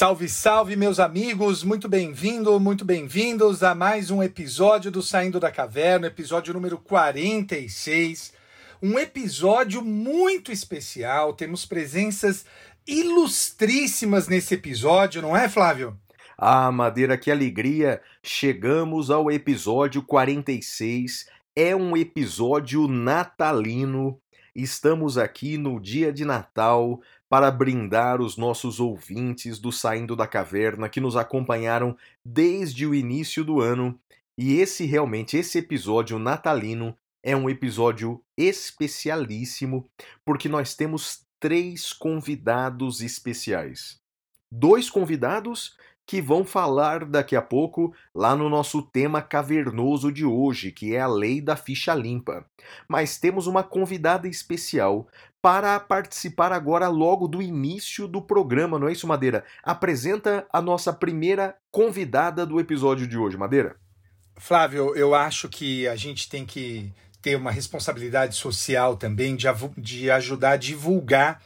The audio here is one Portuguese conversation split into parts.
Salve, salve, meus amigos, muito bem-vindo, muito bem-vindos a mais um episódio do Saindo da Caverna, episódio número 46. Um episódio muito especial, temos presenças ilustríssimas nesse episódio, não é, Flávio? Ah, Madeira, que alegria! Chegamos ao episódio 46. É um episódio natalino. Estamos aqui no dia de Natal para brindar os nossos ouvintes do Saindo da Caverna que nos acompanharam desde o início do ano. E esse realmente, esse episódio natalino é um episódio especialíssimo porque nós temos três convidados especiais. Dois convidados que vão falar daqui a pouco lá no nosso tema cavernoso de hoje, que é a lei da ficha limpa. Mas temos uma convidada especial para participar agora logo do início do programa, não é isso, Madeira? Apresenta a nossa primeira convidada do episódio de hoje, Madeira. Flávio, eu acho que a gente tem que ter uma responsabilidade social também de, de ajudar a divulgar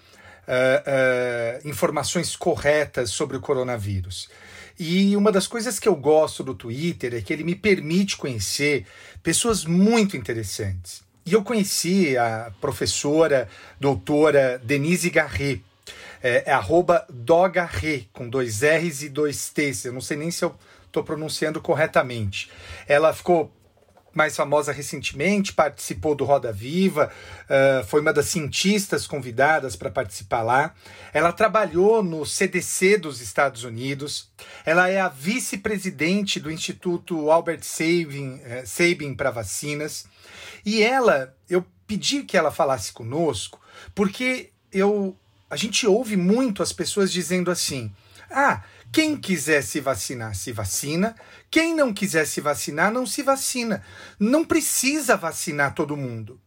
uh, uh, informações corretas sobre o coronavírus. E uma das coisas que eu gosto do Twitter é que ele me permite conhecer pessoas muito interessantes. E eu conheci a professora, doutora Denise Garret, é, é arroba dogarret, com dois R's e dois T's. Eu não sei nem se eu estou pronunciando corretamente. Ela ficou mais famosa recentemente, participou do Roda Viva, uh, foi uma das cientistas convidadas para participar lá. Ela trabalhou no CDC dos Estados Unidos. Ela é a vice-presidente do Instituto Albert Sabin, uh, Sabin para vacinas. E ela, eu pedi que ela falasse conosco, porque eu, a gente ouve muito as pessoas dizendo assim: ah, quem quiser se vacinar, se vacina. Quem não quiser se vacinar, não se vacina. Não precisa vacinar todo mundo.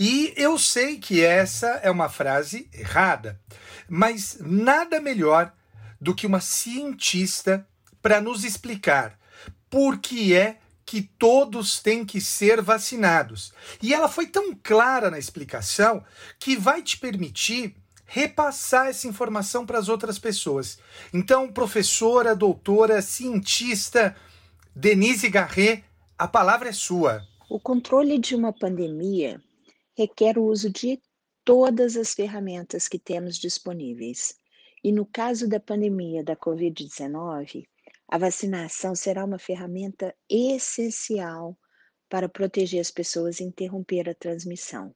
E eu sei que essa é uma frase errada, mas nada melhor do que uma cientista para nos explicar por que é que todos têm que ser vacinados. E ela foi tão clara na explicação que vai te permitir repassar essa informação para as outras pessoas. Então, professora, doutora, cientista Denise Garret, a palavra é sua. O controle de uma pandemia requer o uso de todas as ferramentas que temos disponíveis. E no caso da pandemia da Covid-19, a vacinação será uma ferramenta essencial para proteger as pessoas e interromper a transmissão.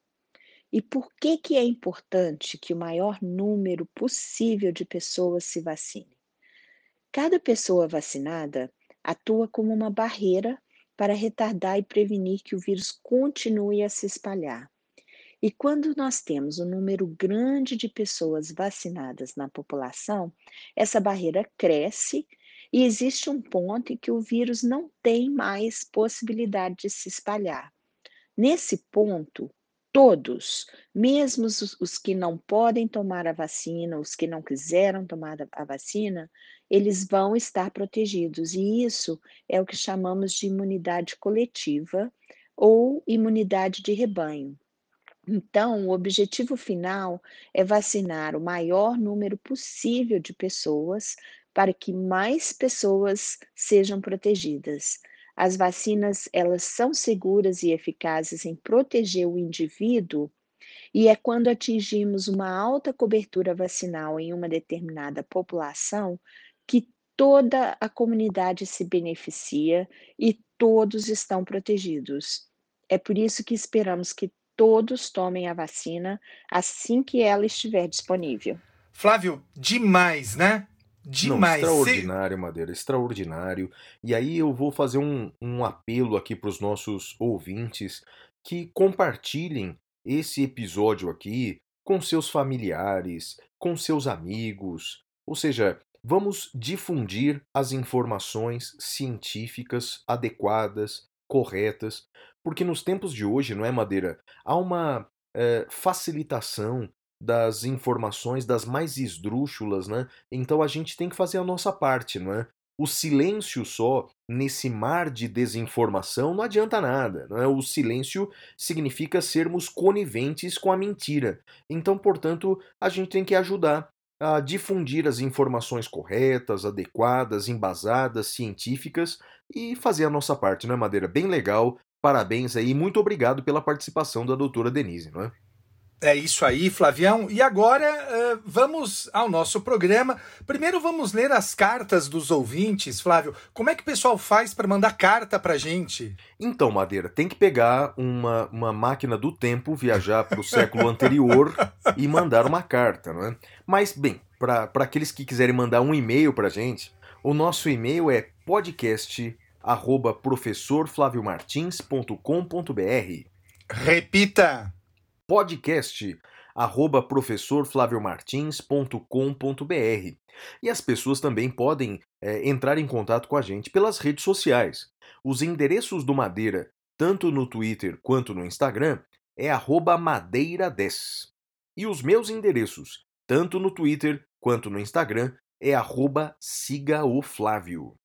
E por que, que é importante que o maior número possível de pessoas se vacine? Cada pessoa vacinada atua como uma barreira para retardar e prevenir que o vírus continue a se espalhar. E quando nós temos um número grande de pessoas vacinadas na população, essa barreira cresce e existe um ponto em que o vírus não tem mais possibilidade de se espalhar. Nesse ponto, todos, mesmo os, os, que não podem tomar a vacina, os que não quiseram tomar a, a vacina, eles vão estar protegidos. E isso é o que chamamos de imunidade coletiva ou imunidade de rebanho. Então, o objetivo final é vacinar o maior número possível de pessoas para que mais pessoas sejam protegidas. As vacinas, elas são seguras e eficazes em proteger o indivíduo e é quando atingimos uma alta cobertura vacinal em uma determinada população que toda a comunidade se beneficia e todos estão protegidos. É por isso que esperamos que todos tomem a vacina assim que ela estiver disponível. Flávio, demais, né? Demais. Não, extraordinário, Madeira, extraordinário. E aí eu vou fazer um, um apelo aqui para os nossos ouvintes que compartilhem esse episódio aqui com seus familiares, com seus amigos. Ou seja, vamos difundir as informações científicas adequadas corretas, porque nos tempos de hoje, não é, Madeira? Há uma é, facilitação das informações das mais esdrúxulas, né? Então a gente tem que fazer a nossa parte, não é? O silêncio só nesse mar de desinformação não adianta nada. Não é? O silêncio significa sermos coniventes com a mentira. Então, portanto, a gente tem que ajudar a difundir as informações corretas, adequadas, embasadas, científicas e fazer a nossa parte, não é, Madeira? Bem legal. Parabéns aí, muito obrigado pela participação da doutora Denise, não é? É isso aí, Flavião. E agora uh, vamos ao nosso programa. Primeiro vamos ler as cartas dos ouvintes, Flávio. Como é que o pessoal faz para mandar carta para gente? Então, Madeira, tem que pegar uma, uma máquina do tempo, viajar para o século anterior e mandar uma carta, não é? Mas, bem, para aqueles que quiserem mandar um e-mail para gente, o nosso e-mail é podcast arroba professorflaviomartins.com.br. Repita! Podcast arroba professorflaviomartins.com.br e as pessoas também podem é, entrar em contato com a gente pelas redes sociais. Os endereços do Madeira, tanto no Twitter quanto no Instagram, é arroba madeira10. E os meus endereços, tanto no Twitter quanto no Instagram, é arroba siga o Flávio.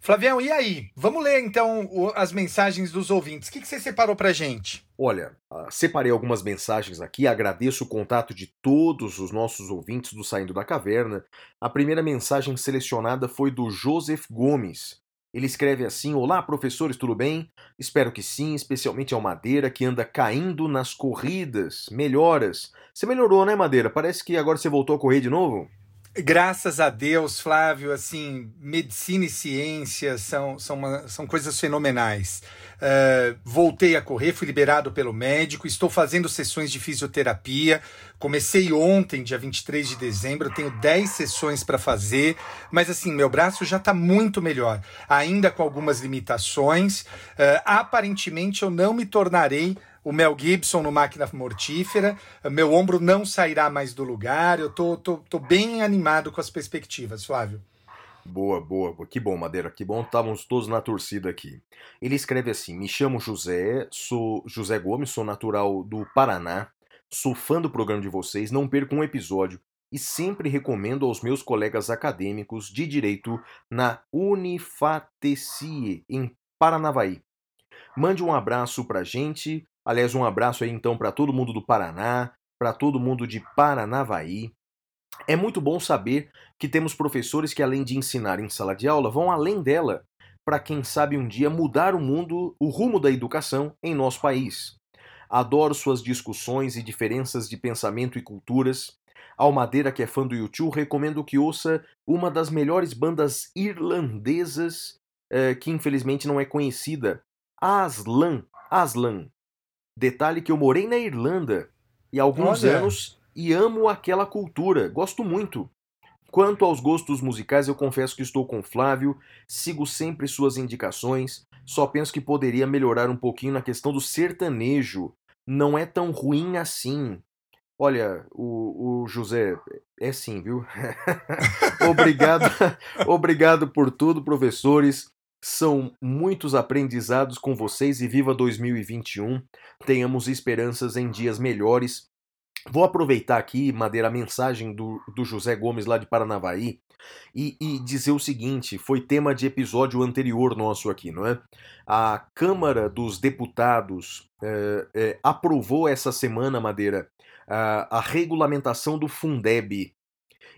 Flavião, e aí? Vamos ler então as mensagens dos ouvintes. O que, você separou pra gente? Olha, ah, separei algumas mensagens aqui, agradeço o contato de todos os nossos ouvintes do Saindo da Caverna. A primeira mensagem selecionada foi do Joseph Gomes. Ele escreve assim: Olá, professores, tudo bem? Espero que sim, especialmente ao Madeira, que anda caindo nas corridas. Melhoras. Você melhorou, né, Madeira? Parece que agora você voltou a correr de novo? Graças a Deus, Flávio, assim, medicina e ciência são, são, uma, são coisas fenomenais. Uh, voltei a correr, fui liberado pelo médico, estou fazendo sessões de fisioterapia. Comecei ontem, dia 23 de dezembro, tenho 10 sessões para fazer, mas assim, meu braço já está muito melhor, ainda com algumas limitações. Uh, aparentemente, eu não me tornarei o Mel Gibson no Máquina Mortífera. Meu ombro não sairá mais do lugar. Eu tô, tô, tô bem animado com as perspectivas, Flávio. Boa, boa, que bom, Madeira, que bom, estávamos todos na torcida aqui. Ele escreve assim: Me chamo José, sou José Gomes, sou natural do Paraná, sou fã do programa de vocês, não perco um episódio e sempre recomendo aos meus colegas acadêmicos de direito na Unifatecie, em Paranavaí. Mande um abraço pra gente, Aliás, um abraço aí então para todo mundo do Paraná, para todo mundo de Paranavaí. É muito bom saber que temos professores que, além de ensinar em sala de aula, vão além dela, para quem sabe um dia mudar o mundo, o rumo da educação em nosso país. Adoro suas discussões e diferenças de pensamento e culturas. Ao Madeira, que é fã do YouTube, recomendo que ouça uma das melhores bandas irlandesas eh, que infelizmente não é conhecida, Aslan. Aslan. Detalhe que eu morei na Irlanda e há alguns Olha. anos e amo aquela cultura, gosto muito. Quanto aos gostos musicais, eu confesso que estou com Flávio, sigo sempre suas indicações, só penso que poderia melhorar um pouquinho na questão do sertanejo. Não é tão ruim assim. Olha, o, o José, é sim, viu? obrigado, obrigado por tudo, professores. São muitos aprendizados com vocês e viva 2021. Tenhamos esperanças em dias melhores. Vou aproveitar aqui, Madeira, a mensagem do, do José Gomes lá de Paranavaí e, e dizer o seguinte: foi tema de episódio anterior nosso aqui, não é? A Câmara dos Deputados é, é, aprovou essa semana, Madeira, a, a regulamentação do Fundeb.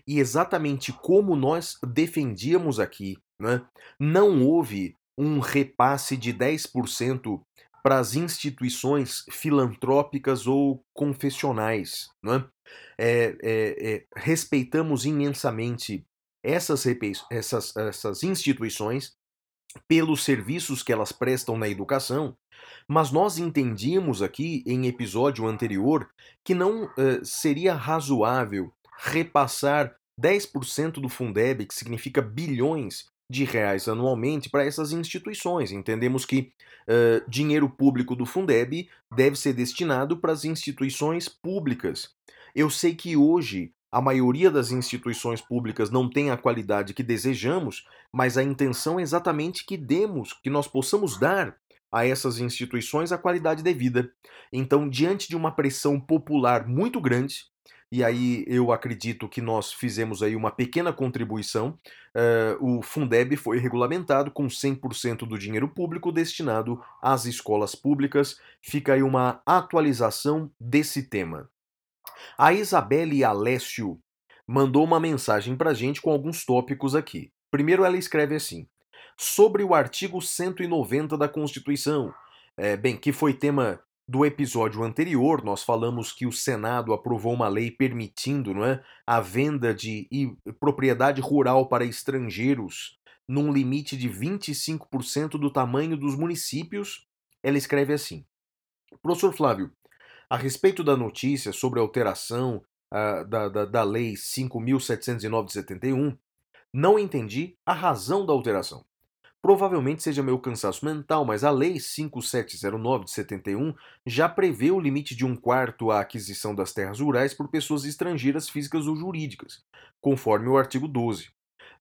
E exatamente como nós defendíamos aqui, né? Não houve um repasse de 10% para as instituições filantrópicas ou confessionais. Né? É, é, é, respeitamos imensamente essas, essas, essas instituições pelos serviços que elas prestam na educação, mas nós entendíamos aqui em episódio anterior que não uh, seria razoável repassar 10% do Fundeb, que significa bilhões de reais anualmente para essas instituições. Entendemos que uh, dinheiro público do Fundeb deve ser destinado para as instituições públicas. Eu sei que hoje a maioria das instituições públicas não tem a qualidade que desejamos, mas a intenção é exatamente que demos, que nós possamos dar a essas instituições a qualidade devida. Então, diante de uma pressão popular muito grande, e aí eu acredito que nós fizemos aí uma pequena contribuição, uh, o Fundeb foi regulamentado com 100% do dinheiro público destinado às escolas públicas. Fica aí uma atualização desse tema. A Isabelle Alessio mandou uma mensagem para gente com alguns tópicos aqui. Primeiro, ela escreve assim: sobre o artigo 190 da Constituição, é, bem, que foi tema do episódio anterior, nós falamos que o Senado aprovou uma lei permitindo não é, a venda de propriedade rural para estrangeiros num limite de 25% do tamanho dos municípios. Ela escreve assim: Professor Flávio, a respeito da notícia sobre a alteração uh, da, da, da Lei 5.709 de 71, não entendi a razão da alteração. Provavelmente seja meu cansaço mental, mas a Lei 5709 de 71 já prevê o limite de um quarto à aquisição das terras rurais por pessoas estrangeiras físicas ou jurídicas, conforme o artigo 12.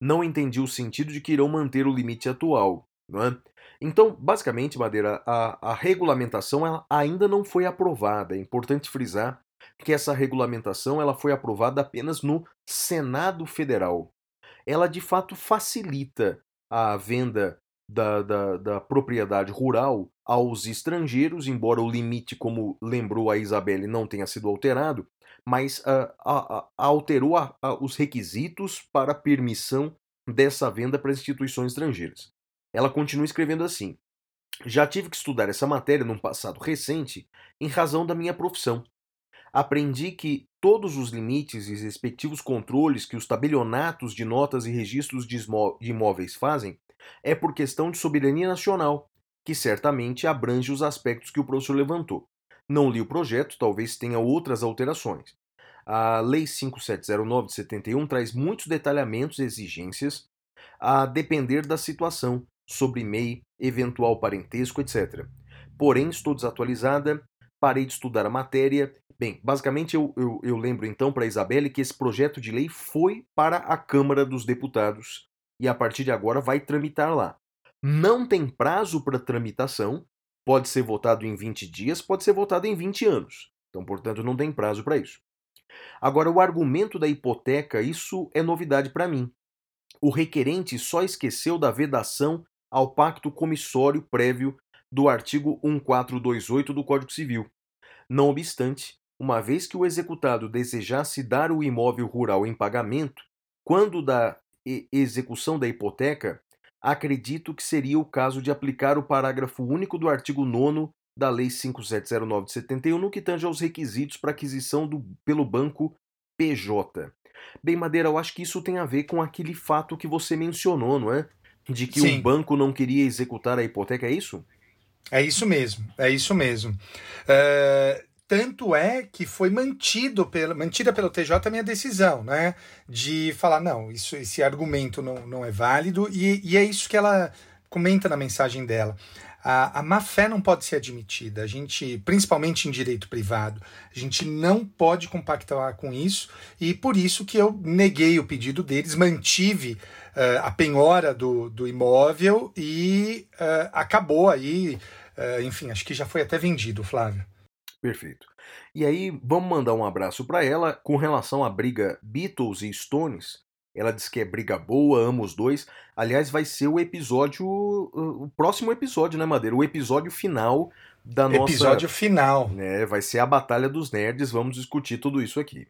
Não entendi o sentido de que irão manter o limite atual. Não é? Então, basicamente, Madeira, a, a regulamentação ainda não foi aprovada. É importante frisar que essa regulamentação ela foi aprovada apenas no Senado Federal. Ela de fato facilita a venda da, da, da, propriedade rural aos estrangeiros, embora o limite, como lembrou a Isabelle, não tenha sido alterado, mas uh, uh, alterou os requisitos para permissão dessa venda para instituições estrangeiras. Ela continua escrevendo assim: Já tive que estudar essa matéria num passado recente em razão da minha profissão. Aprendi que todos os limites e respectivos controles que os tabelionatos de notas e registros de imóveis fazem é por questão de soberania nacional, que certamente abrange os aspectos que o professor levantou. Não li o projeto, talvez tenha outras alterações. A Lei 5709 de 71 traz muitos detalhamentos e exigências a depender da situação, sobre MEI, eventual parentesco, etc. Porém, estou desatualizada, parei de estudar a matéria. Bem, basicamente eu, eu, eu lembro então para a Isabelle que esse projeto de lei foi para a Câmara dos Deputados e a partir de agora vai tramitar lá. Não tem prazo para tramitação, pode ser votado em 20 dias, pode ser votado em 20 anos. Então, portanto, não tem prazo para isso. Agora, o argumento da hipoteca, isso é novidade para mim. O requerente só esqueceu da vedação ao pacto comissório prévio do artigo 1428 do Código Civil. Não obstante, uma vez que o executado desejasse dar o imóvel rural em pagamento, quando da execução da hipoteca, acredito que seria o caso de aplicar o parágrafo único do artigo 9 da Lei 5709 de 71 no que tange aos requisitos para aquisição do, pelo banco PJ. Bem, Madeira, eu acho que isso tem a ver com aquele fato que você mencionou, não é? de que Sim. o banco não queria executar a hipoteca, é isso? É isso mesmo, é isso mesmo. Uh, tanto é que foi mantido pela, mantida pelo TJ a minha decisão, né? De falar, não, isso, esse argumento não, não é válido, e, e é isso que ela comenta na mensagem dela. A, a má fé não pode ser admitida. A gente, principalmente em direito privado, a gente não pode compactuar com isso e por isso que eu neguei o pedido deles, mantive uh, a penhora do, do imóvel e uh, acabou aí, uh, enfim, acho que já foi até vendido, Flávio. Perfeito. E aí, vamos mandar um abraço para ela com relação à briga Beatles e Stones. Ela diz que é briga boa, ama os dois. Aliás, vai ser o episódio. O próximo episódio, né, Madeira? O episódio final da nossa. Episódio final. Né, vai ser a Batalha dos Nerds. Vamos discutir tudo isso aqui.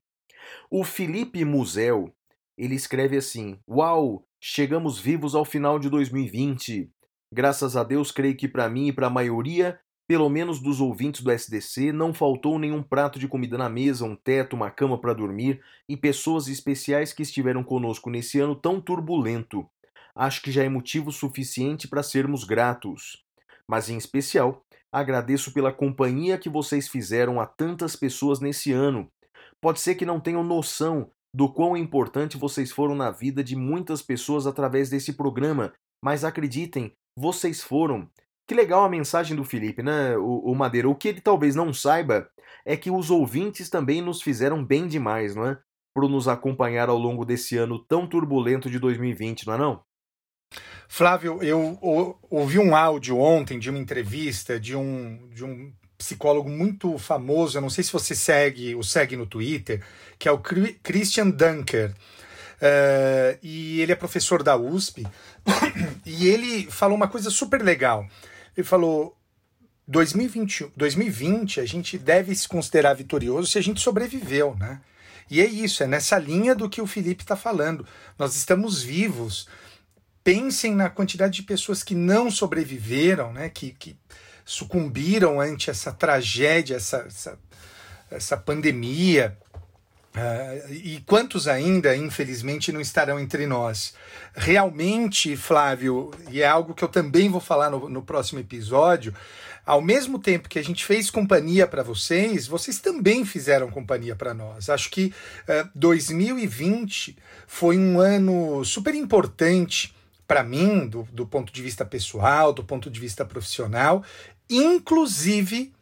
O Felipe Musel, ele escreve assim: Uau, chegamos vivos ao final de 2020. Graças a Deus, creio que para mim e para a maioria pelo menos dos ouvintes do SDC, não faltou nenhum prato de comida na mesa, um teto, uma cama para dormir e pessoas especiais que estiveram conosco nesse ano tão turbulento. Acho que já é motivo suficiente para sermos gratos. Mas em especial, agradeço pela companhia que vocês fizeram a tantas pessoas nesse ano. Pode ser que não tenham noção do quão importante vocês foram na vida de muitas pessoas através desse programa, mas acreditem, vocês foram. Que legal a mensagem do Felipe, né, o, o, Madeira? O que ele talvez não saiba é que os ouvintes também nos fizeram bem demais, não é? por nos acompanhar ao longo desse ano tão turbulento de 2020, não é não? Flávio, eu ouvi um áudio ontem de uma entrevista de um, de um psicólogo muito famoso, eu não sei se você segue, o segue no Twitter, que é o Christian Dunker. Uh, e ele é professor da USP, e ele falou uma coisa super legal. Ele falou: 2020, 2020 a gente deve se considerar vitorioso se a gente sobreviveu, né? E é isso, é nessa linha do que o Felipe está falando. Nós estamos vivos. Pensem na quantidade de pessoas que não sobreviveram, né? Que, que sucumbiram ante essa tragédia, essa, essa, essa pandemia. Uh, e quantos ainda, infelizmente, não estarão entre nós? Realmente, Flávio, e é algo que eu também vou falar no, no próximo episódio, ao mesmo tempo que a gente fez companhia para vocês, vocês também fizeram companhia para nós. Acho que uh, eh, 2020 foi um ano super importante para mim, do, do ponto de vista pessoal, do ponto de vista profissional, inclusive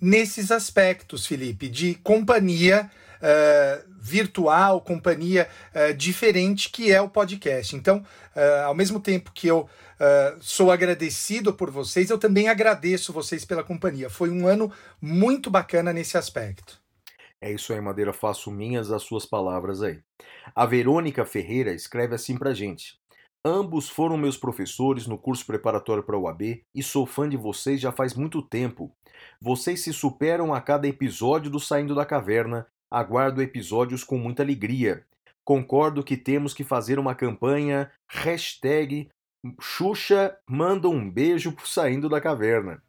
nesses aspectos, Felipe, de companhia. Uh, virtual, companhia uh, diferente que é o podcast. Então, uh, ao mesmo tempo que eu sou agradecido por vocês, eu também agradeço vocês pela companhia. Foi um ano muito bacana nesse aspecto. É isso aí, Madeira, faço minhas as suas palavras aí. A Verônica Ferreira escreve assim pra gente. Ambos foram meus professores no curso preparatório para o AB e sou fã de vocês já faz muito tempo. Vocês se superam a cada episódio do Saindo da Caverna. Aguardo episódios com muita alegria. Concordo que temos que fazer uma campanha hashtag Xuxa manda um beijo pro saindo da caverna.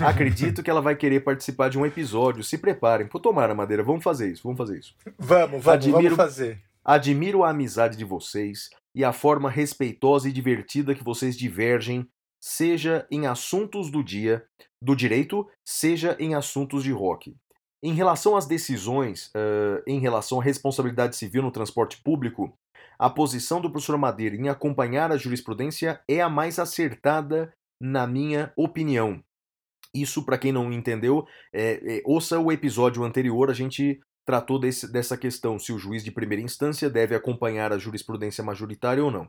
Acredito que ela vai querer participar de um episódio. Se preparem. Pô, tomara, Madeira. Vamos fazer isso. Vamos fazer isso. Vamos, vamos, admiro, vamos fazer. Admiro a amizade de vocês e a forma respeitosa e divertida que vocês divergem, seja em assuntos do dia, do direito, seja em assuntos de rock. Em relação às decisões, uh, em relação à responsabilidade civil no transporte público, a posição do professor Madeira em acompanhar a jurisprudência é a mais acertada, na minha opinião. Isso, para quem não entendeu, é, é, ouça o episódio anterior, a gente tratou desse, dessa questão, se o juiz de primeira instância deve acompanhar a jurisprudência majoritária ou não.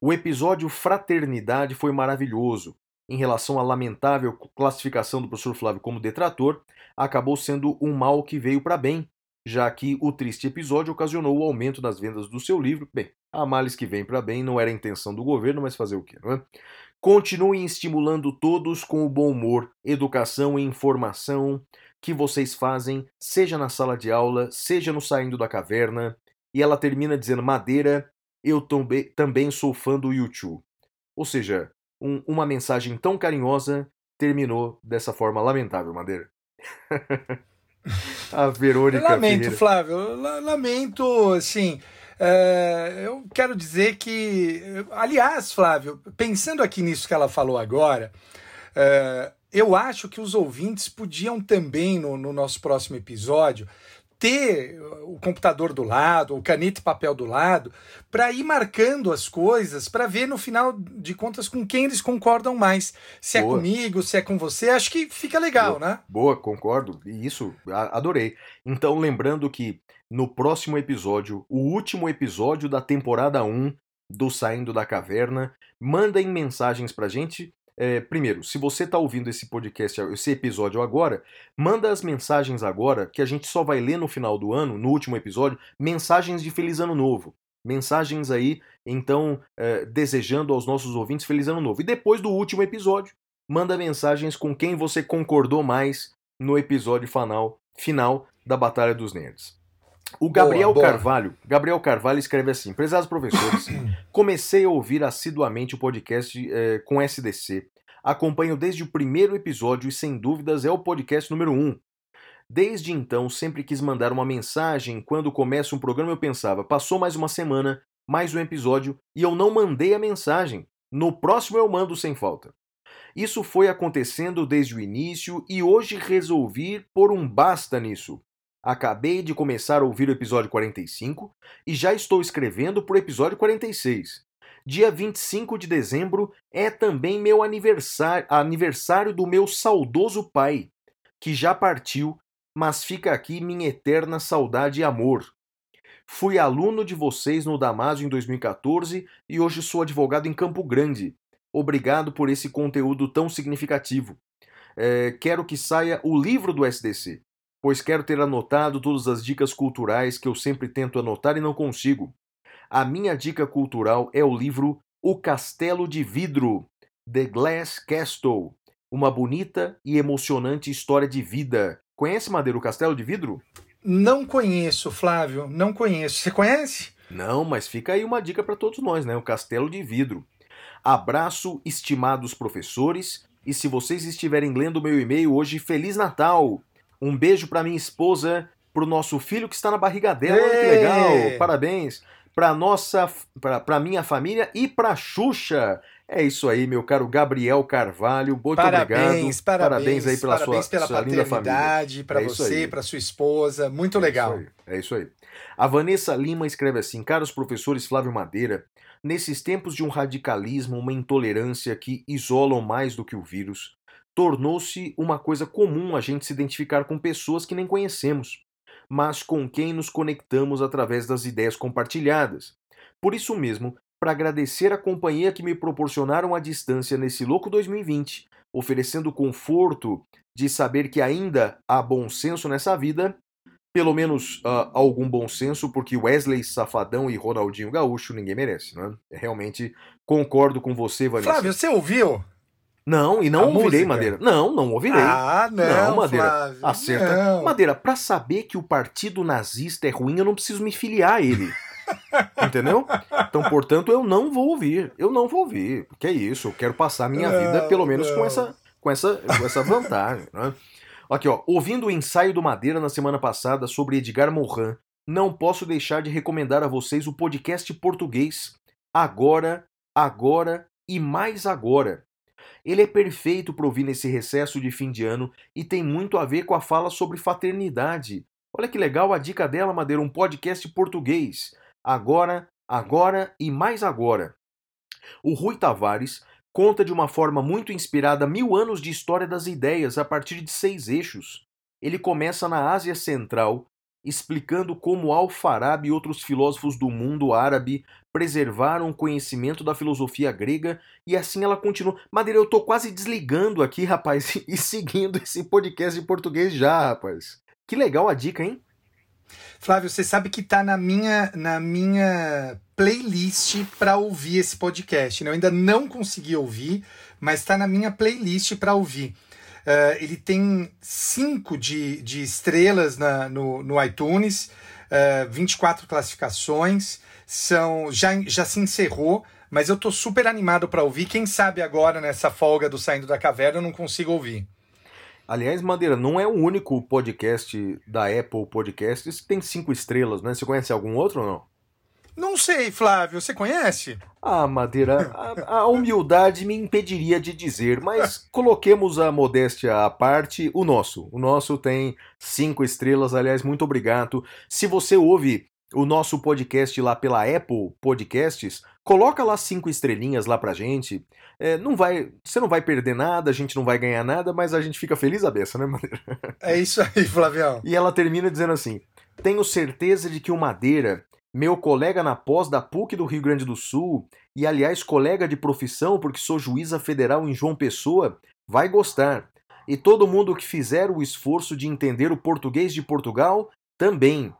O episódio Fraternidade foi maravilhoso. Em relação à lamentável classificação do professor Flávio como detrator, acabou sendo um mal que veio para bem, já que o triste episódio ocasionou o aumento das vendas do seu livro. Bem, a males que vem para bem não era a intenção do governo, mas fazer o quê, não é? Continuem estimulando todos com o bom humor, educação e informação que vocês fazem, seja na sala de aula, seja no saindo da caverna. E ela termina dizendo: Madeira, eu também sou fã do YouTube. Ou seja, um, uma mensagem tão carinhosa terminou dessa forma lamentável, Madeira. A Verônica. lamento, Ferreira. Flávio. Lamento, assim. É, eu quero dizer que. Aliás, Flávio, pensando aqui nisso que ela falou agora, é, eu acho que os ouvintes podiam também, no, no nosso próximo episódio, ter o computador do lado, o caneta e papel do lado, para ir marcando as coisas, para ver no final de contas com quem eles concordam mais. Se é Boa. é comigo, se é com você, acho que fica legal, Boa. né? Boa, concordo. E isso, adorei. Então, lembrando que no próximo episódio, o último episódio da temporada 1 do Saindo da Caverna, mandem mensagens pra gente é, primeiro, se você está ouvindo esse podcast, esse episódio agora, manda as mensagens agora, que a gente só vai ler no final do ano, no último episódio, mensagens de Feliz Ano Novo. Mensagens aí, então, é, desejando aos nossos ouvintes Feliz Ano Novo. E depois do último episódio, manda mensagens com quem você concordou mais no episódio final, final da Batalha dos Nerds. O Gabriel boa, boa. Carvalho, Gabriel Carvalho escreve assim: Prezados professores, comecei a ouvir assiduamente o podcast eh, com SDC. Acompanho desde o primeiro episódio e sem dúvidas é o podcast número 1. Um. Desde então, sempre quis mandar uma mensagem. Quando começa um programa, eu pensava: passou mais uma semana, mais um episódio e eu não mandei a mensagem. No próximo eu mando sem falta. Isso foi acontecendo desde o início e hoje resolvi pôr um basta nisso. Acabei de começar a ouvir o episódio 45 e já estou escrevendo para o episódio 46. Dia 25 de dezembro é também meu aniversário, aniversário do meu saudoso pai, que já partiu, mas fica aqui minha eterna saudade e amor. Fui aluno de vocês no Damásio em 2014 e hoje sou advogado em Campo Grande. Obrigado por esse conteúdo tão significativo. É, quero que saia o livro do SDC, pois quero ter anotado todas as dicas culturais que eu sempre tento anotar e não consigo. A minha dica cultural é o livro O Castelo de Vidro, The Glass Castle, uma bonita e emocionante história de vida. Conhece Madeira o Castelo de Vidro? Não conheço, Flávio, não conheço. Você conhece? Não, mas fica aí uma dica para todos nós, né? O Castelo de Vidro. Abraço, estimados professores, e se vocês estiverem lendo meu e-mail hoje, Feliz Natal! Um beijo para minha esposa, pro nosso filho que está na barriga dela, olha que legal! Parabéns! Para nossa, para minha família e para Xuxa. É isso aí, meu caro Gabriel Carvalho. Muito parabéns, obrigado. Parabéns, parabéns aí pela parabéns sua, pela sua paternidade, para é você, para sua esposa. Muito é legal. Isso é isso aí. A Vanessa Lima escreve assim: Caros professores Flávio Madeira, nesses tempos de um radicalismo, uma intolerância que isolam mais do que o vírus, tornou-se uma coisa comum a gente se identificar com pessoas que nem conhecemos, mas com quem nos conectamos através das ideias compartilhadas. Por isso mesmo, para agradecer a companhia que me proporcionaram à distância nesse louco 2020, oferecendo o conforto de saber que ainda há bom senso nessa vida, pelo menos uh, algum bom senso, porque Wesley Safadão e Ronaldinho Gaúcho ninguém merece, né? Realmente concordo com você, Vanessa. Flávio, você ouviu? Não, e não A ouvirei, música? Madeira. Não, não ouvirei. Ah, não, Madeira. Flávio, Acerta. não. Madeira, pra saber que o partido nazista é ruim, eu não preciso me filiar a ele. Entendeu? Então, portanto, eu não vou ouvir. Eu não vou ouvir. Que é isso? Eu quero passar a minha vida, Não, pelo menos, com não. essa, com essa, com essa vantagem. Né? Aqui, ó. Ouvindo o ensaio do Madeira na semana passada sobre Edgar Morin, não posso deixar de recomendar a vocês o podcast português Agora, Agora e Mais Agora. Ele é perfeito para ouvir nesse recesso de fim de ano e tem muito a ver com a fala sobre fraternidade. Olha que legal a dica dela, Madeira, um podcast português. Agora, agora e mais agora. O Rui Tavares conta de uma forma muito inspirada mil anos de história das ideias a partir de seis eixos. Ele começa na Ásia Central, explicando como Al-Farabi e outros filósofos do mundo árabe preservaram o conhecimento da filosofia grega e assim ela continua. Madeira, eu tô quase desligando aqui, rapaz, e seguindo esse podcast de português já, rapaz. Que legal a dica, hein? Flávio, você sabe que tá na minha, na minha playlist para ouvir esse podcast. Né? Eu ainda não consegui ouvir, mas está na minha playlist para ouvir. Uh, ele tem cinco de, de estrelas na, no, no iTunes, uh, 24 classificações. São já, já se encerrou, mas eu tô super animado para ouvir. Quem sabe agora, nessa folga do Saindo da Caverna, eu não consigo ouvir. Aliás, Madeira, não é o único podcast da Apple Podcasts que tem cinco estrelas, né? Você conhece algum outro ou não? Não sei, Flávio, você conhece? Ah, Madeira, a, a humildade me impediria de dizer, mas coloquemos a modéstia à parte, o nosso. O nosso tem cinco estrelas, aliás, muito obrigado. Se você ouve o nosso podcast lá pela Apple Podcasts, coloca lá cinco estrelinhas lá pra gente. É, não vai, você não vai perder nada, a gente não vai ganhar nada, mas a gente fica feliz a beça, né, Madeira? É isso aí, Flavião. E ela termina dizendo assim: Tenho certeza de que o Madeira, meu colega na pós da PUC do Rio Grande do Sul, e aliás colega de profissão porque sou juíza federal em João Pessoa, vai gostar. E todo mundo que fizer o esforço de entender o português de Portugal também.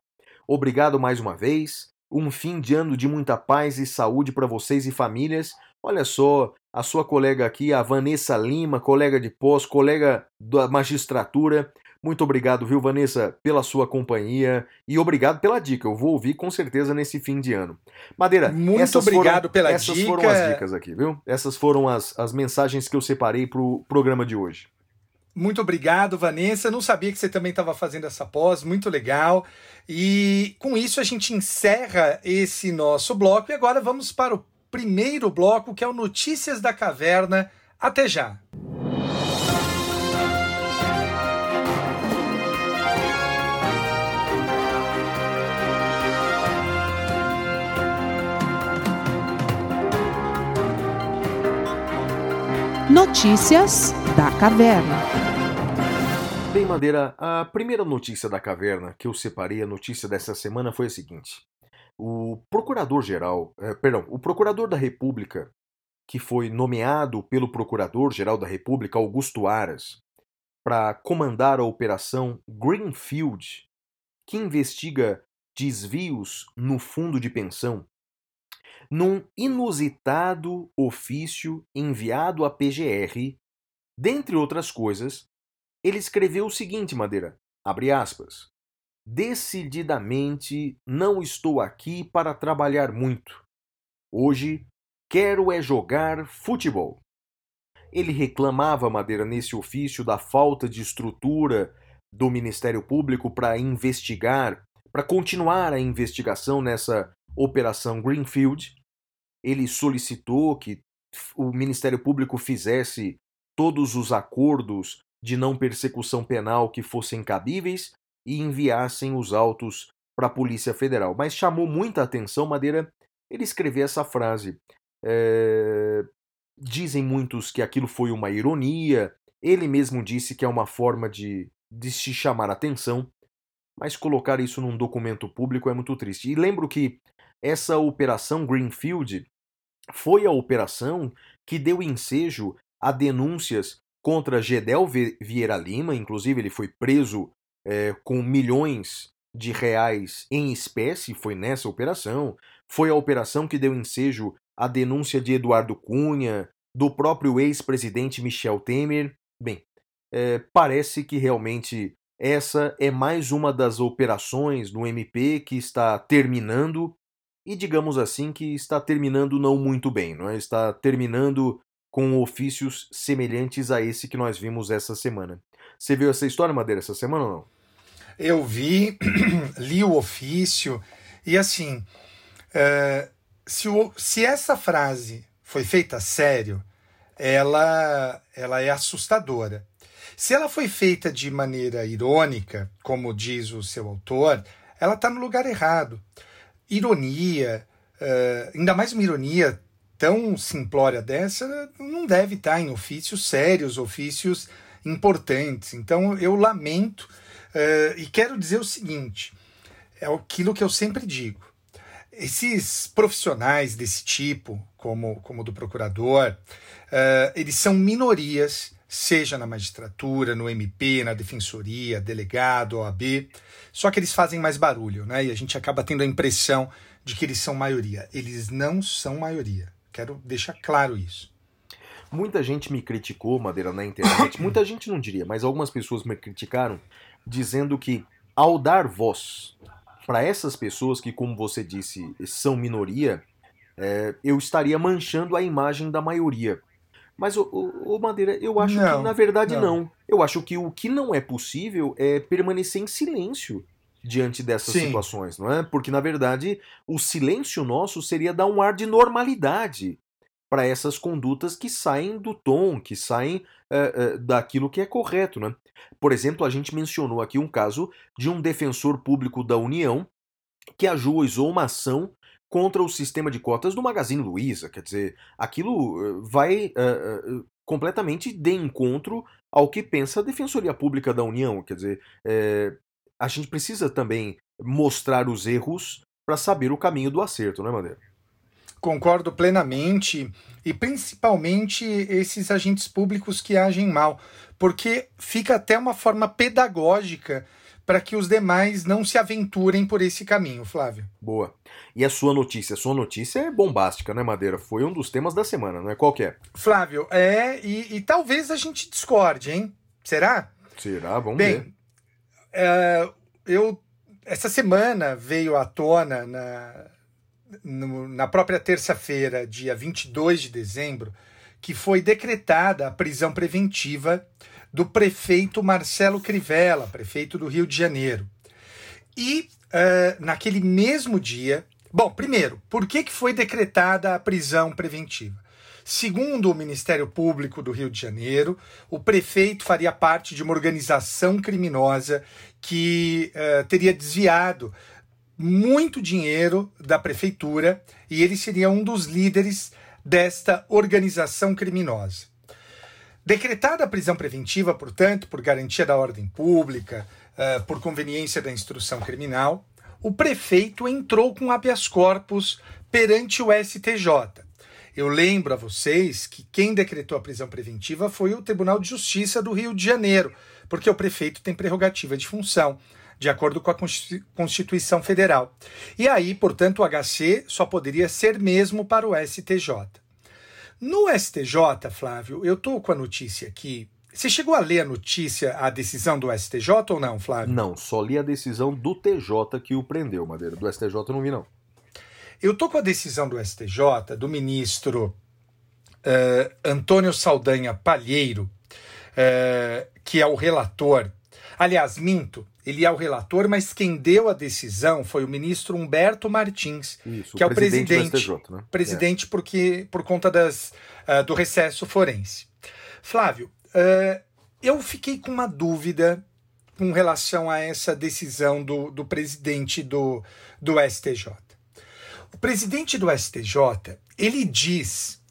Obrigado mais uma vez. Um fim de ano de muita paz e saúde para vocês e famílias. Olha só, a sua colega aqui, a Vanessa Lima, colega de pós, colega da magistratura. Muito obrigado, viu, Vanessa, pela sua companhia e obrigado pela dica. Eu vou ouvir com certeza nesse fim de ano. Madeira, Muito essas obrigado foram, pela essas dica. foram as dicas aqui, viu? Essas foram as, as mensagens que eu separei para o programa de hoje. Muito obrigado, Vanessa. Não sabia que você também estava fazendo essa pós, muito legal. E com isso a gente encerra esse nosso bloco e agora vamos para o primeiro bloco, que é o Notícias da Caverna. Até já. Notícias da Caverna. Bem, Madeira, a primeira notícia da caverna que eu separei, a notícia dessa semana foi a seguinte. o procurador-geral, eh, perdão, o procurador da República, que foi nomeado pelo procurador-geral da República, Augusto Aras, para comandar a operação Greenfield, que investiga desvios no fundo de pensão, num inusitado ofício enviado à PGR, dentre outras coisas, ele escreveu o seguinte, Madeira, abre aspas, Decididamente não estou aqui para trabalhar muito. Hoje quero é jogar futebol. Ele reclamava, Madeira, nesse ofício, da falta de estrutura do Ministério Público para investigar, para continuar a investigação nessa Operação Greenfield. Ele solicitou que o Ministério Público fizesse todos os acordos de não persecução penal que fossem cabíveis e enviassem os autos para a Polícia Federal. Mas chamou muita atenção, Madeira, ele escrever essa frase. É... Dizem muitos que aquilo foi uma ironia, ele mesmo disse que é uma forma de, de se chamar atenção, mas colocar isso num documento público é muito triste. E lembro que essa operação Greenfield foi a operação que deu ensejo a denúncias contra Gedel Vieira Lima, inclusive ele foi preso é, com milhões de reais em espécie, foi nessa operação. Foi a operação que deu ensejo à denúncia de Eduardo Cunha, do próprio ex-presidente Michel Temer. Bem, é, parece que realmente essa é mais uma das operações do MP que está terminando e, digamos assim, que está terminando não muito bem, não é? está terminando com ofícios semelhantes a esse que nós vimos essa semana. Você viu essa história, Madeira, essa semana ou não? Eu vi, li o ofício, e assim, uh, se, o, se essa frase foi feita a sério, ela, ela é assustadora. Se ela foi feita de maneira irônica, como diz o seu autor, ela está no lugar errado. Ironia, uh, ainda mais uma ironia tão simplória dessa, não deve estar em ofícios sérios, ofícios importantes. Então eu lamento uh, e quero dizer o seguinte: é aquilo que eu sempre digo. Esses profissionais desse tipo, como, como do procurador, uh, eles são minorias, seja na magistratura, no MP, na defensoria, delegado, OAB, só que eles fazem mais barulho, né? E a gente acaba tendo a impressão de que eles são maioria. Eles não são maioria. Quero deixar claro isso. Muita gente me criticou, Madeira, na internet. Muita gente não diria, mas algumas pessoas me criticaram, dizendo que ao dar voz para essas pessoas que, como você disse, são minoria, é, eu estaria manchando a imagem da maioria. Mas, ô, ô, ô Madeira, eu acho não, que na verdade não. não. Eu acho que o que não é possível é permanecer em silêncio diante dessas Sim. situações, não é? Porque na verdade o silêncio nosso seria dar um ar de normalidade para essas condutas que saem do tom, que saem uh, uh, daquilo que é correto. Né? Por exemplo, a gente mencionou aqui um caso de um defensor público da União que ajuizou uma ação contra o sistema de cotas do Magazine Luiza. Quer dizer, aquilo vai uh, completamente de encontro ao que pensa a Defensoria Pública da União. Quer dizer, é, a gente precisa também mostrar os erros para saber o caminho do acerto, não é, Madeira? Concordo plenamente, e principalmente esses agentes públicos que agem mal, porque fica até uma forma pedagógica para que os demais não se aventurem por esse caminho, Flávio. Boa. E a sua notícia? A sua notícia é bombástica, né, Madeira? Foi um dos temas da semana, não é? Qual é? Flávio, é, e, e talvez a gente discorde, hein? Será? Será? Vamos Bem, ver. É, eu, essa semana veio à tona na, no, na própria terça-feira, dia 22 de dezembro, que foi decretada a prisão preventiva do prefeito Marcelo Crivella, prefeito do Rio de Janeiro. E uh, naquele mesmo dia. Bom, primeiro, por que, que foi decretada a prisão preventiva? Segundo o Ministério Público do Rio de Janeiro, o prefeito faria parte de uma organização criminosa que uh, teria desviado muito dinheiro da prefeitura e ele seria um dos líderes desta organização criminosa. Decretada a prisão preventiva, portanto, por garantia da ordem pública, uh, por conveniência da instrução criminal, o prefeito entrou com habeas corpus perante o STJ. Eu lembro a vocês que quem decretou a prisão preventiva foi o Tribunal de Justiça do Rio de Janeiro, porque o prefeito tem prerrogativa de função, de acordo com a Constituição Federal. E aí, portanto, o HC só poderia ser mesmo para o STJ. No STJ, Flávio, eu estou com a notícia aqui. Você chegou a ler a notícia, a decisão do STJ ou não, Flávio? Não, só li a decisão do TJ que o prendeu, Madeira. Do STJ eu não vi, não. Eu estou com a decisão do STJ, do ministro uh, Antônio Saldanha Palheiro, uh, que é o relator. Aliás, minto, ele é o relator, mas quem deu a decisão foi o ministro Humberto Martins, Isso, que é o presidente presidente, do STJ, né? presidente porque por conta das, uh, do recesso forense. Flávio, eu fiquei com uma dúvida com relação a essa decisão do, do presidente do, do STJ. Presidente do STJ ele diz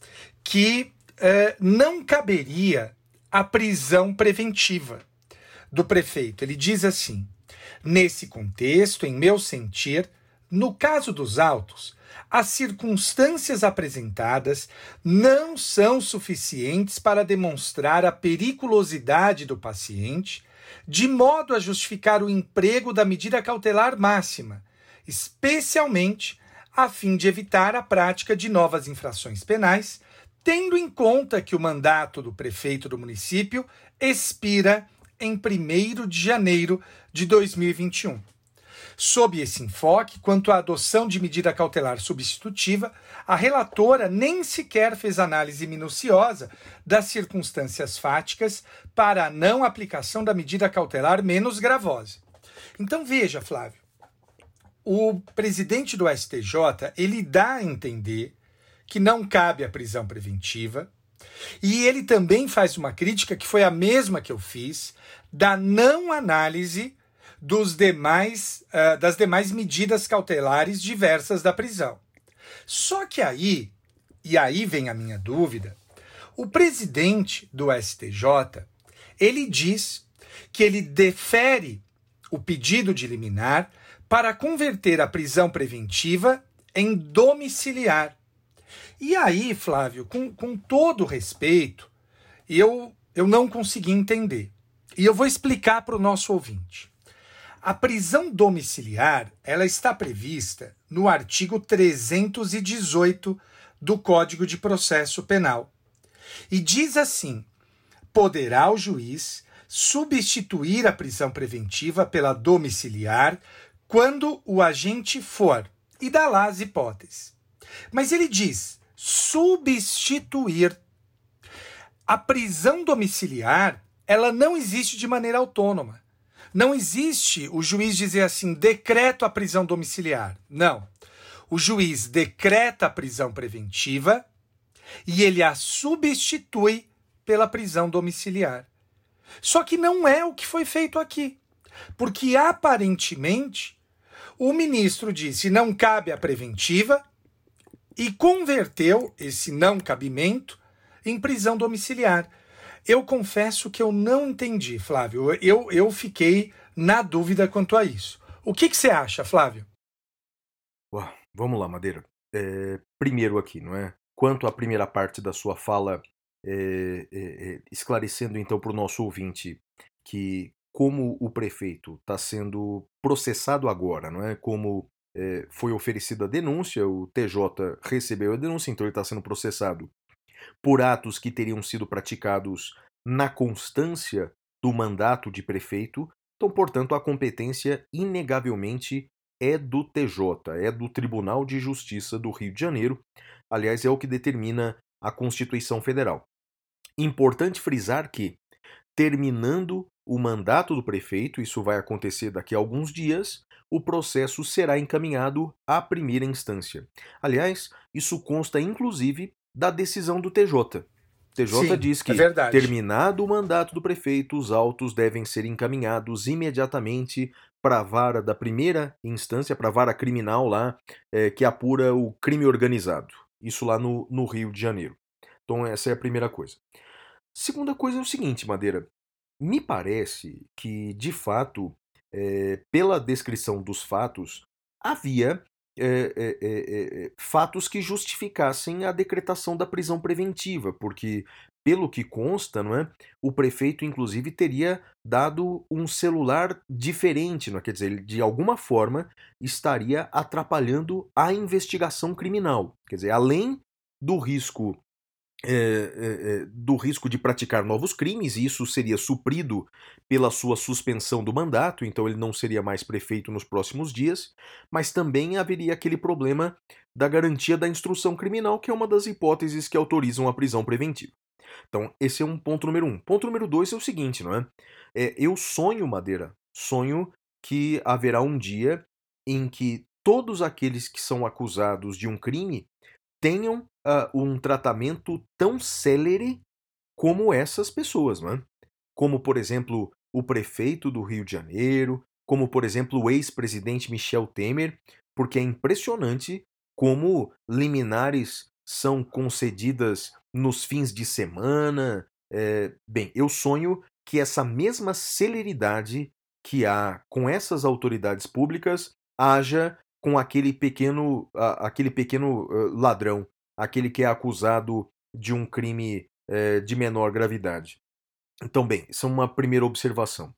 que uh, não caberia a prisão preventiva do prefeito. Ele diz assim: nesse contexto, em meu sentir, no caso dos autos, as circunstâncias apresentadas não são suficientes para demonstrar a periculosidade do paciente, de modo a justificar o emprego da medida cautelar máxima, especialmente a fim de evitar a prática de novas infrações penais, tendo em conta que o mandato do prefeito do município expira em 1 de janeiro de 2021. Sob esse enfoque, quanto à adoção de medida cautelar substitutiva, a relatora nem sequer fez análise minuciosa das circunstâncias fáticas para a não aplicação da medida cautelar menos gravosa. Então veja, Flávio, o presidente do STJ ele dá a entender que não cabe a prisão preventiva. E ele também faz uma crítica que foi a mesma que eu fiz da não análise dos demais uh, das demais medidas cautelares diversas da prisão. Só que aí, e aí vem a minha dúvida, o presidente do STJ, ele diz que ele defere o pedido de liminar para converter a prisão preventiva em domiciliar. E aí, Flávio, com, com todo respeito, eu, eu não consegui entender. E eu vou explicar para o nosso ouvinte. A prisão domiciliar ela está prevista no artigo 318 do Código de Processo Penal. E diz assim: poderá o juiz substituir a prisão preventiva pela domiciliar quando o agente for, e dá lá as hipóteses. Mas ele diz substituir. A prisão domiciliar, ela não existe de maneira autônoma. Não existe o juiz dizer assim, decreto a prisão domiciliar. Não. O juiz decreta a prisão preventiva e ele a substitui pela prisão domiciliar. Só que não é o que foi feito aqui. Porque aparentemente o ministro disse não cabe a preventiva e converteu esse não cabimento em prisão domiciliar. Eu confesso que eu não entendi, Flávio. Eu, eu fiquei na dúvida quanto a isso. O que, que você acha, Flávio? Uau, vamos lá, Madeira. É, primeiro aqui, não é? Quanto à primeira parte da sua fala, é, é, esclarecendo então para o nosso ouvinte que como o prefeito está sendo processado agora, não é? Como é, foi oferecida a denúncia, o TJ recebeu a denúncia, então ele está sendo processado por atos que teriam sido praticados na constância do mandato de prefeito. Então, portanto, a competência inegavelmente é do TJ, é do Tribunal de Justiça do Rio de Janeiro. Aliás, é o que determina a Constituição Federal. Importante frisar que, terminando o mandato do prefeito, isso vai acontecer daqui a alguns dias, o processo será encaminhado à primeira instância. Aliás, isso consta inclusive da decisão do TJ. O TJ Sim, diz que, é terminado o mandato do prefeito, os autos devem ser encaminhados imediatamente para a vara da primeira instância, para a vara criminal lá, é, que apura o crime organizado. Isso lá no, no Rio de Janeiro. Então, essa é a primeira coisa. Segunda coisa é o seguinte, Madeira. Me parece que, de fato, é, pela descrição dos fatos, havia é, é, fatos que justificassem a decretação da prisão preventiva, porque pelo que consta, não é? O prefeito, inclusive, teria dado um celular diferente, não é? quer dizer, ele de alguma forma estaria atrapalhando a investigação criminal. Quer dizer, além do risco é, do risco de praticar novos crimes, e isso seria suprido pela sua suspensão do mandato, então ele não seria mais prefeito nos próximos dias, mas também haveria aquele problema da garantia da instrução criminal, que é uma das hipóteses que autorizam a prisão preventiva. Então, esse é um ponto número um. Ponto número dois é o seguinte, não é? é eu sonho, Madeira, sonho que haverá um dia em que todos aqueles que são acusados de um crime tenham uh, um tratamento tão célere como essas pessoas, não é? Como, por exemplo, o prefeito do Rio de Janeiro, como, por exemplo, o ex-presidente Michel Temer, porque é impressionante como liminares são concedidas nos fins de semana. É, bem, eu sonho que essa mesma celeridade que há com essas autoridades públicas haja com aquele pequeno, aquele pequeno ladrão, aquele que é acusado de um crime é, de menor gravidade. Então, bem, isso é uma primeira observação.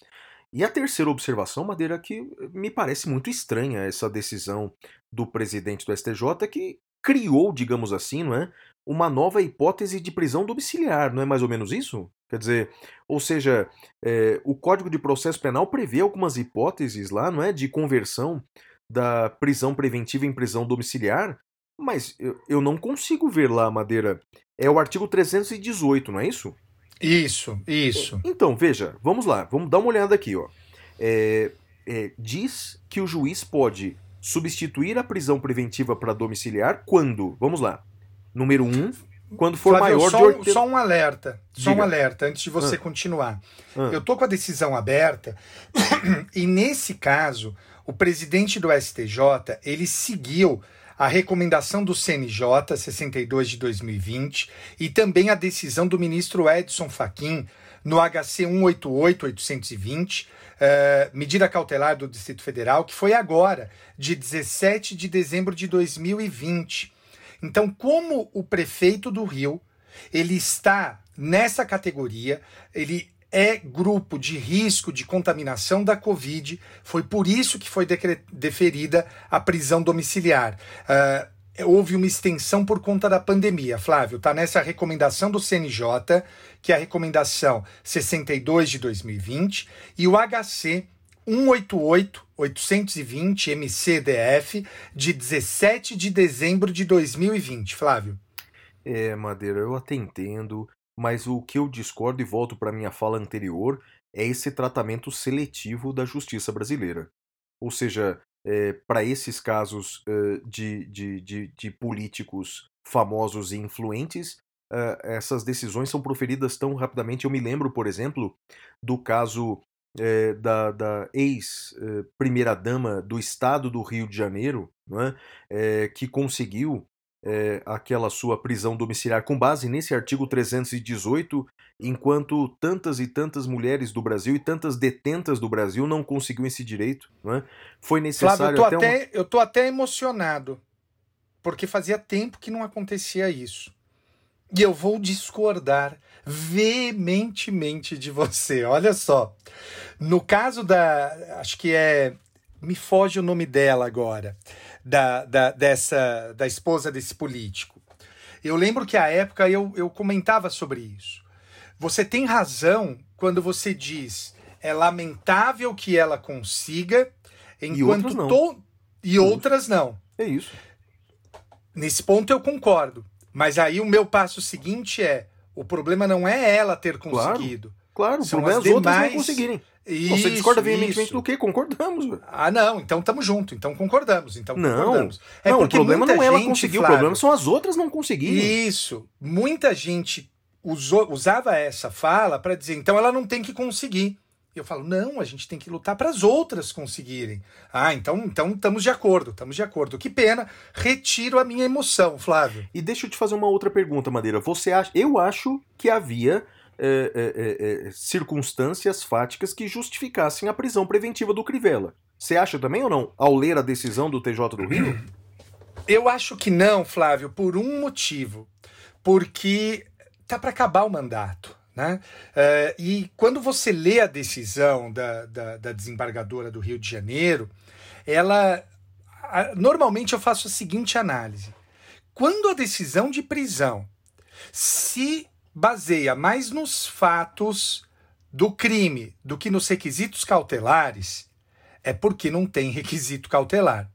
E a terceira observação, Madeira, que me parece muito estranha essa decisão do presidente do STJ, que criou, digamos assim, não é, uma nova hipótese de prisão domiciliar, não é mais ou menos isso? Quer dizer, ou seja, é, o Código de Processo Penal prevê algumas hipóteses lá, não é, de conversão da prisão preventiva em prisão domiciliar, mas eu, eu não consigo ver lá, Madeira. É o artigo 318, não é isso? Isso, isso. Então, veja, vamos lá, vamos dar uma olhada aqui, ó. É, é, diz que o juiz pode substituir a prisão preventiva para domiciliar quando? Vamos lá. Número um, quando for Flávio, maior só, de 80... só um alerta, Diga. só um alerta antes de você ah. continuar. Ah. Eu tô com a decisão aberta e nesse caso o presidente do STJ ele seguiu a recomendação do CNJ 62 de 2020 e também a decisão do ministro Edson Fachin no HC 188-820, uh, medida cautelar do Distrito Federal, que foi agora, de 17 de dezembro de 2020. Então, como o prefeito do Rio, ele está nessa categoria, ele é grupo de risco de contaminação da Covid. Foi por isso que foi deferida a prisão domiciliar. Uh, houve uma extensão por conta da pandemia. Flávio, está nessa recomendação do CNJ, que é a recomendação 62 de 2020, e o HC 188 820 MCDF de 17 de dezembro de 2020. Flávio. É, Madeira, eu até entendo, mas o que eu discordo e volto para minha fala anterior é esse tratamento seletivo da justiça brasileira. Ou seja, é, para esses casos é, de, de, de, de, políticos famosos e influentes, é, essas decisões são proferidas tão rapidamente. Eu me lembro, por exemplo, do caso é, da, da ex-primeira-dama do estado do Rio de Janeiro, é? É, que conseguiu aquela sua prisão domiciliar com base nesse artigo 318, enquanto tantas e tantas mulheres do Brasil e tantas detentas do Brasil não conseguiam esse direito. É? Foi necessário. Flávio, eu, tô até, até uma... eu tô até emocionado, porque fazia tempo que não acontecia isso. E eu vou discordar veementemente de você. Olha só. No caso da. Acho que é. Me foge o nome dela agora. Da, da, dessa, da esposa desse político. Eu lembro que à época eu, eu comentava sobre isso. Você tem razão quando você diz é lamentável que ela consiga, enquanto e outras não. To... E outras não. É isso. Nesse ponto eu concordo. Mas aí o meu passo seguinte é: o problema não é ela ter conseguido. Claro, claro o problema é as demais... outras não conseguirem. Isso, Você discorda veementemente do que? Concordamos. Ah, não, então estamos juntos, então concordamos, então não, concordamos. É não, o problema não é ela conseguir, Flávio, o problema são as outras não conseguirem. Isso. Muita gente usou, usava essa fala para dizer, então ela não tem que conseguir. Eu falo, não, a gente tem que lutar para as outras conseguirem. Ah, então então estamos de acordo, estamos de acordo. Que pena, retiro a minha emoção, Flávio. E deixa eu te fazer uma outra pergunta, Madeira. Você acha? Eu acho que havia é, é, é, circunstâncias fáticas que justificassem a prisão preventiva do Crivella. Você acha também ou não, ao ler a decisão do TJ do Rio? Eu acho que não, Flávio, por um motivo. Porque tá para acabar o mandato. Né? Uh, e quando você lê a decisão da, da, da desembargadora do Rio de Janeiro, ela. A, normalmente eu faço a seguinte análise. Quando a decisão de prisão se baseia mais nos fatos do crime do que nos requisitos cautelares, é porque não tem requisito cautelar.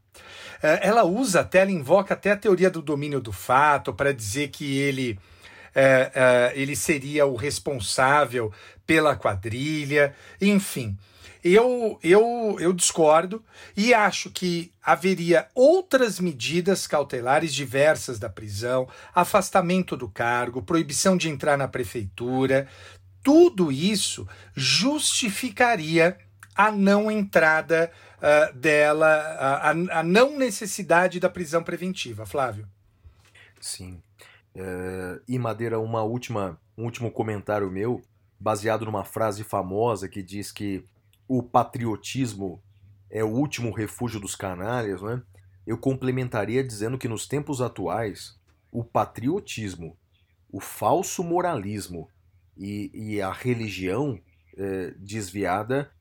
Uh, ela usa até, ela invoca até a teoria do domínio do fato para dizer que ele é, é, ele seria o responsável pela quadrilha, enfim. Eu, eu, eu discordo e acho que haveria outras medidas cautelares diversas da prisão, afastamento do cargo, proibição de entrar na prefeitura. Tudo isso justificaria a não entrada uh, dela, a, a não necessidade da prisão preventiva. Flávio. Sim. Uh, e Madeira, uma última, um último comentário meu, baseado numa frase famosa que diz que o patriotismo é o último refúgio dos canalhas, né? Eu complementaria dizendo que nos tempos atuais, o patriotismo, o falso moralismo e, e a religião eh, desviada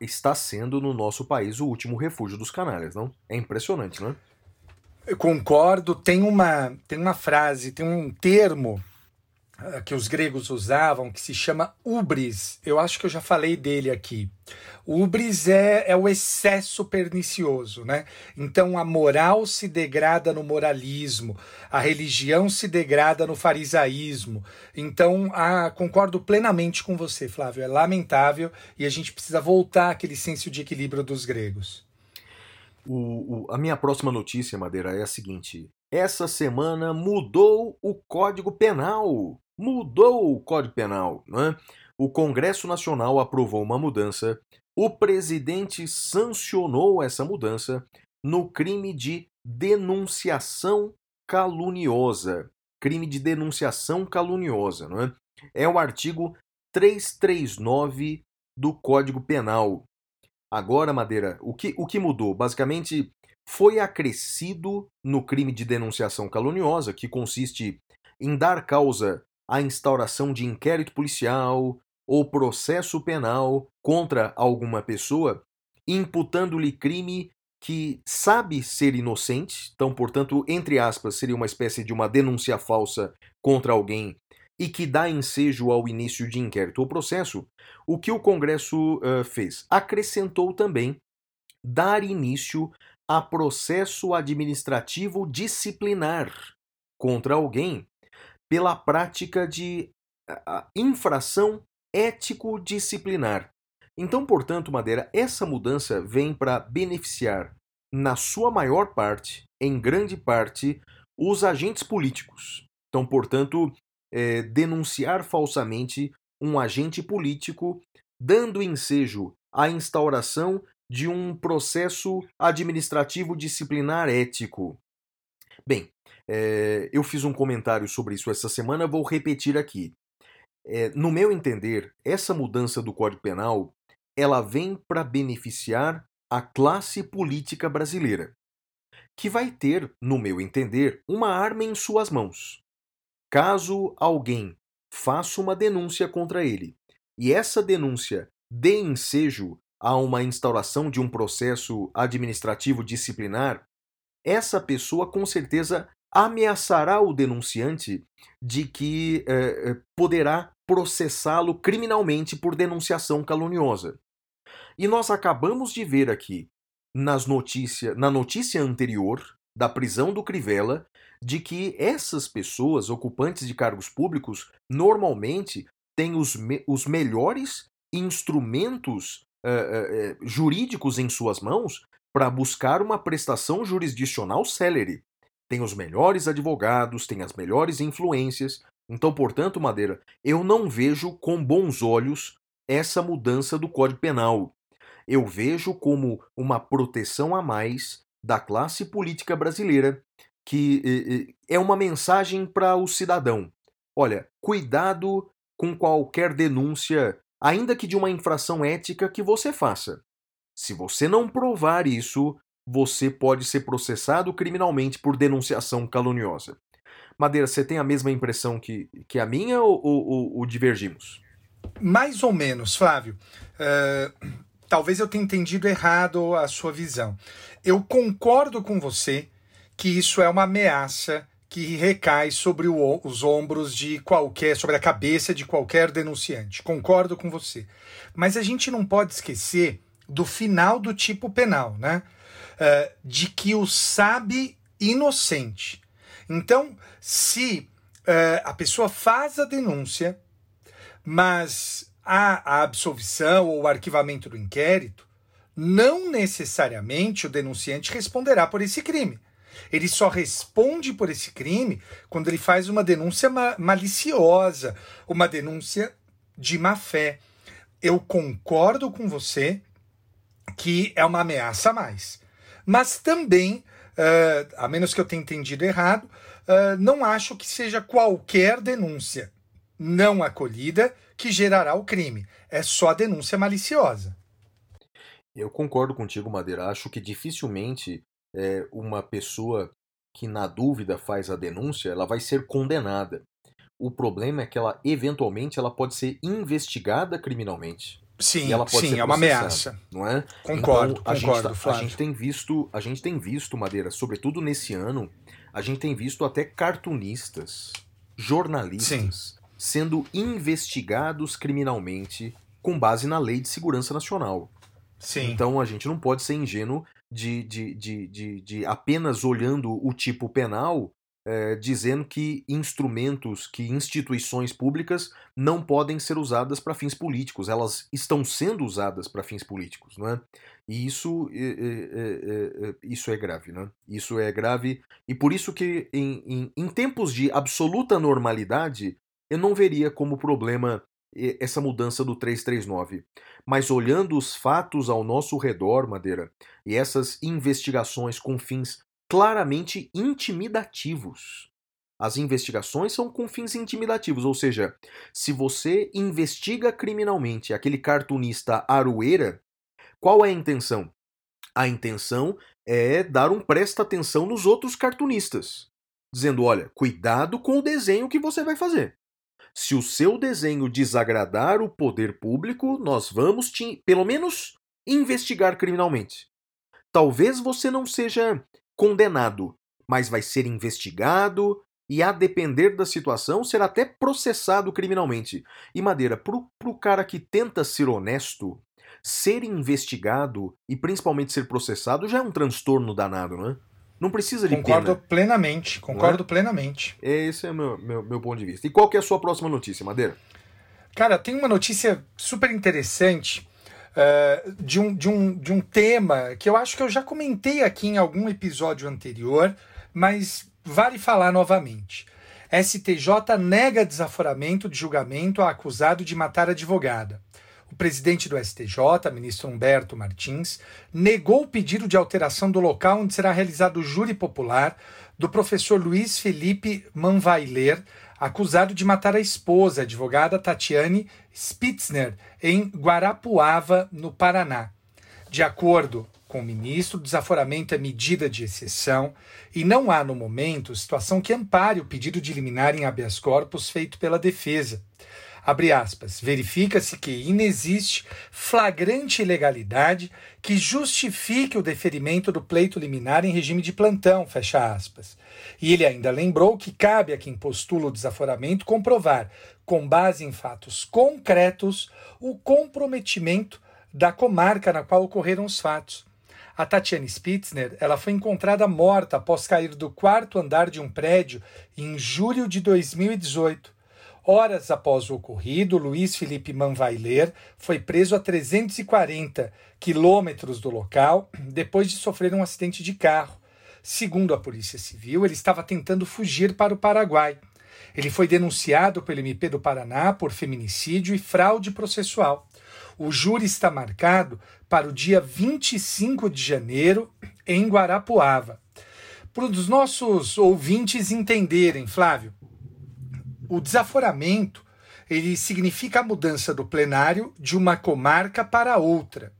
está sendo no nosso país o último refúgio dos canalhas, não? É impressionante, não é? Eu concordo. Tem uma, tem uma frase, tem um termo que os gregos usavam que se chama ubris. Eu acho que eu já falei dele aqui. ubris é, é o excesso pernicioso, né? Então a moral se degrada no moralismo, a religião se degrada no farisaísmo. Então, ah, concordo plenamente com você, Flávio. É lamentável e a gente precisa voltar àquele senso de equilíbrio dos gregos. O, o, a minha próxima notícia, Madeira, é a seguinte: essa semana mudou o Código Penal. Mudou o Código Penal, né? O Congresso Nacional aprovou uma mudança. O presidente sancionou essa mudança no crime de denunciação caluniosa. Crime de denunciação caluniosa, não é? É o artigo 339 do Código Penal. Agora, Madeira, o que, o que mudou? Basicamente, foi acrescido no crime de denunciação caluniosa, que consiste em dar causa à instauração de inquérito policial ou processo penal contra alguma pessoa, imputando-lhe crime que sabe ser inocente, então, portanto, entre aspas, seria uma espécie de uma denúncia falsa contra alguém e que dá ensejo ao início de inquérito ou processo, o que o Congresso uh, fez? Acrescentou também dar início a processo administrativo disciplinar contra alguém pela prática de infração ético-disciplinar. Então, portanto, Madeira, essa mudança vem para beneficiar, na sua maior parte, em grande parte, os agentes políticos. Então, portanto, é, denunciar falsamente um agente político, dando ensejo à instauração de um processo administrativo disciplinar ético. Bem, é, eu fiz um comentário sobre isso essa semana, vou repetir aqui. É, no meu entender, essa mudança do Código Penal ela vem para beneficiar a classe política brasileira, que vai ter, no meu entender, uma arma em suas mãos. Caso alguém faça uma denúncia contra ele e essa denúncia dê ensejo a uma instauração de um processo administrativo disciplinar, essa pessoa com certeza ameaçará o denunciante de que eh, poderá processá-lo criminalmente por denunciação caluniosa. E nós acabamos de ver aqui nas notícia, na notícia anterior da prisão do Crivella de que essas pessoas ocupantes de cargos públicos normalmente têm os, me os melhores instrumentos uh, jurídicos em suas mãos para buscar uma prestação jurisdicional célere. Tem os melhores advogados, tem as melhores influências. Então, portanto, Madeira, eu não vejo com bons olhos essa mudança do Código Penal. Eu vejo como uma proteção a mais da classe política brasileira que é uma mensagem para o cidadão. Olha, cuidado com qualquer denúncia, ainda que de uma infração ética que você faça. Se você não provar isso, você pode ser processado criminalmente por denunciação caluniosa. Madeira, você tem a mesma impressão que, que a minha ou, ou, ou divergimos? Mais ou menos, Flávio. Uh, talvez eu tenha entendido errado a sua visão. Eu concordo com você que isso é uma ameaça que recai sobre o, os ombros de qualquer, sobre a cabeça de qualquer denunciante. Concordo com você. Mas a gente não pode esquecer do final do tipo penal, né? Uh, de que o sabe inocente. Então, se uh, a pessoa faz a denúncia, mas há a absolvição ou o arquivamento do inquérito, não necessariamente o denunciante responderá por esse crime. Ele só responde por esse crime quando ele faz uma denúncia ma maliciosa, uma denúncia de má fé. Eu concordo com você que é uma ameaça a mais. Mas também, uh, a menos que eu tenha entendido errado, uh, não acho que seja qualquer denúncia não acolhida que gerará o crime. É só a denúncia maliciosa. Eu concordo contigo, Madeira. Acho que dificilmente é, uma pessoa que na dúvida faz a denúncia, ela vai ser condenada. O problema é que ela eventualmente ela pode ser investigada criminalmente. Sim, sim, é uma ameaça. Não é? Concordo, então, a concordo, gente, tá, a gente tem visto, a gente tem visto, Madeira, sobretudo nesse ano, a gente tem visto até cartunistas, jornalistas sim. sendo investigados criminalmente com base na Lei de Segurança Nacional. Sim. Então a gente não pode ser ingênuo de, de, de, de, de apenas olhando o tipo penal, é, dizendo que instrumentos, que instituições públicas não podem ser usadas para fins políticos. Elas estão sendo usadas para fins políticos, não é? E isso é, é, isso é grave, né? Isso é grave e por isso que em, em, em tempos de absoluta normalidade eu não veria como problema essa mudança do 339. Mas olhando os fatos ao nosso redor, Madeira, e essas investigações com fins claramente intimidativos. As investigações são com fins intimidativos, ou seja, se você investiga criminalmente aquele cartunista Arueira, qual é a intenção? A intenção é dar um presta atenção nos outros cartunistas, dizendo: olha, cuidado com o desenho que você vai fazer. Se o seu desenho desagradar o poder público, nós vamos te, pelo menos, investigar criminalmente. Talvez você não seja condenado, mas vai ser investigado e, a depender da situação, será até processado criminalmente. E Madeira, pro, pro cara que tenta ser honesto, ser investigado e principalmente ser processado já é um transtorno danado, não é? Não precisa de Concordo pena. plenamente, concordo é? plenamente. Esse é o meu, meu, meu ponto de vista. E qual que é a sua próxima notícia, Madeira? Cara, tem uma notícia super interessante uh, de, um, de, um, de um tema que eu acho que eu já comentei aqui em algum episódio anterior, mas vale falar novamente. STJ nega desaforamento de julgamento a acusado de matar advogada. O presidente do STJ, ministro Humberto Martins, negou o pedido de alteração do local onde será realizado o júri popular do professor Luiz Felipe Manvailer, acusado de matar a esposa, a advogada Tatiane Spitzner, em Guarapuava, no Paraná. De acordo com o ministro, o desaforamento é medida de exceção e não há, no momento, situação que ampare o pedido de liminar em habeas corpus feito pela defesa. Abre aspas. Verifica-se que inexiste flagrante ilegalidade que justifique o deferimento do pleito liminar em regime de plantão, fecha aspas. E ele ainda lembrou que cabe a quem postula o desaforamento comprovar, com base em fatos concretos, o comprometimento da comarca na qual ocorreram os fatos. A Tatiane Spitzner ela foi encontrada morta após cair do quarto andar de um prédio em julho de 2018. Horas após o ocorrido, Luiz Felipe Manvailer foi preso a 340 quilômetros do local depois de sofrer um acidente de carro. Segundo a Polícia Civil, ele estava tentando fugir para o Paraguai. Ele foi denunciado pelo MP do Paraná por feminicídio e fraude processual. O júri está marcado para o dia 25 de janeiro em Guarapuava. Para os nossos ouvintes entenderem, Flávio, o desaforamento ele significa a mudança do plenário de uma comarca para outra.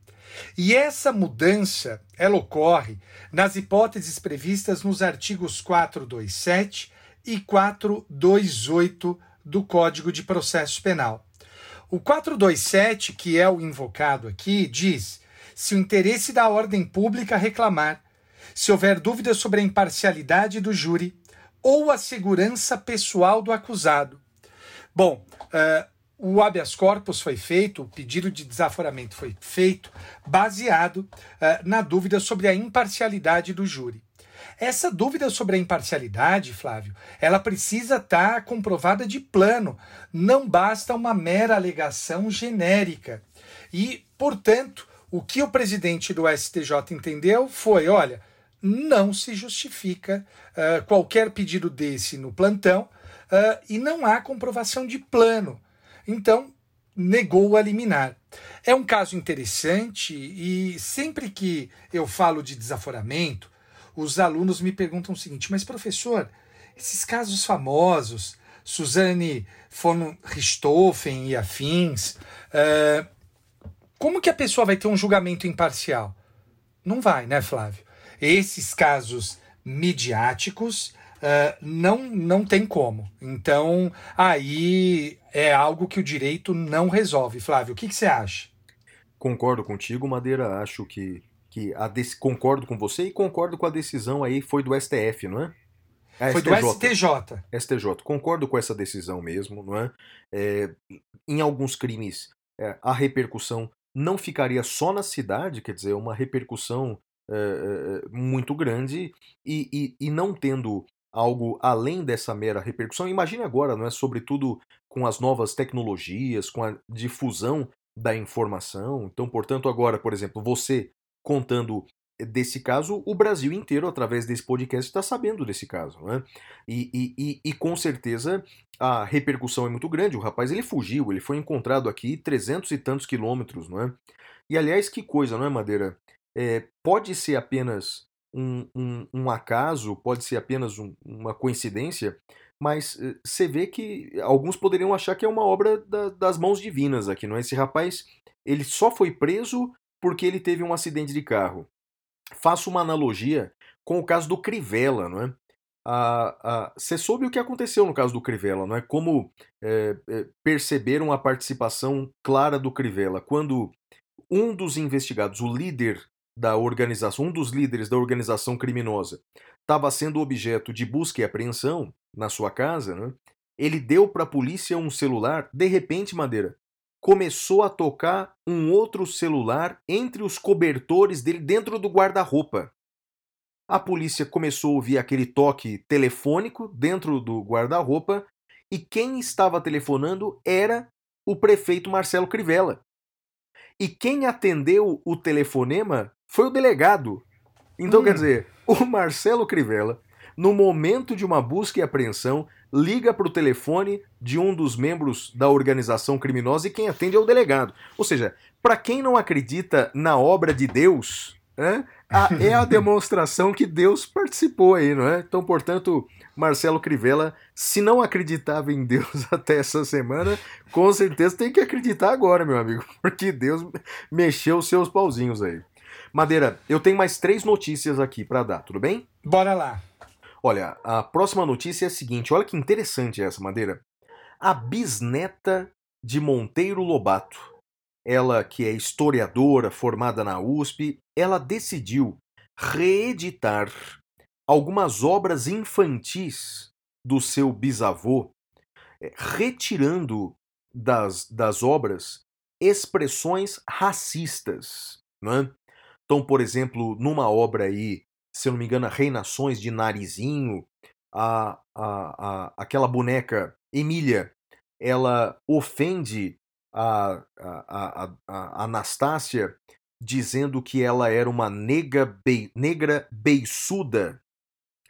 E essa mudança, ela ocorre nas hipóteses previstas nos artigos 427 e 428 do Código de Processo Penal. O 427, que é o invocado aqui, diz: se o interesse da ordem pública reclamar, se houver dúvida sobre a imparcialidade do júri ou a segurança pessoal do acusado. Bom, uh, o habeas corpus foi feito, o pedido de desaforamento foi feito, baseado uh, na dúvida sobre a imparcialidade do júri. Essa dúvida sobre a imparcialidade, Flávio, ela precisa estar tá comprovada de plano. Não basta uma mera alegação genérica. E, portanto, o que o presidente do STJ entendeu foi: olha, não se justifica uh, qualquer pedido desse no plantão uh, e não há comprovação de plano. Então, negou a liminar. É um caso interessante e sempre que eu falo de desaforamento, os alunos me perguntam o seguinte: mas professor, esses casos famosos, Suzane von Richthofen e afins, uh, como que a pessoa vai ter um julgamento imparcial? Não vai, né, Flávio? Esses casos midiáticos uh, não, não tem como. Então, aí é algo que o direito não resolve. Flávio, o que, que você acha? Concordo contigo, Madeira. Acho que que a concordo com você e concordo com a decisão aí, foi do STF, não é? A foi STJ. do STJ. STJ. Concordo com essa decisão mesmo, não é? é em alguns crimes, é, a repercussão não ficaria só na cidade, quer dizer, uma repercussão é, é, muito grande e, e, e não tendo algo além dessa mera repercussão. Imagine agora, não é? Sobretudo com as novas tecnologias, com a difusão da informação. Então, portanto, agora, por exemplo, você contando desse caso, o Brasil inteiro, através desse podcast, está sabendo desse caso. Né? E, e, e, e, com certeza a repercussão é muito grande. O rapaz ele fugiu, ele foi encontrado aqui 300 e tantos quilômetros. Não é? E aliás, que coisa, não é, Madeira? É, pode ser apenas um, um, um, acaso, pode ser apenas um, uma coincidência, mas eh, você vê que alguns poderiam achar que é uma obra da, das mãos divinas aqui, não é? Esse rapaz, ele só foi preso porque ele teve um acidente de carro. Faço uma analogia com o caso do Crivella, não é? Você soube o que aconteceu no caso do Crivella, não é? Como é, é, perceberam a participação clara do Crivella quando um dos investigados, o líder da organização, um dos líderes da organização criminosa, estava sendo objeto de busca e apreensão na sua casa, né? ele deu para a polícia um celular, de repente, Madeira, começou a tocar um outro celular entre os cobertores dele dentro do guarda-roupa. A polícia começou a ouvir aquele toque telefônico dentro do guarda-roupa e quem estava telefonando era o prefeito Marcelo Crivella. E quem atendeu o telefonema foi o delegado. Então, hum. quer dizer, o Marcelo Crivella, no momento de uma busca e apreensão, liga para o telefone de um dos membros da organização criminosa e quem atende é o delegado. Ou seja, para quem não acredita na obra de Deus, né, a, é a demonstração que Deus participou aí, não é? Então, portanto, Marcelo Crivella, se não acreditava em Deus até essa semana, com certeza tem que acreditar agora, meu amigo, porque Deus mexeu os seus pauzinhos aí. Madeira, eu tenho mais três notícias aqui para dar, tudo bem? Bora lá. Olha, a próxima notícia é a seguinte: olha que interessante essa, Madeira. A bisneta de Monteiro Lobato, ela que é historiadora formada na USP, ela decidiu reeditar algumas obras infantis do seu bisavô, eh, retirando das, das obras expressões racistas. Né? Então, por exemplo, numa obra aí se eu não me engano, Reinações de Narizinho, a, a, a, aquela boneca Emília, ela ofende a, a, a, a Anastácia dizendo que ela era uma nega be, negra beiçuda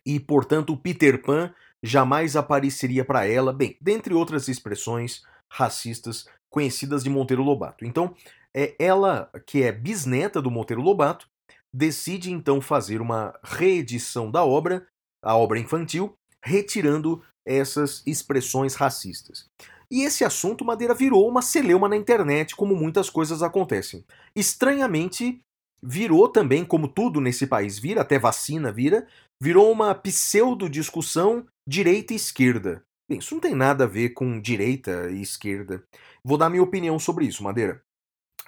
e, portanto, Peter Pan jamais apareceria para ela, bem, dentre outras expressões racistas conhecidas de Monteiro Lobato. Então, é ela que é bisneta do Monteiro Lobato, decide então fazer uma reedição da obra, a obra infantil, retirando essas expressões racistas. E esse assunto, Madeira, virou uma celeuma na internet, como muitas coisas acontecem. Estranhamente, virou também, como tudo nesse país vira, até vacina vira, virou uma pseudo-discussão direita e esquerda. Bem, isso não tem nada a ver com direita e esquerda. Vou dar minha opinião sobre isso, Madeira.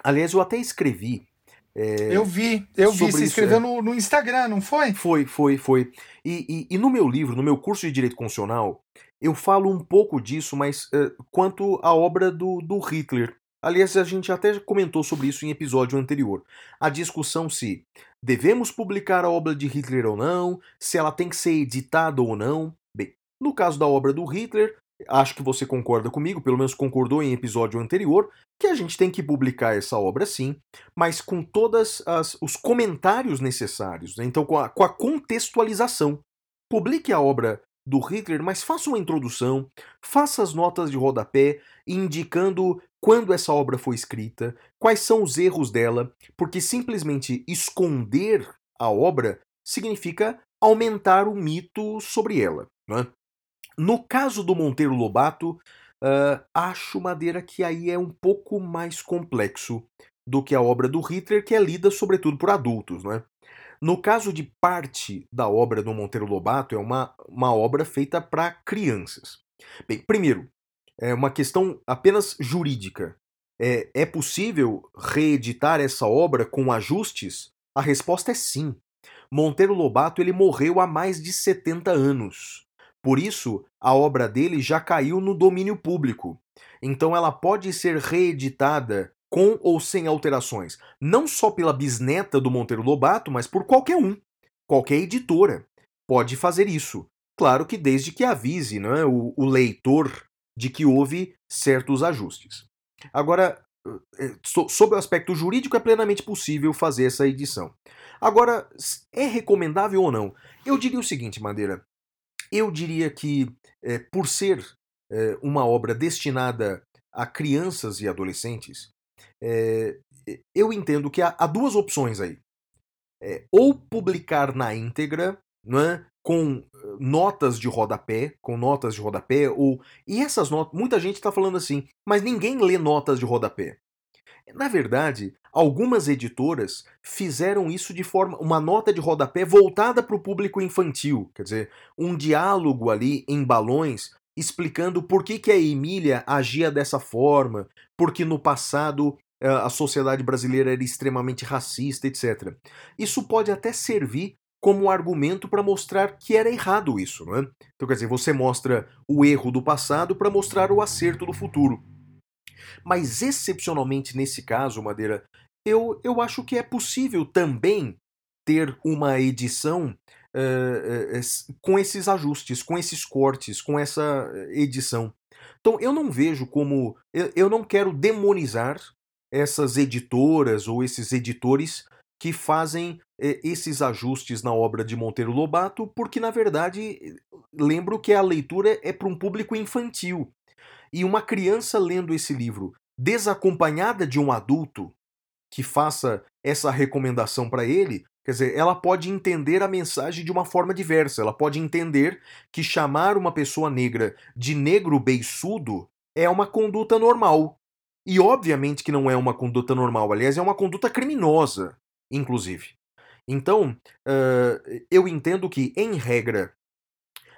Aliás, eu até escrevi. É, eu vi, eu vi. Você escreveu é. no, no, Instagram, não foi? Foi, foi, foi. E, e, e, no meu livro, no meu curso de Direito Constitucional, eu falo um pouco disso, mas uh, quanto à obra do, do Hitler. Aliás, a gente até comentou sobre isso em episódio anterior. A discussão se devemos publicar a obra de Hitler ou não, se ela tem que ser editada ou não. Bem, no caso da obra do Hitler, acho que você concorda comigo, pelo menos concordou em episódio anterior, que a gente tem que publicar essa obra sim, mas com todos os comentários necessários, né? então com a, com a contextualização. Publique a obra do Hitler, mas faça uma introdução, faça as notas de rodapé indicando quando essa obra foi escrita, quais são os erros dela, porque simplesmente esconder a obra significa aumentar o mito sobre ela. Né? No caso do Monteiro Lobato, uh, acho Madeira que aí é um pouco mais complexo do que a obra do Hitler, que é lida sobretudo por adultos. Não é? No caso de parte da obra do Monteiro Lobato, é uma, uma obra feita para crianças. Bem, primeiro, é uma questão apenas jurídica. É, é possível reeditar essa obra com ajustes? A resposta é sim. Monteiro Lobato ele morreu há mais de 70 anos. Por isso, a obra dele já caiu no domínio público. Então ela pode ser reeditada com ou sem alterações, não só pela bisneta do Monteiro Lobato, mas por qualquer um. Qualquer editora pode fazer isso. Claro que desde que avise não é, o, o leitor de que houve certos ajustes. Agora, eh, sob o aspecto jurídico, é plenamente possível fazer essa edição. Agora, é recomendável ou não? Eu diria o seguinte, Madeira. Eu diria que, é, por ser é, uma obra destinada a crianças e adolescentes, é, eu entendo que há, há, duas opções aí. ou publicar na íntegra, é, com notas de rodapé, com notas de rodapé, ou. E essas notas. Muita gente está falando assim, mas ninguém lê notas de rodapé. Na verdade, algumas editoras fizeram isso de forma uma nota de rodapé voltada para o público infantil, quer dizer, um diálogo ali em balões explicando por que, que a Emília agia dessa forma, porque no passado eh, a sociedade brasileira era extremamente racista, etc. Isso pode até servir como argumento para mostrar que era errado isso, não é? Então, quer dizer, você mostra o erro do passado para mostrar o acerto do futuro. Mas excepcionalmente nesse caso, Madeira, eu, eu acho que é possível também ter uma edição uh, com esses ajustes, com esses cortes, com essa edição. Então eu não vejo como. Eu, eu não quero demonizar essas editoras ou esses editores que fazem eh, esses ajustes na obra de Monteiro Lobato, porque na verdade lembro que a leitura é para um público infantil. E uma criança lendo esse livro, desacompanhada de um adulto que faça essa recomendação para ele, quer dizer, ela pode entender a mensagem de uma forma diversa. Ela pode entender que chamar uma pessoa negra de negro beiçudo é uma conduta normal. E obviamente que não é uma conduta normal, aliás, é uma conduta criminosa, inclusive. Então, uh, eu entendo que, em regra,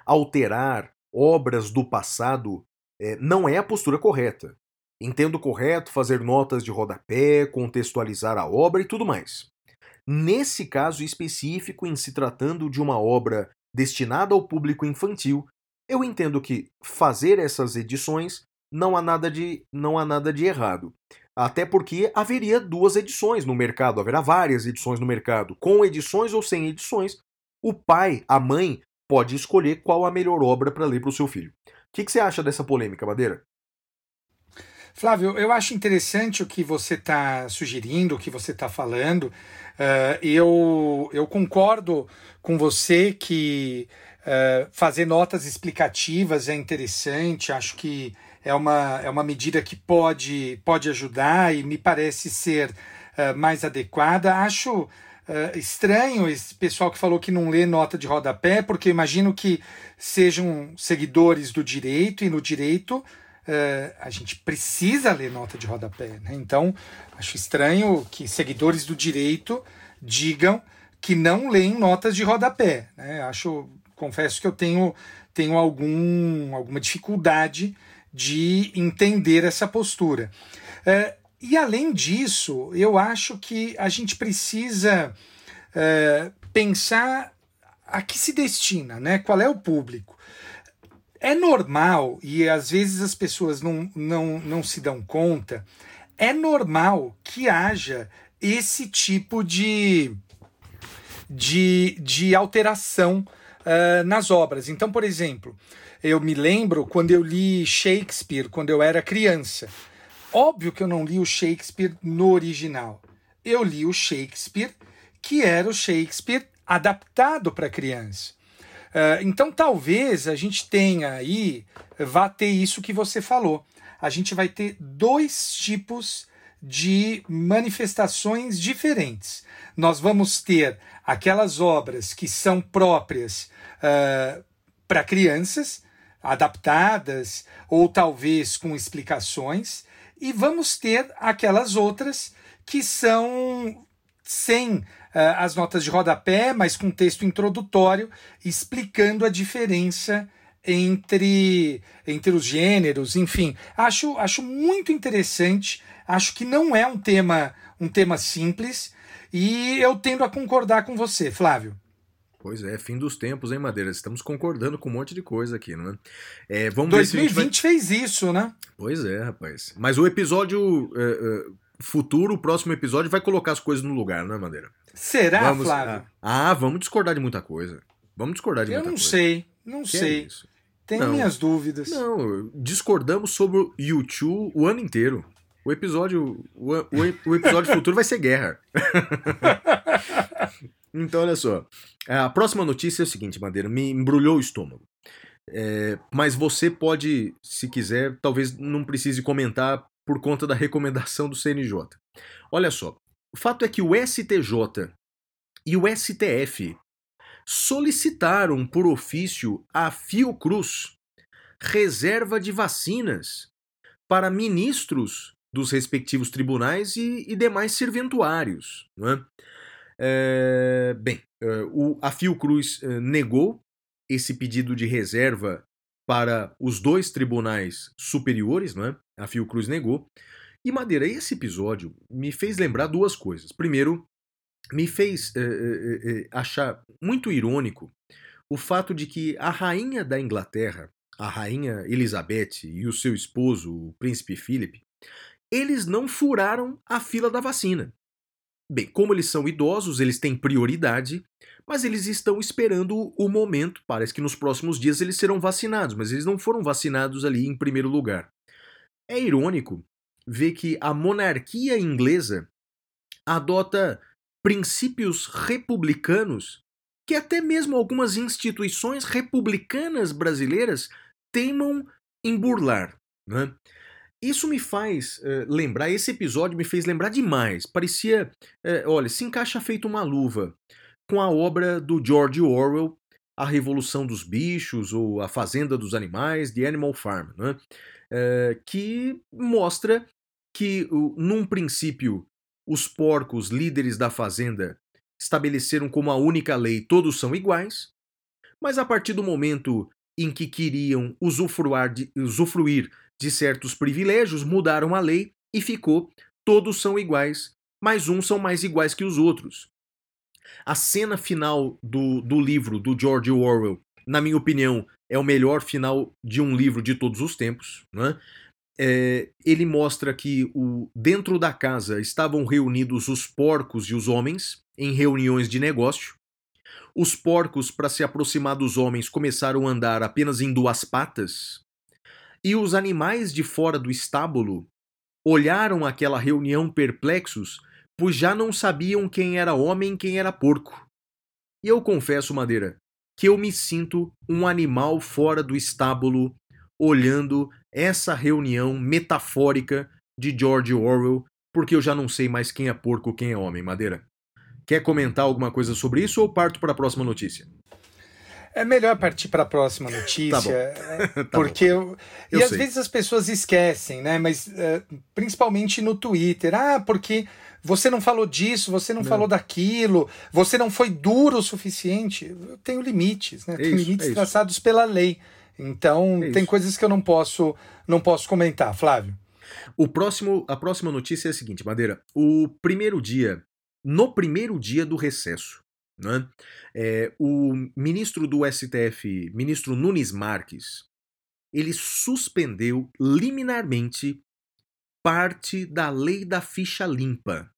alterar obras do passado é, não é a postura correta. Entendo correto fazer notas de rodapé, contextualizar a obra e tudo mais. Nesse caso específico, em se tratando de uma obra destinada ao público infantil, eu entendo que fazer essas edições não há nada de, não há nada de errado. Até porque haveria duas edições no mercado, haverá várias edições no mercado, com edições ou sem edições. O pai, a mãe, pode escolher qual a melhor obra para ler para o seu filho. O que, que você acha dessa polêmica, Madeira? Flávio, eu acho interessante o que você está sugerindo, o que você está falando. Uh, eu, eu concordo com você que uh, fazer notas explicativas é interessante, acho que é uma, é uma medida que pode, pode ajudar e me parece ser uh, mais adequada. Acho Uh, estranho esse pessoal que falou que não lê nota de rodapé, porque imagino que sejam seguidores do direito, e no direito uh, a gente precisa ler nota de rodapé. Né? Então, acho estranho que seguidores do direito digam que não leem notas de rodapé. Né? Acho, confesso que eu tenho, tenho algum, alguma dificuldade de entender essa postura. Uh, e além disso, eu acho que a gente precisa uh, pensar a que se destina, né? qual é o público. É normal, e às vezes as pessoas não, não, não se dão conta, é normal que haja esse tipo de, de, de alteração uh, nas obras. Então, por exemplo, eu me lembro quando eu li Shakespeare, quando eu era criança. Óbvio que eu não li o Shakespeare no original. Eu li o Shakespeare, que era o Shakespeare adaptado para criança. Uh, então, talvez a gente tenha aí, vá ter isso que você falou. A gente vai ter dois tipos de manifestações diferentes. Nós vamos ter aquelas obras que são próprias uh, para crianças, adaptadas ou talvez com explicações, e vamos ter aquelas outras que são sem as notas de rodapé, mas com texto introdutório explicando a diferença entre, entre os gêneros, enfim. Acho, acho muito interessante, acho que não é um tema, um tema simples, e eu tendo a concordar com você, Flávio. Pois é, fim dos tempos, hein, Madeira? Estamos concordando com um monte de coisa aqui, não é? é vamos 2020 ver se vai... fez isso, né? Pois é, rapaz. Mas o episódio é, é, futuro, o próximo episódio, vai colocar as coisas no lugar, não é, Madeira? Será, vamos, Flávio? Ah, ah, vamos discordar de muita coisa. Vamos discordar de Eu muita coisa. Eu não sei, não que sei. É Tenho não, minhas dúvidas. Não, discordamos sobre o YouTube o ano inteiro. O episódio, o, o, o episódio futuro vai ser guerra. então, olha só. A próxima notícia é o seguinte, Madeira, me embrulhou o estômago. É, mas você pode, se quiser, talvez não precise comentar por conta da recomendação do CNJ. Olha só, o fato é que o STJ e o STF solicitaram por ofício à Fiocruz reserva de vacinas para ministros dos respectivos tribunais e, e demais serventuários. É? É, bem, é, o, a Fiocruz é, negou esse pedido de reserva para os dois tribunais superiores, não é? a Fiocruz negou, e Madeira, esse episódio me fez lembrar duas coisas. Primeiro, me fez é, é, achar muito irônico o fato de que a rainha da Inglaterra, a rainha Elizabeth e o seu esposo, o príncipe Philip, eles não furaram a fila da vacina. Bem, como eles são idosos, eles têm prioridade, mas eles estão esperando o momento. Parece que nos próximos dias eles serão vacinados, mas eles não foram vacinados ali em primeiro lugar. É irônico vê que a monarquia inglesa adota princípios republicanos que até mesmo algumas instituições republicanas brasileiras teimam em burlar. Né? Isso me faz uh, lembrar, esse episódio me fez lembrar demais. Parecia, uh, olha, se encaixa feito uma luva com a obra do George Orwell, A Revolução dos Bichos ou A Fazenda dos Animais, The Animal Farm, né? Que mostra que, num princípio, os porcos líderes da fazenda estabeleceram como a única lei todos são iguais, mas a partir do momento em que queriam usufruir de, usufruir de certos privilégios, mudaram a lei e ficou todos são iguais, mas uns são mais iguais que os outros. A cena final do, do livro do George Orwell, na minha opinião, é o melhor final de um livro de todos os tempos. Né? é, ele mostra que o, dentro da casa estavam reunidos os porcos e os homens em reuniões de negócio. Os porcos, para se aproximar dos homens, começaram a andar apenas em duas patas. E os animais de fora do estábulo olharam aquela reunião perplexos, pois já não sabiam quem era homem e quem era porco. E eu confesso, Madeira, que eu me sinto um animal fora do estábulo olhando essa reunião metafórica de George Orwell, porque eu já não sei mais quem é porco quem é homem, Madeira. Quer comentar alguma coisa sobre isso ou parto para a próxima notícia? É melhor partir para a próxima notícia, é, Tá porque eu, Eu e às sei. vezes as pessoas esquecem, né? Mas é, principalmente no Twitter, ah, porque você não falou disso, você não, Não. falou daquilo, você não foi duro o suficiente. Eu tenho limites, né? É Tem isso, limites é isso. traçados pela lei. Então É tem isso. coisas que eu não posso não posso comentar, Flávio. O próximo, a próxima notícia é a seguinte, Madeira. O primeiro dia, no primeiro dia do recesso, né, é, o ministro do STF, ministro Nunes Marques, ele suspendeu liminarmente parte da lei da ficha limpa.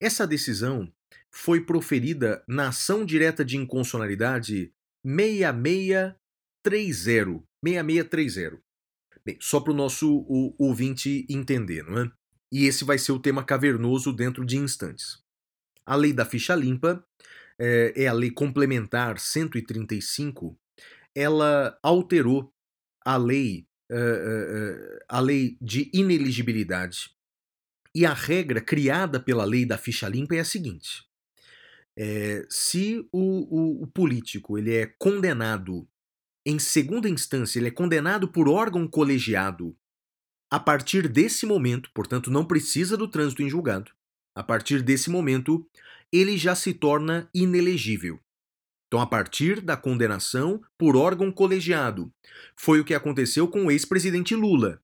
Essa decisão foi proferida na ação direta de inconstitucionalidade 6630. 6630. Bem, só para o nosso ouvinte entender, não é? E esse vai ser o tema cavernoso dentro de instantes. A lei da ficha limpa é, é a lei complementar 135. Ela alterou a lei, eh, eh, a lei de ineligibilidade. E a regra criada pela lei da ficha limpa é a seguinte: é, se o, o- o político ele é condenado em segunda instância, ele é condenado por órgão colegiado. A partir desse momento, portanto, não precisa do trânsito em julgado. A partir desse momento, ele já se torna inelegível. Então, a partir da condenação por órgão colegiado, foi o que aconteceu com o ex-presidente Lula.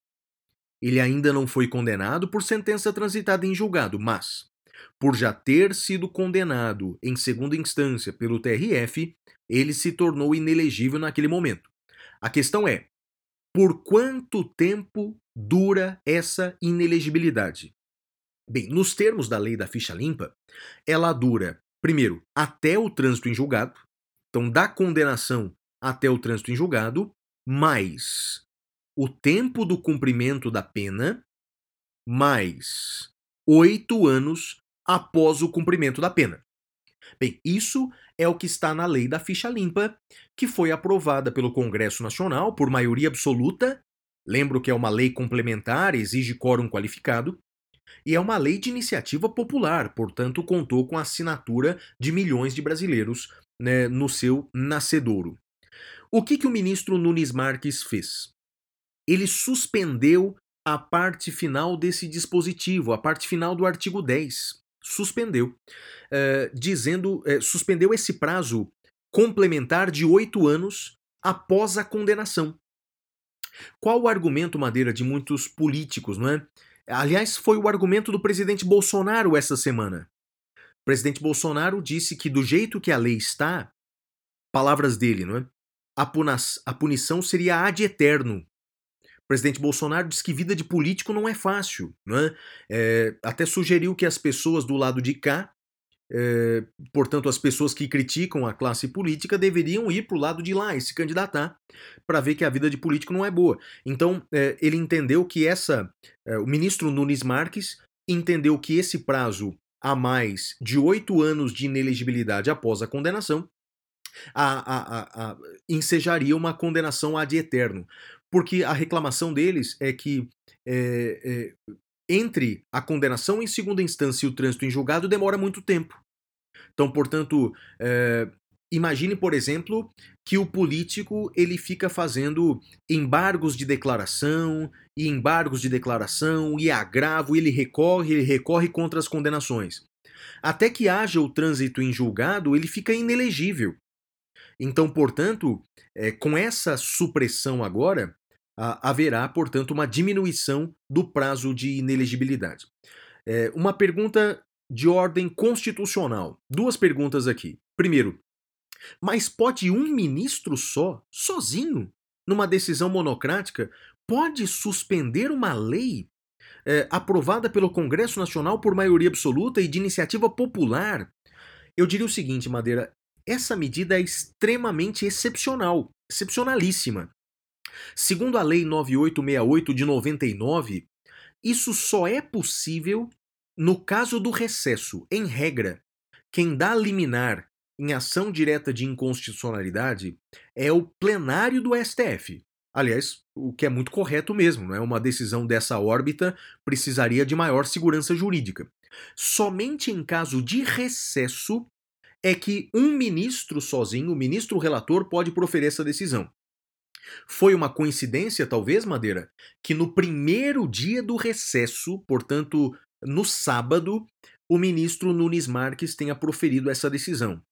Ele ainda não foi condenado por sentença transitada em julgado, mas, por já ter sido condenado em segunda instância pelo TRF, ele se tornou inelegível naquele momento. A questão é: por quanto tempo dura essa inelegibilidade? Bem, nos termos da lei da ficha limpa, ela dura, primeiro, até o trânsito em julgado, então da condenação até o trânsito em julgado, mais o tempo do cumprimento da pena, mais oito anos após o cumprimento da pena. Bem, isso é o que está na lei da ficha limpa, que foi aprovada pelo Congresso Nacional por maioria absoluta. Lembro que é uma lei complementar, exige quórum qualificado. E é uma lei de iniciativa popular, portanto, contou com a assinatura de milhões de brasileiros né, no seu nascedouro. O que, que o ministro Nunes Marques fez? Ele suspendeu a parte final desse dispositivo, a parte final do artigo 10. Suspendeu eh, dizendo, eh, suspendeu esse prazo complementar de oito anos após a condenação. Qual o argumento, Madeira, de muitos políticos, não é? Aliás, foi o argumento do presidente Bolsonaro essa semana. O presidente Bolsonaro disse que, do jeito que a lei está, palavras dele, não é? A, a punição seria ad eterno. O presidente Bolsonaro disse que vida de político não é fácil, não é? É, até sugeriu que as pessoas do lado de cá é, portanto, as pessoas que criticam a classe política deveriam ir para o lado de lá e se candidatar para ver que a vida de político não é boa. Então, é, ele entendeu que essa. é, o ministro Nunes Marques entendeu que esse prazo a mais de oito anos de inelegibilidade após a condenação a, a, a, ensejaria uma condenação ad eterno. Porque a reclamação deles é que entre a condenação em segunda instância e o trânsito em julgado demora muito tempo. Então, portanto, é, imagine, por exemplo, que o político ele fica fazendo embargos de declaração e embargos de declaração e agravo, e ele recorre, ele recorre contra as condenações. Até que haja o trânsito em julgado, ele fica inelegível. Então, portanto, é, com essa supressão agora, a, haverá, portanto, uma diminuição do prazo de inelegibilidade. É, uma pergunta de ordem constitucional. Duas perguntas aqui. Primeiro, mas pode um ministro só, sozinho, numa decisão monocrática, pode suspender uma lei é, aprovada pelo Congresso Nacional por maioria absoluta e de iniciativa popular? Eu diria o seguinte, Madeira, essa medida é extremamente excepcional, excepcionalíssima. Segundo a Lei 9868 de 99, isso só é possível no caso do recesso. Em regra, quem dá liminar em ação direta de inconstitucionalidade é o plenário do STF. Aliás, o que é muito correto mesmo, não é? Uma decisão dessa órbita precisaria de maior segurança jurídica. Somente em caso de recesso é que um ministro sozinho, o ministro relator, pode proferir essa decisão. Foi uma coincidência, talvez, Madeira, que no primeiro dia do recesso, portanto, no sábado, o ministro Nunes Marques tenha proferido essa decisão.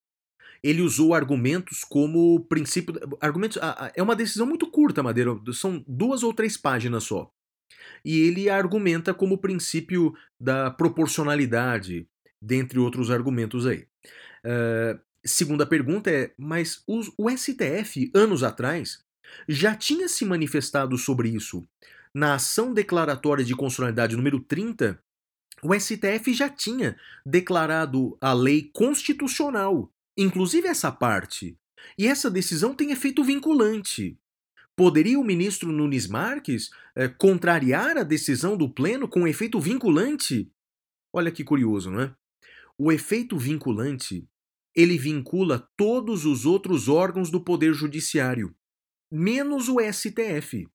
Ele usou argumentos como princípio. Argumentos, é uma decisão muito curta, Madeira, são duas ou três páginas só. E ele argumenta como princípio da proporcionalidade, dentre outros argumentos aí. Uh, segunda pergunta é: mas os, o STF, anos atrás, já tinha se manifestado sobre isso. Na ação declaratória de constitucionalidade número 30, o STF já tinha declarado a lei constitucional, inclusive essa parte. E essa decisão tem efeito vinculante. Poderia o ministro Nunes Marques eh, contrariar a decisão do Pleno com efeito vinculante? Olha que curioso, não é? O efeito vinculante ele vincula todos os outros órgãos do Poder Judiciário, menos o STF.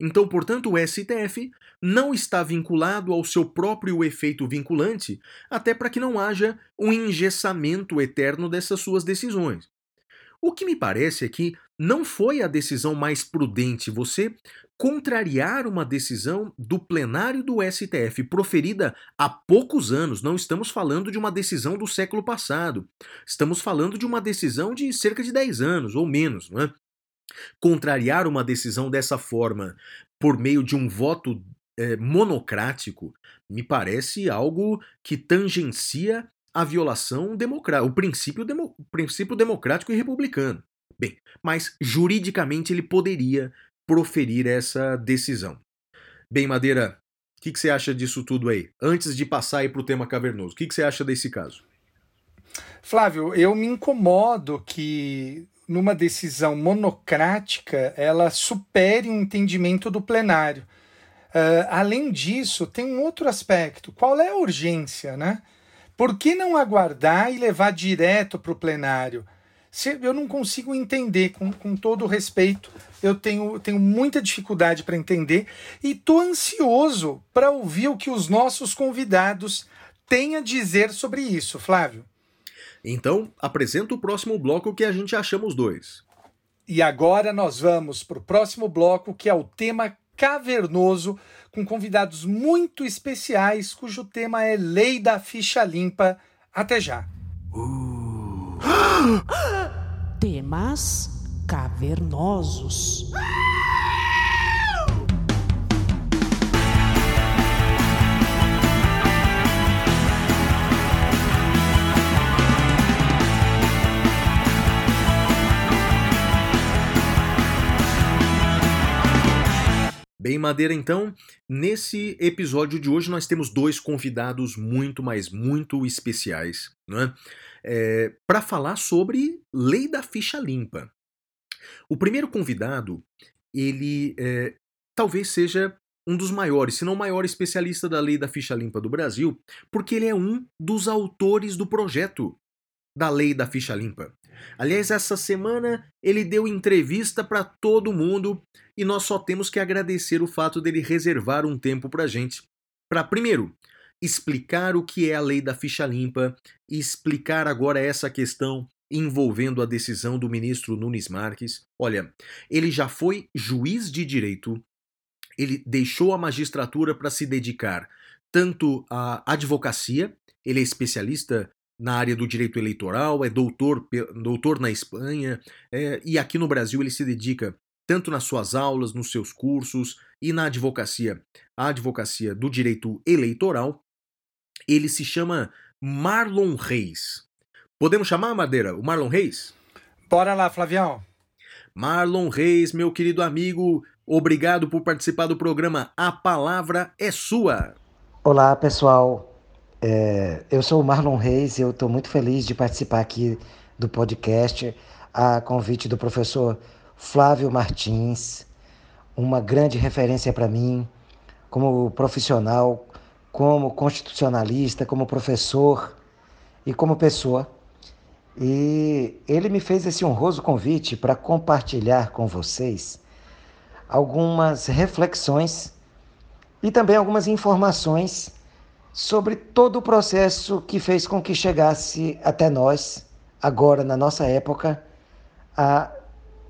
Então, portanto, o STF não está vinculado ao seu próprio efeito vinculante, até para que não haja um engessamento eterno dessas suas decisões. O que me parece é que não foi a decisão mais prudente você contrariar uma decisão do plenário do STF proferida há poucos anos. Não estamos falando de uma decisão do século passado. Estamos falando de uma decisão de cerca de 10 anos ou menos, não é? Contrariar uma decisão dessa forma por meio de um voto é, monocrático me parece algo que tangencia a violação democrática, o princípio, demo, princípio democrático e republicano. Bem, mas juridicamente ele poderia proferir essa decisão. Bem, Madeira, o que, que, você acha disso tudo aí? Antes de passar para o tema cavernoso, o que, que você acha desse caso? Flávio, eu me incomodo que numa decisão monocrática, ela supere o um entendimento do plenário. Uh, além disso, tem um outro aspecto. Qual é a urgência, né? Por que não aguardar e levar direto para o plenário? Se, eu não consigo entender, com, com todo respeito, eu tenho, tenho muita dificuldade para entender e estou ansioso para ouvir o que os nossos convidados têm a dizer sobre isso, Flávio. Então, apresenta o próximo bloco que a gente achamos dois. E agora nós vamos para o próximo bloco, que é o tema cavernoso, com convidados muito especiais, cujo tema é Lei da Ficha Limpa. Até já. Uh. Temas cavernosos. Bem, Madeira, então, nesse episódio de hoje nós temos dois convidados muito, mas muito especiais, né? É, para falar sobre lei da ficha limpa. O primeiro convidado, ele é, talvez seja um dos maiores, se não o maior especialista da lei da ficha limpa do Brasil, porque ele é um dos autores do projeto da lei da ficha limpa. Aliás, essa semana ele deu entrevista para todo mundo e nós só temos que agradecer o fato dele reservar um tempo para gente. Para, primeiro, explicar o que é a lei da ficha limpa e explicar agora essa questão envolvendo a decisão do ministro Nunes Marques. Olha, ele já foi juiz de direito, ele deixou a magistratura para se dedicar tanto à advocacia, ele é especialista na área do direito eleitoral, é doutor, doutor na Espanha, é, e aqui no Brasil ele se dedica tanto nas suas aulas, nos seus cursos e na advocacia, a advocacia do direito eleitoral. Ele se chama Marlon Reis. Podemos chamar, Madeira, o Marlon Reis? Bora lá, Flavião. Marlon Reis, meu querido amigo, obrigado por participar do programa A Palavra é Sua. Olá, pessoal. É, eu sou o Marlon Reis e eu estou muito feliz de participar aqui do podcast a convite do professor Flávio Martins, uma grande referência para mim como profissional, como constitucionalista, como professor e como pessoa. E ele me fez esse honroso convite para compartilhar com vocês algumas reflexões e também algumas informações sobre todo o processo que fez com que chegasse até nós agora na nossa época, a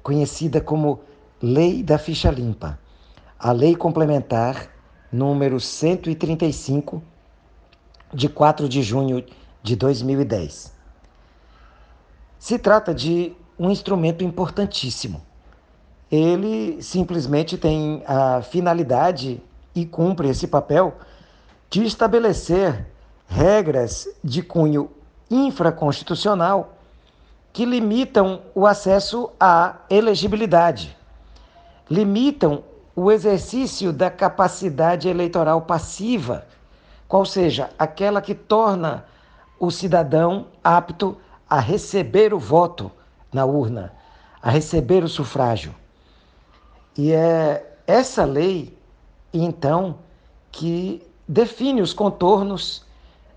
conhecida como Lei da Ficha Limpa, a Lei Complementar número 135 de 4 de junho de 2010. Se trata de um instrumento importantíssimo. Ele simplesmente tem a finalidade e cumpre esse papel de estabelecer regras de cunho infraconstitucional que limitam o acesso à elegibilidade, limitam o exercício da capacidade eleitoral passiva, qual seja, aquela que torna o cidadão apto a receber o voto na urna, a receber o sufrágio. E é essa lei, então, que define os contornos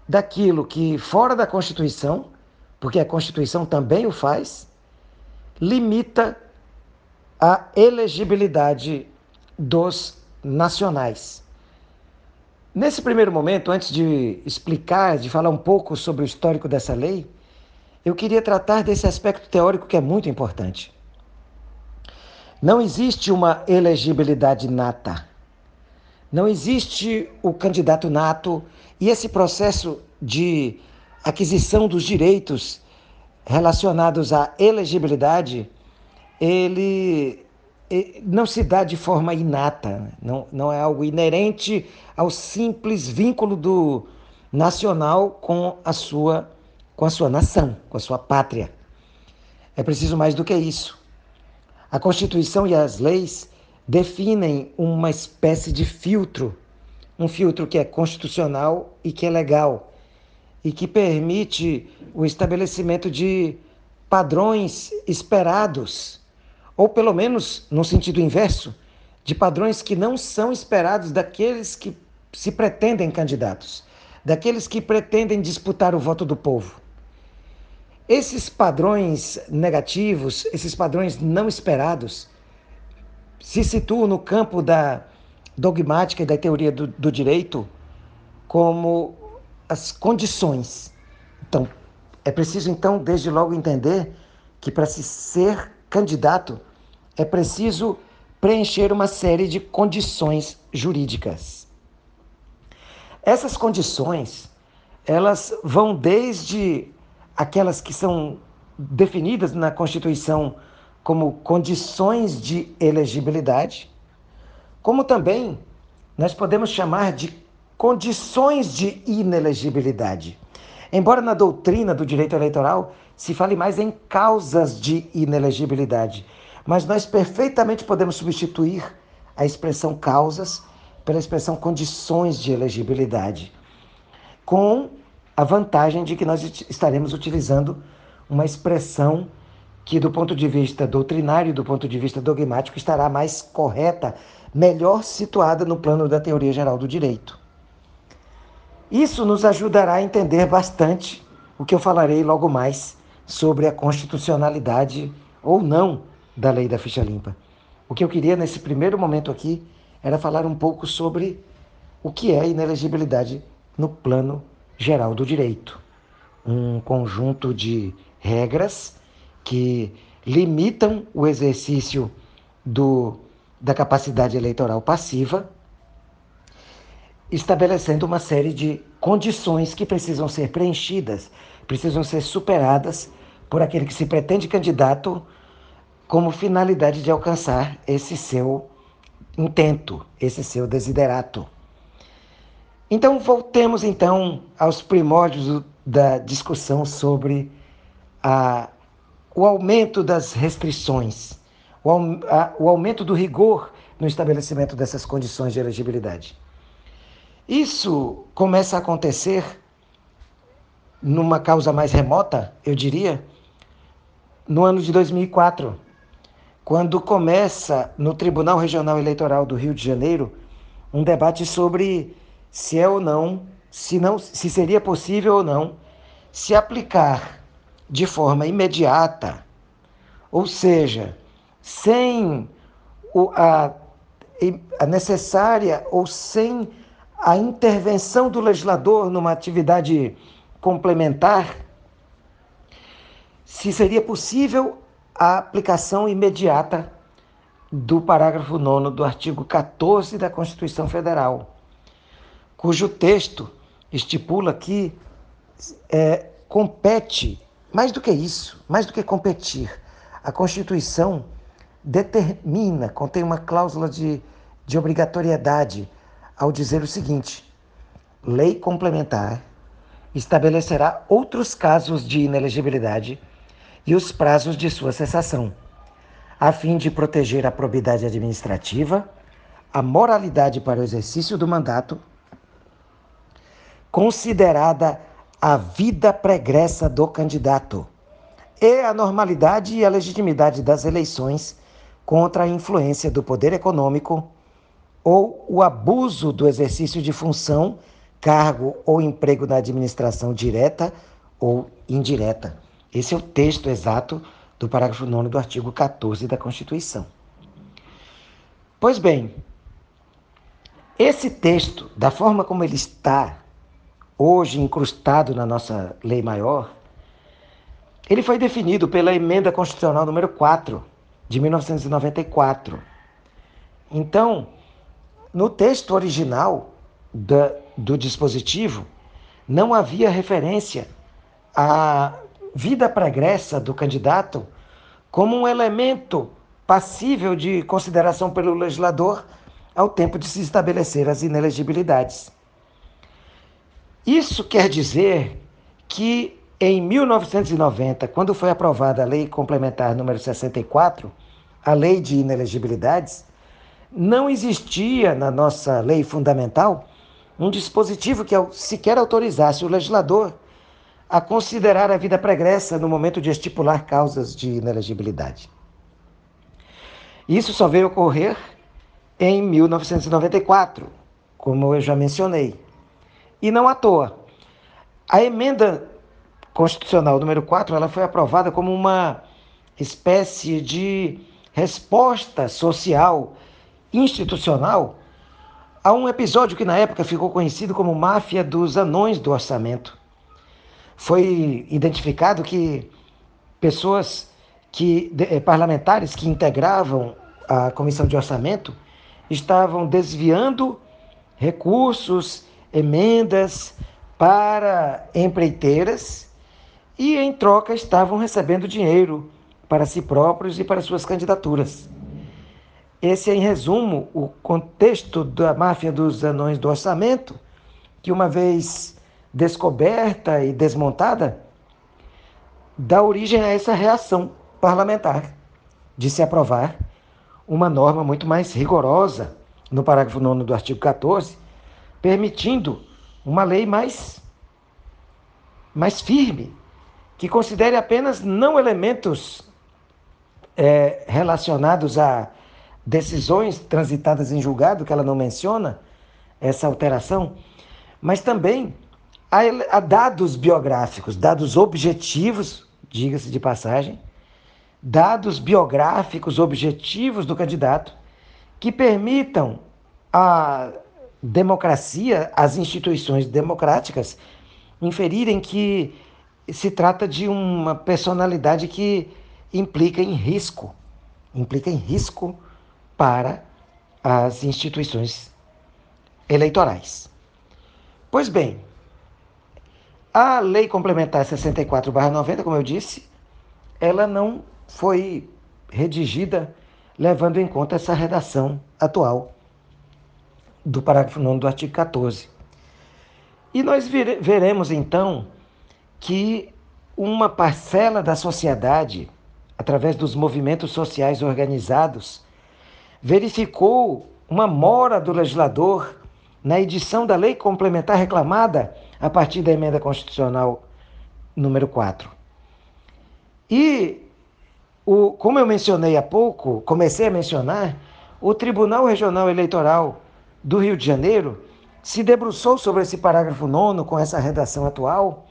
daquilo que, fora da Constituição, porque a Constituição também o faz, limita a elegibilidade dos nacionais. Nesse primeiro momento, antes de explicar, de falar um pouco sobre o histórico dessa lei, eu queria tratar desse aspecto teórico que é muito importante. Não existe uma elegibilidade nata. Não existe o candidato nato e esse processo de aquisição dos direitos relacionados à elegibilidade, ele não se dá de forma inata, não, não é algo inerente ao simples vínculo do nacional com a sua com a sua nação, com a sua pátria. É preciso mais do que isso. A Constituição e as leis definem uma espécie de filtro, um filtro que é constitucional e que é legal, e que permite o estabelecimento de padrões esperados ou pelo menos no sentido inverso, de padrões que não são esperados daqueles que se pretendem candidatos, daqueles que pretendem disputar o voto do povo. Esses padrões negativos, esses padrões não esperados, se situam no campo da dogmática e da teoria do, do direito como as condições. Então, é preciso então desde logo entender que para se ser candidato, é preciso preencher uma série de condições jurídicas. Essas condições, elas vão desde aquelas que são definidas na Constituição como condições de elegibilidade, como também nós podemos chamar de condições de inelegibilidade. Embora na doutrina do direito eleitoral se fale mais em causas de inelegibilidade, mas nós perfeitamente podemos substituir a expressão causas pela expressão condições de elegibilidade, com a vantagem de que nós estaremos utilizando uma expressão que, do ponto de vista doutrinário do ponto de vista dogmático, estará mais correta, melhor situada no plano da teoria geral do direito. Isso nos ajudará a entender bastante o que eu falarei logo mais sobre a constitucionalidade ou não da lei da ficha limpa. O que eu queria nesse primeiro momento aqui era falar um pouco sobre o que é inelegibilidade no plano geral do direito. Um conjunto de regras que limitam o exercício do, da capacidade eleitoral passiva, estabelecendo uma série de condições que precisam ser preenchidas precisam ser superadas por aquele que se pretende candidato como finalidade de alcançar esse seu intento, esse seu desiderato. Então voltemos então aos primórdios da discussão sobre a, o aumento das restrições, o, a, o aumento do rigor no estabelecimento dessas condições de elegibilidade. Isso começa a acontecer numa causa mais remota, eu diria, no ano de 2004, quando começa no Tribunal Regional Eleitoral do Rio de Janeiro um debate sobre se é ou não, se não, se seria possível ou não se aplicar de forma imediata, ou seja, sem o, a, a necessária ou sem a intervenção do legislador numa atividade complementar, se seria possível a aplicação imediata do parágrafo 9 do artigo 14 da Constituição Federal, cujo texto estipula que é, compete, mais do que isso, mais do que competir, a Constituição determina, contém uma cláusula de, de obrigatoriedade ao dizer o seguinte: lei complementar estabelecerá outros casos de inelegibilidade e os prazos de sua cessação a fim de proteger a probidade administrativa, a moralidade para o exercício do mandato, considerada a vida pregressa do candidato e a normalidade e a legitimidade das eleições contra a influência do poder econômico ou o abuso do exercício de função, cargo ou emprego na administração direta ou indireta. Esse é o texto exato do parágrafo 9 do artigo 14 da Constituição. Pois bem, esse texto, da forma como ele está hoje incrustado na nossa lei maior, ele foi definido pela emenda constitucional número 4 de 1994. Então, no texto original da, do dispositivo, não havia referência a vida pregressa do candidato como um elemento passível de consideração pelo legislador ao tempo de se estabelecer as inelegibilidades. Isso quer dizer que em 1990, quando foi aprovada a Lei Complementar número 64, a Lei de Inelegibilidades, não existia na nossa lei fundamental um dispositivo que sequer autorizasse o legislador a considerar a vida pregressa no momento de estipular causas de inelegibilidade. Isso só veio ocorrer em 1994, como eu já mencionei. E não à toa. A emenda constitucional número 4, ela foi aprovada como uma espécie de resposta social institucional a um episódio que na época ficou conhecido como máfia dos anões do orçamento foi identificado que pessoas que eh, parlamentares que integravam a comissão de orçamento estavam desviando recursos, emendas para empreiteiras e em troca estavam recebendo dinheiro para si próprios e para suas candidaturas. Esse é, em resumo, o contexto da máfia dos anões do orçamento, que uma vez descoberta e desmontada, dá origem a essa reação parlamentar de se aprovar uma norma muito mais rigorosa no parágrafo 9 do artigo 14, permitindo uma lei mais, mais firme, que considere apenas não elementos é, relacionados a decisões transitadas em julgado, que ela não menciona essa alteração, mas também a, a dados biográficos, dados objetivos, diga-se de passagem, dados biográficos objetivos do candidato que permitam a democracia, as instituições democráticas, inferirem que se trata de uma personalidade que implica em risco, implica em risco para as instituições eleitorais. Pois bem, a Lei Complementar 64/90, como eu disse, ela não foi redigida levando em conta essa redação atual do parágrafo 9 do artigo 14. E nós veremos então que uma parcela da sociedade, através dos movimentos sociais organizados, verificou uma mora do legislador na edição da lei complementar reclamada a partir da emenda constitucional número 4. E, o, como eu mencionei há pouco, comecei a mencionar, o Tribunal Regional Eleitoral do Rio de Janeiro se debruçou sobre esse parágrafo 9 com essa redação atual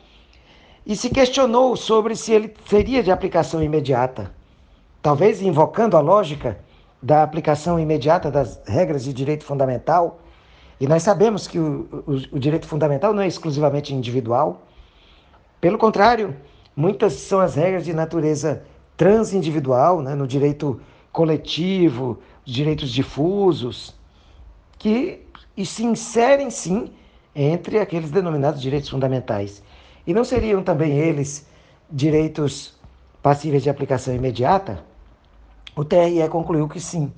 e se questionou sobre se ele seria de aplicação imediata. Talvez invocando a lógica da aplicação imediata das regras de direito fundamental e nós sabemos que o, o, o direito fundamental não é exclusivamente individual. Pelo contrário, Muitas são as regras de natureza transindividual, né, no direito coletivo, direitos difusos, que se inserem sim entre aqueles denominados direitos fundamentais. E não seriam também eles direitos passíveis de aplicação imediata? O TRE concluiu que sim.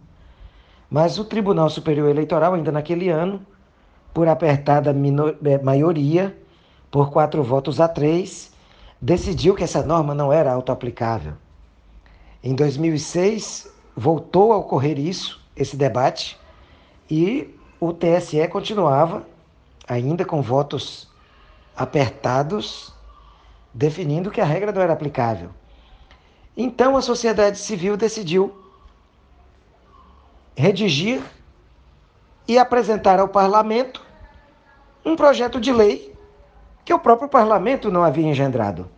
Mas o Tribunal Superior Eleitoral, ainda naquele ano, por apertada eh, maioria, por quatro votos a três, decidiu que essa norma não era autoaplicável. Em 2006, voltou a ocorrer isso, esse debate, e o TSE continuava, ainda com votos apertados, definindo que a regra não era aplicável. Então a sociedade civil decidiu redigir e apresentar ao parlamento um projeto de lei que o próprio parlamento não havia engendrado,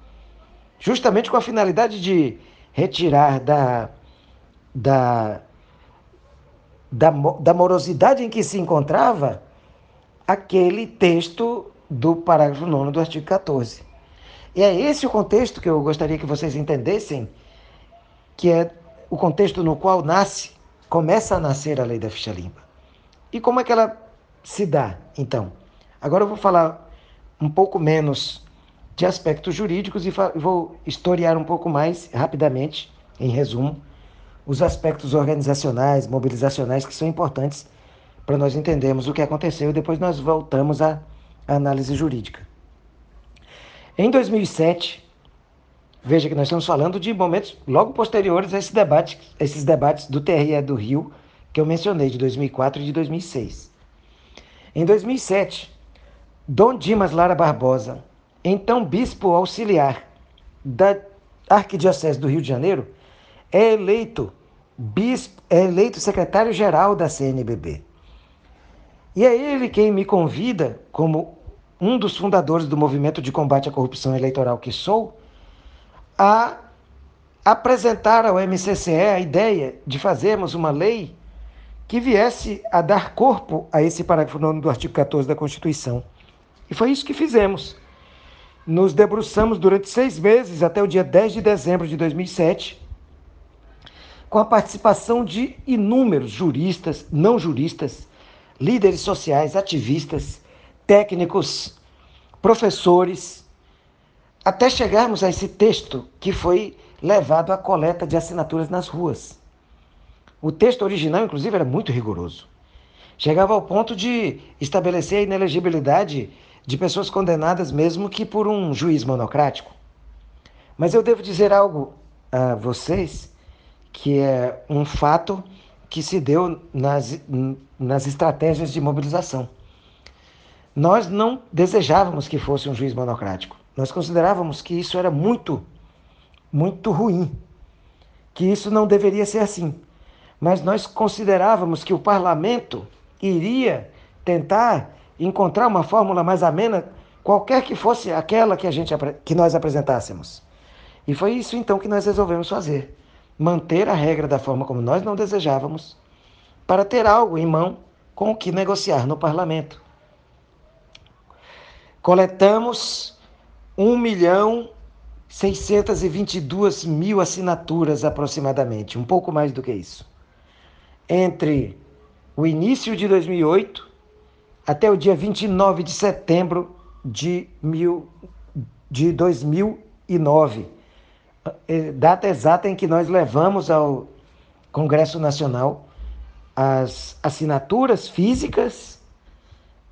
justamente com a finalidade de retirar da, da, da, da morosidade em que se encontrava aquele texto do parágrafo 9 do artigo 14. E é esse o contexto que eu gostaria que vocês entendessem, que é o contexto no qual nasce, começa a nascer a lei da ficha limpa. E como é que ela se dá, então? Agora eu vou falar um pouco menos de aspectos jurídicos e vou historiar um pouco mais rapidamente, em resumo, os aspectos organizacionais, mobilizacionais que são importantes para nós entendermos o que aconteceu e depois nós voltamos à análise jurídica. Em 2007, veja que nós estamos falando de momentos logo posteriores a esse debate, esses debates do TRE do Rio, que eu mencionei, de 2004 e de 2006. Em 2007, Dom Dimas Lara Barbosa, então bispo auxiliar da Arquidiocese do Rio de Janeiro, é eleito bispo, é eleito secretário-geral da CNBB. E é ele quem me convida, como um dos fundadores do movimento de combate à corrupção eleitoral que sou, a apresentar ao MCCE a ideia de fazermos uma lei que viesse a dar corpo a esse parágrafo 9 do artigo 14 da Constituição. E foi isso que fizemos. Nos debruçamos durante seis meses, até o dia 10 de dezembro de 2007, com a participação de inúmeros juristas, não juristas, líderes sociais, ativistas, técnicos, professores, até chegarmos a esse texto que foi levado à coleta de assinaturas nas ruas. O texto original, inclusive, era muito rigoroso. Chegava ao ponto de estabelecer a inelegibilidade de pessoas condenadas, mesmo que por um juiz monocrático. Mas eu devo dizer algo a vocês que é um fato que se deu nas, nas estratégias de mobilização. Nós não desejávamos que fosse um juiz monocrático. Nós considerávamos que isso era muito, muito ruim, que isso não deveria ser assim. Mas nós considerávamos que o parlamento iria tentar encontrar uma fórmula mais amena, qualquer que fosse aquela que a gente que nós apresentássemos. E foi isso então que nós resolvemos fazer manter a regra da forma como nós não desejávamos, para ter algo em mão com o que negociar no parlamento. Coletamos 1 milhão 622 mil assinaturas aproximadamente, um pouco mais do que isso. Entre o início de 2008 até o dia 29 de setembro de, mil, de 2009 é, data exata em que nós levamos ao Congresso Nacional as assinaturas físicas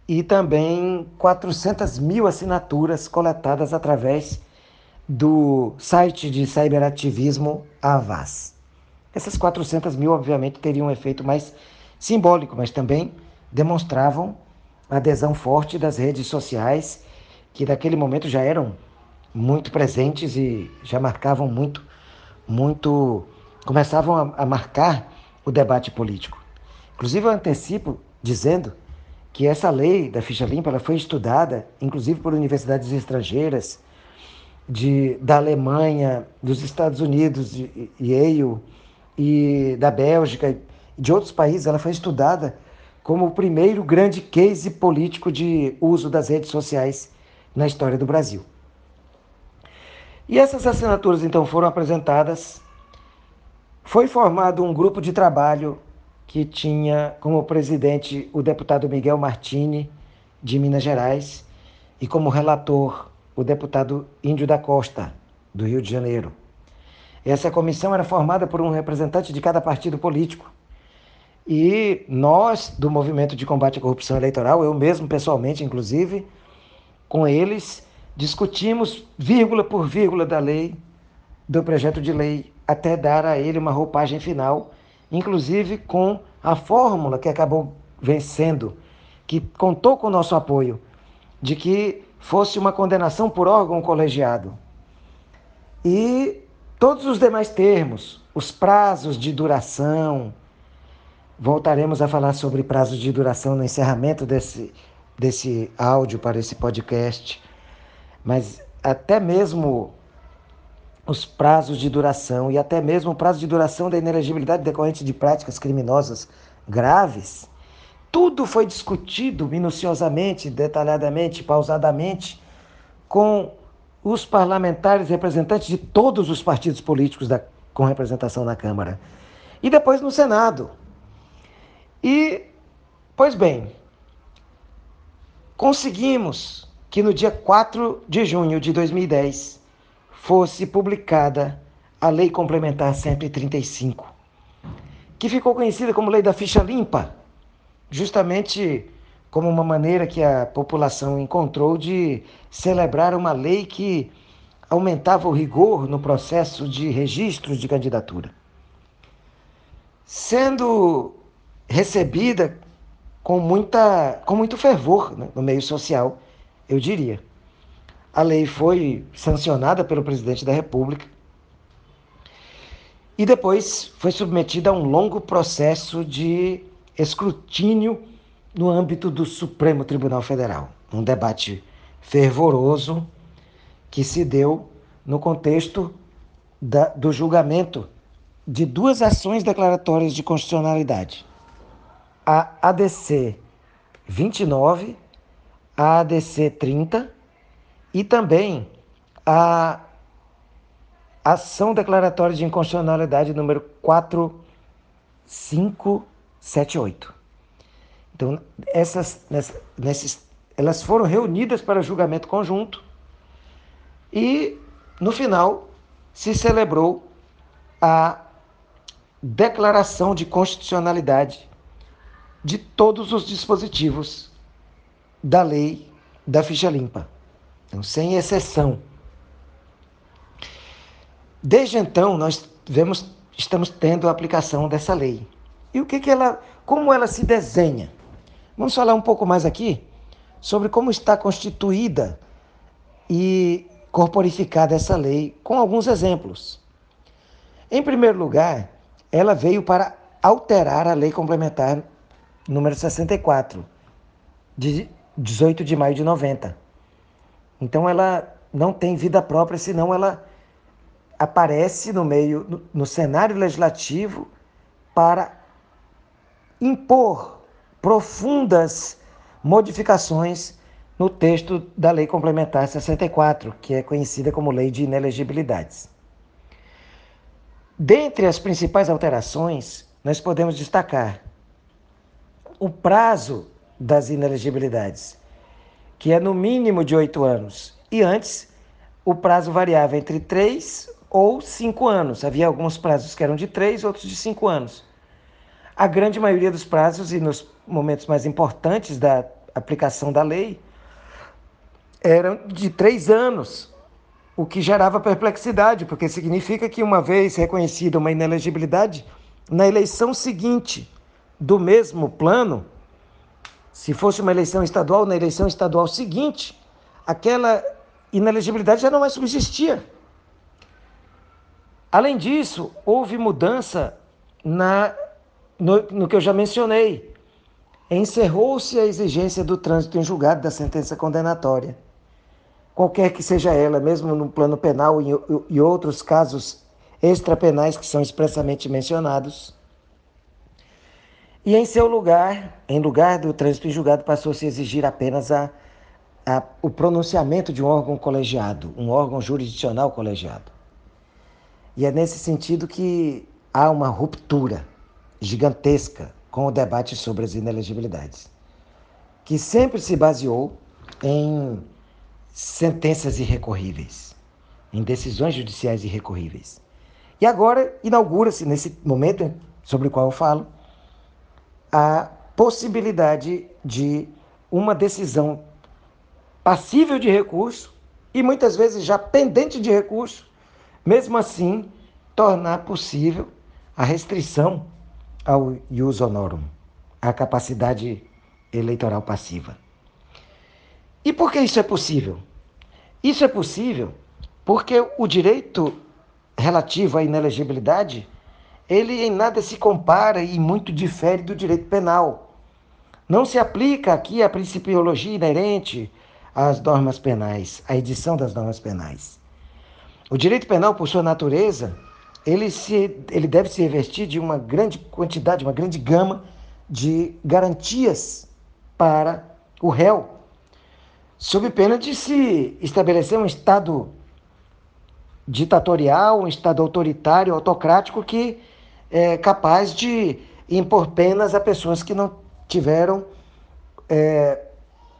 e também 400 mil assinaturas coletadas através do site de cyberativismo Avaz. Essas 400 mil, obviamente, teriam um efeito mais simbólico, mas também demonstravam a adesão forte das redes sociais, que naquele momento já eram muito presentes e já marcavam muito, muito, começavam a, a marcar o debate político. Inclusive, eu antecipo dizendo que essa lei da ficha limpa ela foi estudada, inclusive por universidades estrangeiras, de, da Alemanha, dos Estados Unidos, de Yale e da Bélgica de outros países. Ela foi estudada como o primeiro grande case político de uso das redes sociais na história do Brasil. E essas assinaturas então foram apresentadas. Foi formado um grupo de trabalho que tinha como presidente o deputado Miguel Martini, de Minas Gerais, e como relator o deputado Índio da Costa, do Rio de Janeiro. Essa comissão era formada por um representante de cada partido político. E nós, do Movimento de Combate à Corrupção Eleitoral, eu mesmo pessoalmente, inclusive, com eles, discutimos vírgula por vírgula da lei, do projeto de lei, até dar a ele uma roupagem final, inclusive com a fórmula que acabou vencendo, que contou com o nosso apoio, de que fosse uma condenação por órgão colegiado. E todos os demais termos, os prazos de duração, voltaremos a falar sobre prazos de duração no encerramento desse, desse áudio para esse podcast, mas até mesmo os prazos de duração e até mesmo o prazo de duração da inelegibilidade decorrente de práticas criminosas graves, tudo foi discutido minuciosamente, detalhadamente, pausadamente com os parlamentares representantes de todos os partidos políticos da, com representação na Câmara. E depois no Senado. E, pois bem, conseguimos que no dia 4 de junho de 2010 fosse publicada a Lei Complementar 135, que ficou conhecida como Lei da Ficha Limpa, justamente como uma maneira que a população encontrou de celebrar uma lei que aumentava o rigor no processo de registro de candidatura. Sendo recebida com, muita, com muito fervor né, no meio social, eu diria. A lei foi sancionada pelo presidente da República e depois foi submetida a um longo processo de escrutínio no âmbito do Supremo Tribunal Federal. Um debate fervoroso que se deu no contexto da, do julgamento de duas ações declaratórias de constitucionalidade. A ADC 29, a ADC 30 e também a ação declaratória de inconstitucionalidade número 4578. Então, essas, nesses, elas foram reunidas para julgamento conjunto e, no final, se celebrou a declaração de constitucionalidade de todos os dispositivos da lei da ficha limpa, então, sem exceção. Desde então, nós vemos, estamos tendo a aplicação dessa lei. E o que, que ela, como ela se desenha? Vamos falar um pouco mais aqui sobre como está constituída e corporificada essa lei, com alguns exemplos. Em primeiro lugar, ela veio para alterar a lei complementar número 64, de 18 de maio de 90. Então ela não tem vida própria, senão ela aparece no meio, no, no cenário legislativo para impor profundas modificações no texto da Lei Complementar 64, que é conhecida como Lei de Inelegibilidades. Dentre as principais alterações, nós podemos destacar o prazo das inelegibilidades, que é no mínimo de oito anos, e antes o prazo variava entre três ou cinco anos. Havia alguns prazos que eram de três, outros de cinco anos. A grande maioria dos prazos e nos momentos mais importantes da aplicação da lei eram de três anos, o que gerava perplexidade, porque significa que, uma vez reconhecida uma inelegibilidade, na eleição seguinte do mesmo plano, se fosse uma eleição estadual, na eleição estadual seguinte, aquela inelegibilidade já não mais subsistia. Além disso, houve mudança na, no, no que eu já mencionei, encerrou-se a exigência do trânsito em julgado da sentença condenatória. Qualquer que seja ela, mesmo no plano penal e, e outros casos extrapenais que são expressamente mencionados. E em seu lugar, em lugar do trânsito em julgado, passou-se a exigir apenas a, a, o pronunciamento de um órgão colegiado, um órgão jurisdicional colegiado. E é nesse sentido que há uma ruptura gigantesca com o debate sobre as inelegibilidades, que sempre se baseou em sentenças irrecorríveis, em decisões judiciais irrecorríveis. E agora inaugura-se, nesse momento sobre o qual eu falo, a possibilidade de uma decisão passível de recurso e muitas vezes já pendente de recurso, mesmo assim tornar possível a restrição ao ius honorum, à capacidade eleitoral passiva. E por que isso é possível? Isso é possível porque o direito relativo à inelegibilidade, ele em nada se compara e muito difere do direito penal. Não se aplica aqui a principiologia inerente às normas penais, à edição das normas penais. O direito penal, por sua natureza, ele, se, ele deve se revestir de uma grande quantidade, uma grande gama de garantias para o réu, sob pena de se estabelecer um Estado ditatorial, um Estado autoritário, autocrático, que é capaz de impor penas a pessoas que não tiveram é,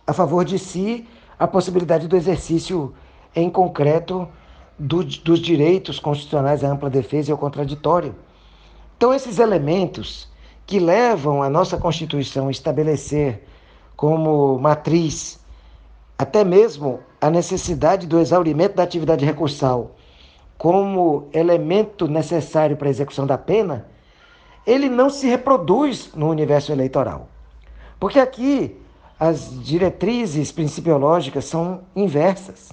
a favor de si a possibilidade do exercício em concreto do, dos direitos constitucionais à ampla defesa e ao contraditório. Então, esses elementos que levam a nossa Constituição a estabelecer como matriz até mesmo a necessidade do exaurimento da atividade recursal como elemento necessário para a execução da pena, ele não se reproduz no universo eleitoral. Porque aqui as diretrizes principiológicas são inversas.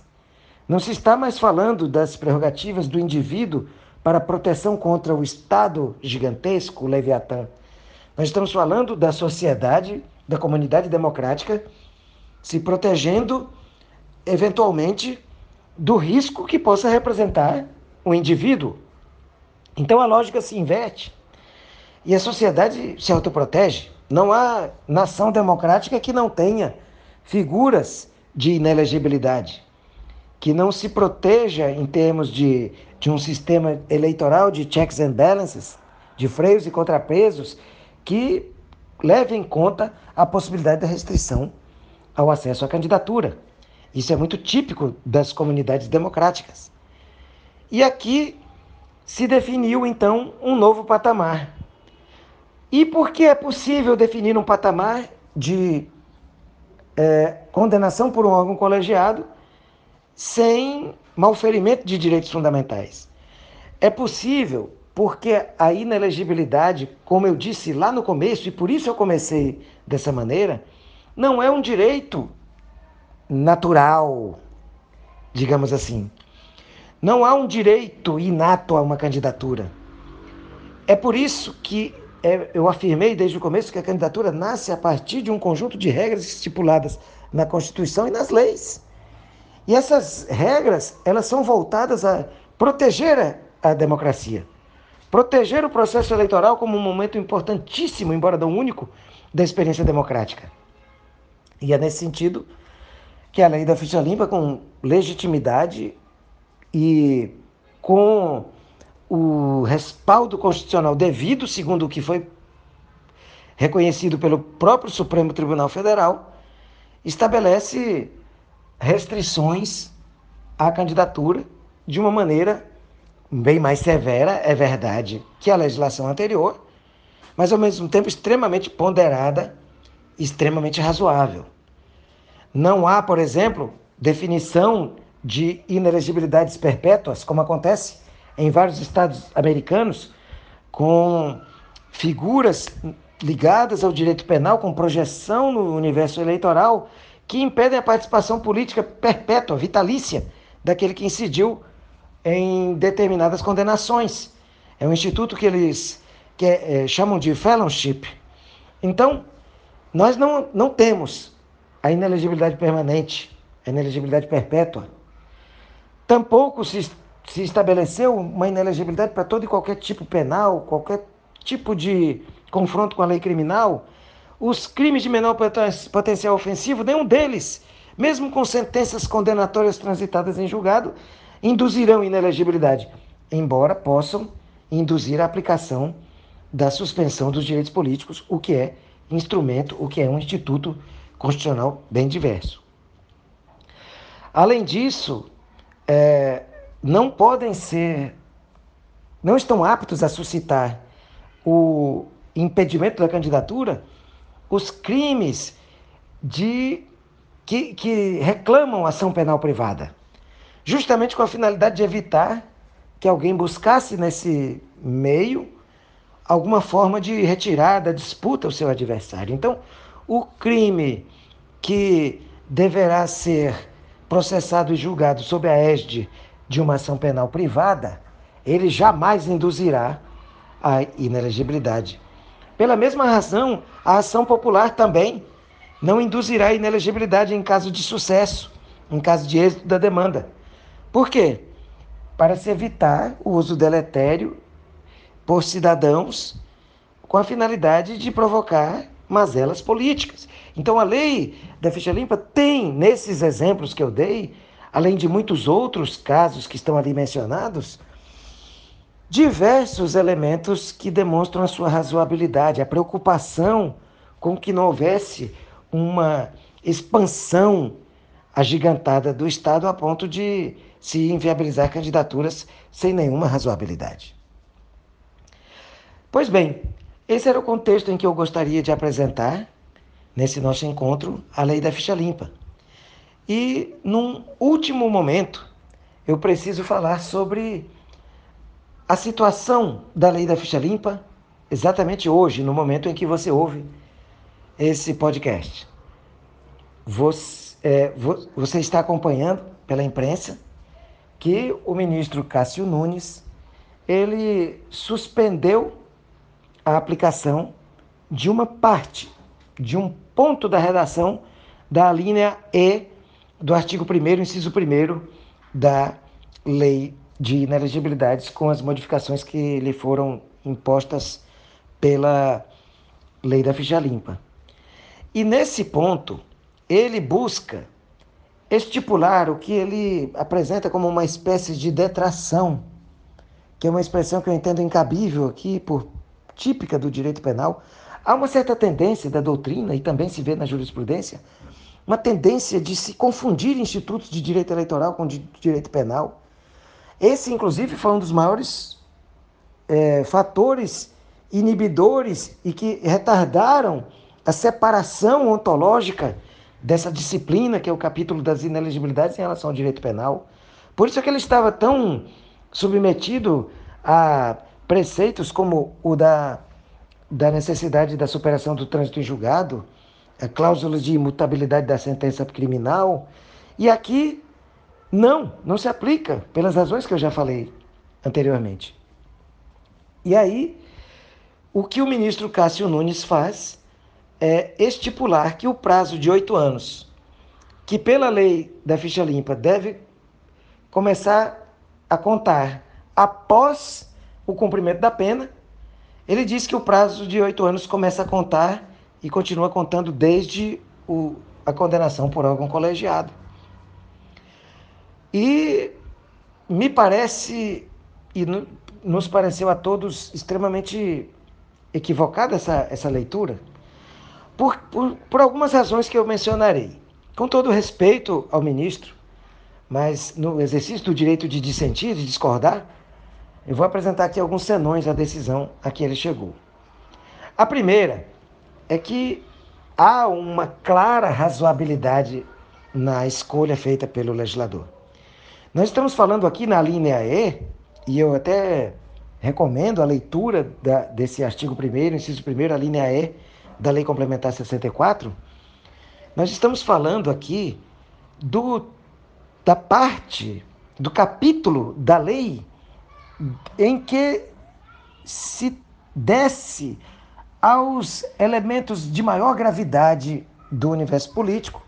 Não se está mais falando das prerrogativas do indivíduo para proteção contra o Estado gigantesco, o Leviatã. Nós estamos falando da sociedade, da comunidade democrática, se protegendo, eventualmente, do risco que possa representar o indivíduo. Então a lógica se inverte e a sociedade se autoprotege. Não há nação democrática que não tenha figuras de inelegibilidade, que não se proteja em termos de, de um sistema eleitoral de checks and balances, de freios e contrapesos, que leve em conta a possibilidade da restrição ao acesso à candidatura. Isso é muito típico das comunidades democráticas. E aqui se definiu então um novo patamar. E por que é possível definir um patamar de é, condenação por um órgão colegiado sem malferimento de direitos fundamentais? É possível porque a inelegibilidade, como eu disse lá no começo, e por isso eu comecei dessa maneira, não é um direito natural, digamos assim. Não há um direito inato a uma candidatura. É por isso que é, eu afirmei desde o começo que a candidatura nasce a partir de um conjunto de regras estipuladas na Constituição e nas leis. E essas regras, elas são voltadas a proteger a, democracia. Proteger o processo eleitoral como um momento importantíssimo, embora não único, da experiência democrática. E é nesse sentido que a lei da ficha limpa, com legitimidade e com o respaldo constitucional devido, segundo o que foi reconhecido pelo próprio Supremo Tribunal Federal, estabelece restrições à candidatura de uma maneira bem mais severa, é verdade, que a legislação anterior, mas ao mesmo tempo extremamente ponderada, extremamente razoável. Não há, por exemplo, definição de inelegibilidades perpétuas, como acontece em vários estados americanos, com figuras ligadas ao direito penal, com projeção no universo eleitoral, que impedem a participação política perpétua, vitalícia, daquele que incidiu em determinadas condenações. É um instituto que eles que é, chamam de fellowship. Então, nós não, não temos a inelegibilidade permanente, a inelegibilidade perpétua. Tampouco se, se estabeleceu uma inelegibilidade para todo e qualquer tipo penal, qualquer tipo de confronto com a lei criminal. Os crimes de menor potencial ofensivo, nenhum deles mesmo com sentenças condenatórias transitadas em julgado, induzirão inelegibilidade, embora possam induzir a aplicação da suspensão dos direitos políticos, o que é instrumento, o que é um instituto constitucional bem diverso. Além disso, é, não podem ser, não estão aptos a suscitar o impedimento da candidatura os crimes de que, que reclamam ação penal privada, justamente com a finalidade de evitar que alguém buscasse nesse meio alguma forma de retirada, disputa o seu adversário. Então, o crime que deverá ser processado e julgado sob a égide de uma ação penal privada, ele jamais induzirá a inelegibilidade. Pela mesma razão, a ação popular também não induzirá a inelegibilidade em caso de sucesso, em caso de êxito da demanda. Por quê? Para se evitar o uso deletério por cidadãos com a finalidade de provocar mazelas políticas. Então a lei da ficha limpa tem, nesses exemplos que eu dei, além de muitos outros casos que estão ali mencionados, diversos elementos que demonstram a sua razoabilidade, a preocupação com que não houvesse uma expansão agigantada do Estado a ponto de se inviabilizar candidaturas sem nenhuma razoabilidade. Pois bem, esse era o contexto em que eu gostaria de apresentar, nesse nosso encontro, a lei da ficha limpa. E, num último momento, eu preciso falar sobre a situação da lei da ficha limpa exatamente hoje, no momento em que você ouve esse podcast. Você, é, você está acompanhando pela imprensa que o ministro Cássio Nunes ele suspendeu a aplicação de uma parte, de um ponto da redação da linha E do artigo 1 inciso 1 da Lei de inelegibilidades com as modificações que lhe foram impostas pela lei da ficha limpa. E nesse ponto, ele busca estipular o que ele apresenta como uma espécie de detração, que é uma expressão que eu entendo incabível aqui, por típica do direito penal. Há uma certa tendência da doutrina, e também se vê na jurisprudência, uma tendência de se confundir institutos de direito eleitoral com de direito penal. Esse, inclusive, foi um dos maiores é, fatores inibidores e que retardaram a separação ontológica dessa disciplina, que é o capítulo das inelegibilidades em relação ao direito penal. Por isso é que ele estava tão submetido a preceitos como o da, da necessidade da superação do trânsito em julgado, a cláusula de imutabilidade da sentença criminal. E aqui não, não se aplica, pelas razões que eu já falei anteriormente. E aí, o que o ministro Cássio Nunes faz é estipular que o prazo de oito anos, que pela lei da ficha limpa deve começar a contar após o cumprimento da pena, ele diz que o prazo de oito anos começa a contar e continua contando desde o, a condenação por órgão colegiado. E me parece, e nos pareceu a todos extremamente equivocada essa, essa leitura, por, por, por algumas razões que eu mencionarei. Com todo respeito ao ministro, mas no exercício do direito de dissentir, de discordar, eu vou apresentar aqui alguns senões da decisão a que ele chegou. A primeira é que há uma clara razoabilidade na escolha feita pelo legislador. Nós estamos falando aqui na linha E, e eu até recomendo a leitura da, desse artigo 1, inciso 1, a linha E da Lei Complementar 64. Nós estamos falando aqui do, da parte, do capítulo da lei em que se desce aos elementos de maior gravidade do universo político.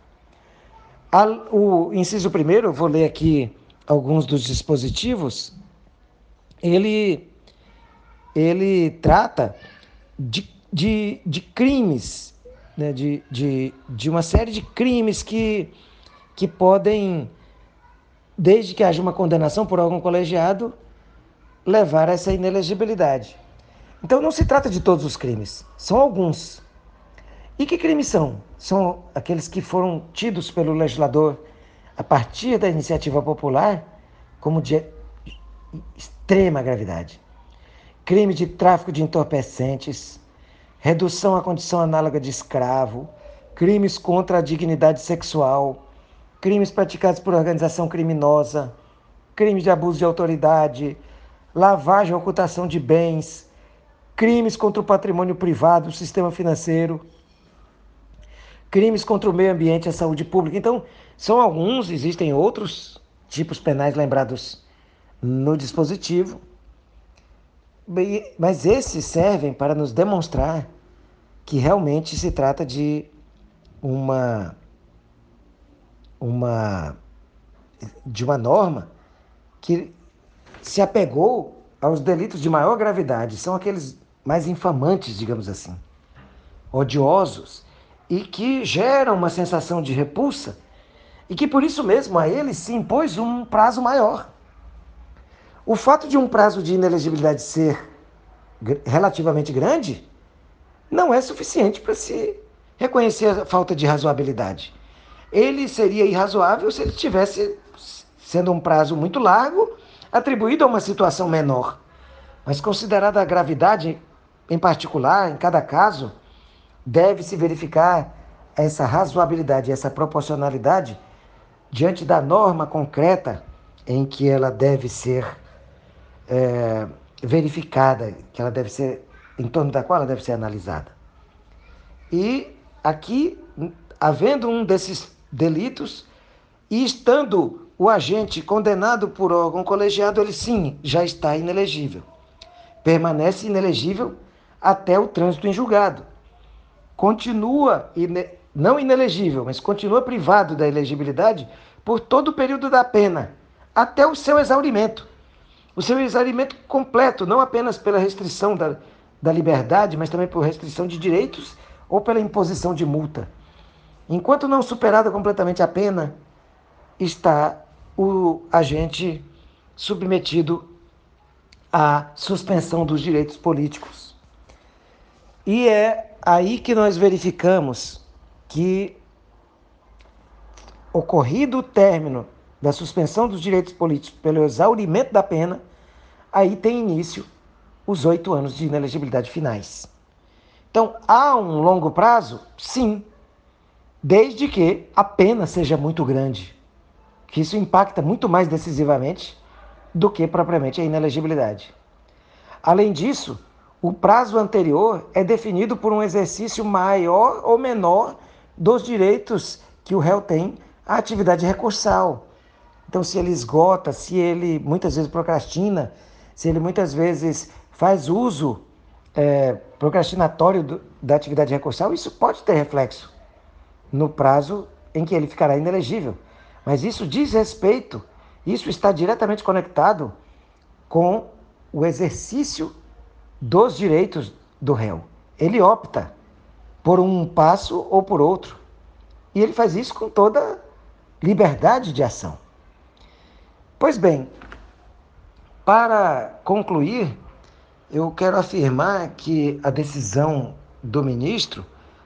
O inciso primeiro, eu vou ler aqui alguns dos dispositivos, ele, ele trata de, de, de crimes, né, de, de, de uma série de crimes que, que podem, desde que haja uma condenação por órgão colegiado, levar a essa inelegibilidade. Então não se trata de todos os crimes, são alguns. E que crimes são? São aqueles que foram tidos pelo legislador a partir da iniciativa popular como de extrema gravidade. Crime de tráfico de entorpecentes, redução à condição análoga de escravo, crimes contra a dignidade sexual, crimes praticados por organização criminosa, crimes de abuso de autoridade, lavagem ocultação de bens, crimes contra o patrimônio privado, o sistema financeiro, crimes contra o meio ambiente e a saúde pública. Então, são alguns, existem outros tipos penais lembrados no dispositivo, mas esses servem para nos demonstrar que realmente se trata de uma uma de uma norma que se apegou aos delitos de maior gravidade, são aqueles mais infamantes, digamos assim, odiosos e que geram uma sensação de repulsa e que por isso mesmo a eles se impôs um prazo maior. O fato de um prazo de inelegibilidade ser relativamente grande não é suficiente para se reconhecer a falta de razoabilidade. Ele seria irrazoável se ele tivesse, sendo um prazo muito largo, atribuído a uma situação menor. Mas considerada a gravidade em particular, em cada caso, deve-se verificar essa razoabilidade, essa proporcionalidade diante da norma concreta em que ela deve ser é, verificada, que ela deve ser, em torno da qual ela deve ser analisada. E aqui, havendo um desses delitos e estando o agente condenado por órgão colegiado, ele sim já está inelegível. Permanece inelegível até o trânsito em julgado. Continua, ine... não inelegível, mas continua privado da elegibilidade por todo o período da pena, até o seu exaurimento. O seu exaurimento completo, não apenas pela restrição da, da liberdade, mas também por restrição de direitos ou pela imposição de multa. Enquanto não superada completamente a pena, está o agente submetido à suspensão dos direitos políticos. E é aí que nós verificamos que, ocorrido o término da suspensão dos direitos políticos pelo exaurimento da pena, aí tem início os oito anos de inelegibilidade finais. Então, há um longo prazo? Sim, desde que a pena seja muito grande, que isso impacta muito mais decisivamente do que propriamente a inelegibilidade. Além disso, o prazo anterior é definido por um exercício maior ou menor dos direitos que o réu tem à atividade recursal. Então, se ele esgota, se ele muitas vezes procrastina, se ele muitas vezes faz uso é, procrastinatório do, da atividade recursal, isso pode ter reflexo no prazo em que ele ficará inelegível. Mas isso diz respeito, isso está diretamente conectado com o exercício dos direitos do réu. Ele opta por um passo ou por outro. E ele faz isso com toda liberdade de ação. Pois bem, para concluir, eu quero afirmar que a decisão do ministro,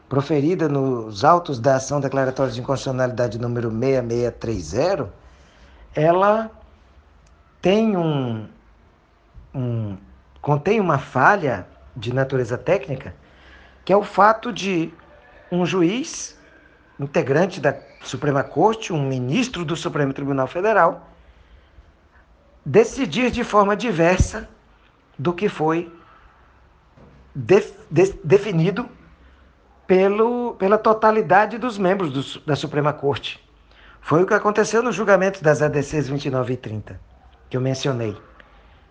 proferida nos autos da ação declaratória de inconstitucionalidade número 6630, ela tem um, um contém uma falha de natureza técnica, que é o fato de um juiz, integrante da Suprema Corte, um ministro do Supremo Tribunal Federal, decidir de forma diversa do que foi de, de, definido pelo, pela totalidade dos membros do, da Suprema Corte. Foi o que aconteceu no julgamento das ADCs 29 e 30, que eu mencionei.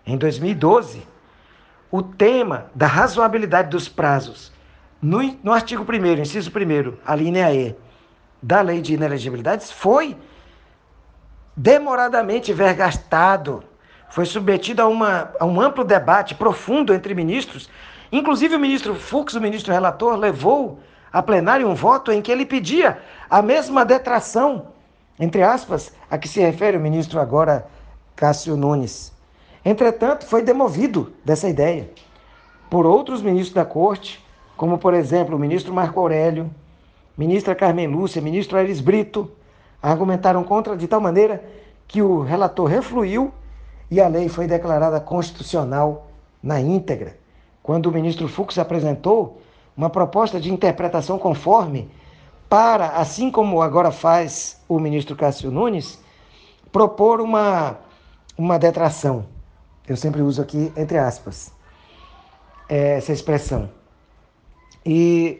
Em 2012, o tema da razoabilidade dos prazos, no, no artigo 1, inciso 1, a linha E, da lei de inelegibilidades, foi demoradamente vergastado foi submetido a, uma, a um amplo debate profundo entre ministros. Inclusive o ministro Fux, o ministro relator, levou a plenário um voto em que ele pedia a mesma detração entre aspas, a que se refere o ministro agora Cássio Nunes. Entretanto, foi demovido dessa ideia por outros ministros da corte, como por exemplo o ministro Marco Aurélio, ministra Carmen Lúcia, ministro Aires Brito, argumentaram contra de tal maneira que o relator refluiu e a lei foi declarada constitucional na íntegra. Quando o ministro Fux apresentou uma proposta de interpretação conforme para, assim como agora faz o ministro Cássio Nunes, propor uma, uma detração. Eu sempre uso aqui entre aspas essa expressão. E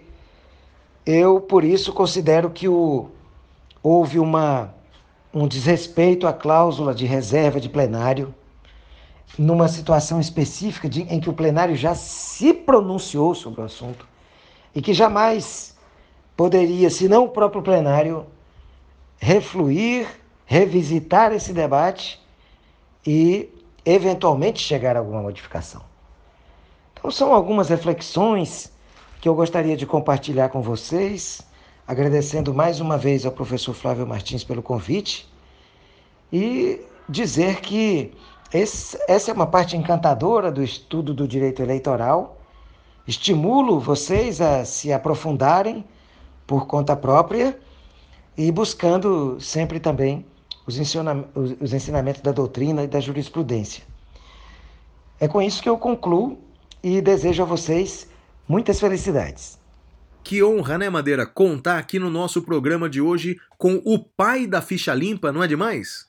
eu, por isso, considero que o, houve uma, um desrespeito à cláusula de reserva de plenário, numa situação específica de, em que o plenário já se pronunciou sobre o assunto e que jamais poderia, se não o próprio plenário, refluir, revisitar esse debate e eventualmente chegar a alguma modificação. Então, são algumas reflexões que eu gostaria de compartilhar com vocês, agradecendo mais uma vez ao professor Flávio Martins pelo convite e dizer que esse, essa é uma parte encantadora do estudo do direito eleitoral. Estimulo vocês a se aprofundarem por conta própria e buscando sempre também os, os ensinamentos da doutrina e da jurisprudência. É com isso que eu concluo e desejo a vocês muitas felicidades. Que honra, né, Madeira, contar aqui no nosso programa de hoje com o pai da ficha limpa, não é demais?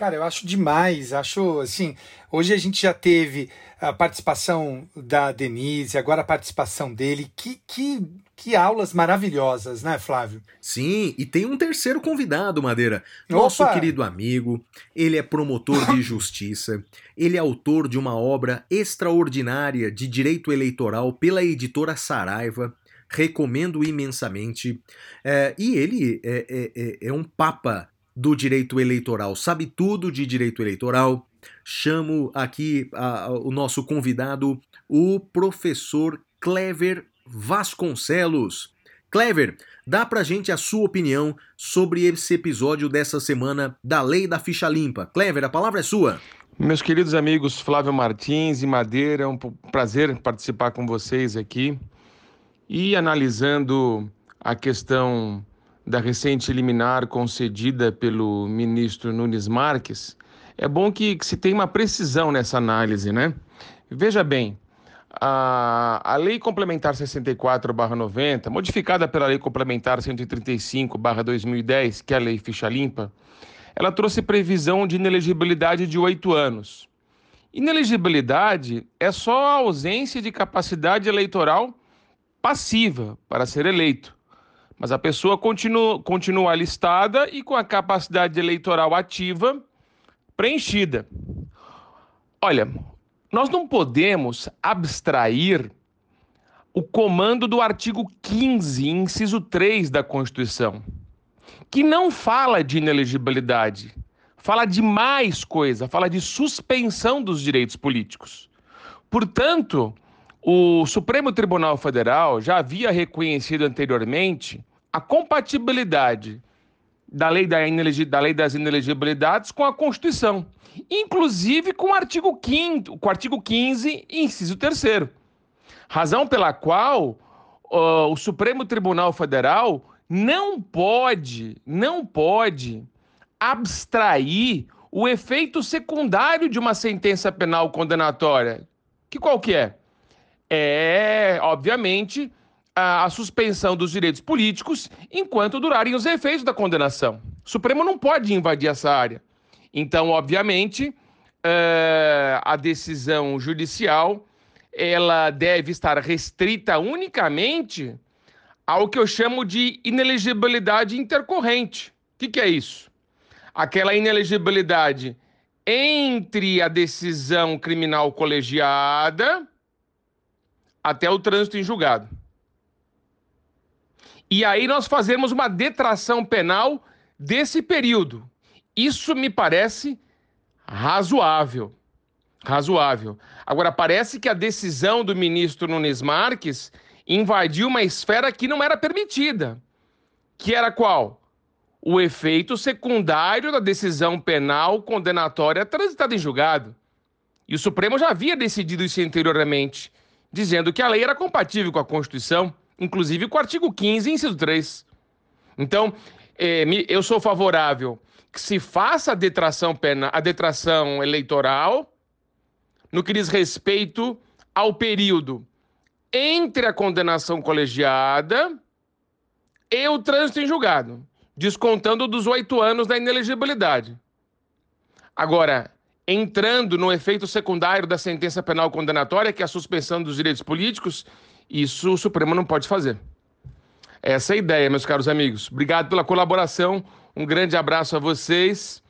Cara, eu acho demais. Acho assim. Hoje a gente já teve a participação da Denise, agora a participação dele. Que, que, que aulas maravilhosas, né, Flávio? Sim, e tem um terceiro convidado, Madeira. Nosso Opa! querido amigo. Ele é promotor de justiça. ele é autor de uma obra extraordinária de direito eleitoral pela editora Saraiva recomendo imensamente. É, e ele é, é, é, é um papa do direito eleitoral, sabe tudo de direito eleitoral. Chamo aqui a, o nosso convidado, o professor Clever Vasconcelos. Clever, dá pra gente a sua opinião sobre esse episódio dessa semana da Lei da Ficha Limpa. Clever, a palavra é sua. Meus queridos amigos Flávio Martins e Madeira, é um prazer participar com vocês aqui e analisando a questão da recente liminar concedida pelo ministro Nunes Marques, é bom que, que se tenha uma precisão nessa análise, né? Veja bem, a, a Lei Complementar 64-90, modificada pela Lei Complementar 135-2010, que é a Lei Ficha Limpa, ela trouxe previsão de inelegibilidade de oito anos. Inelegibilidade é só a ausência de capacidade eleitoral passiva para ser eleito mas a pessoa continua, continua listada e com a capacidade eleitoral ativa preenchida. Olha, nós não podemos abstrair o comando do artigo 15, inciso 3 da Constituição, que não fala de inelegibilidade, fala de mais coisa, fala de suspensão dos direitos políticos. Portanto, o Supremo Tribunal Federal já havia reconhecido anteriormente a compatibilidade da lei, da, da lei das inelegibilidades com a Constituição, inclusive com o artigo 5 com o artigo 15, inciso 3 Razão pela qual uh, o Supremo Tribunal Federal não pode, não pode abstrair o efeito secundário de uma sentença penal condenatória. Que qual que é? É, obviamente, a, suspensão dos direitos políticos enquanto durarem os efeitos da condenação. O Supremo não pode invadir essa área. Então, obviamente, é, a decisão judicial ela deve estar restrita unicamente ao que eu chamo de inelegibilidade intercorrente. O que, que é isso? Aquela inelegibilidade entre a decisão criminal colegiada até o trânsito em julgado. E aí nós fazemos uma detração penal desse período. Isso me parece razoável. Razoável. Agora, parece que a decisão do ministro Nunes Marques invadiu uma esfera que não era permitida. Que era qual? o efeito secundário da decisão penal condenatória transitada em julgado. E o Supremo já havia decidido isso anteriormente, dizendo que a lei era compatível com a Constituição, inclusive com o artigo 15, inciso 3. Então, eh, eu sou favorável que se faça a detração, penal, a detração eleitoral no que diz respeito ao período entre a condenação colegiada e o trânsito em julgado, descontando dos oito anos da inelegibilidade. Agora, entrando no efeito secundário da sentença penal condenatória, que é a suspensão dos direitos políticos, isso o Supremo não pode fazer. Essa é a ideia, meus caros amigos. Obrigado pela colaboração, um grande abraço a vocês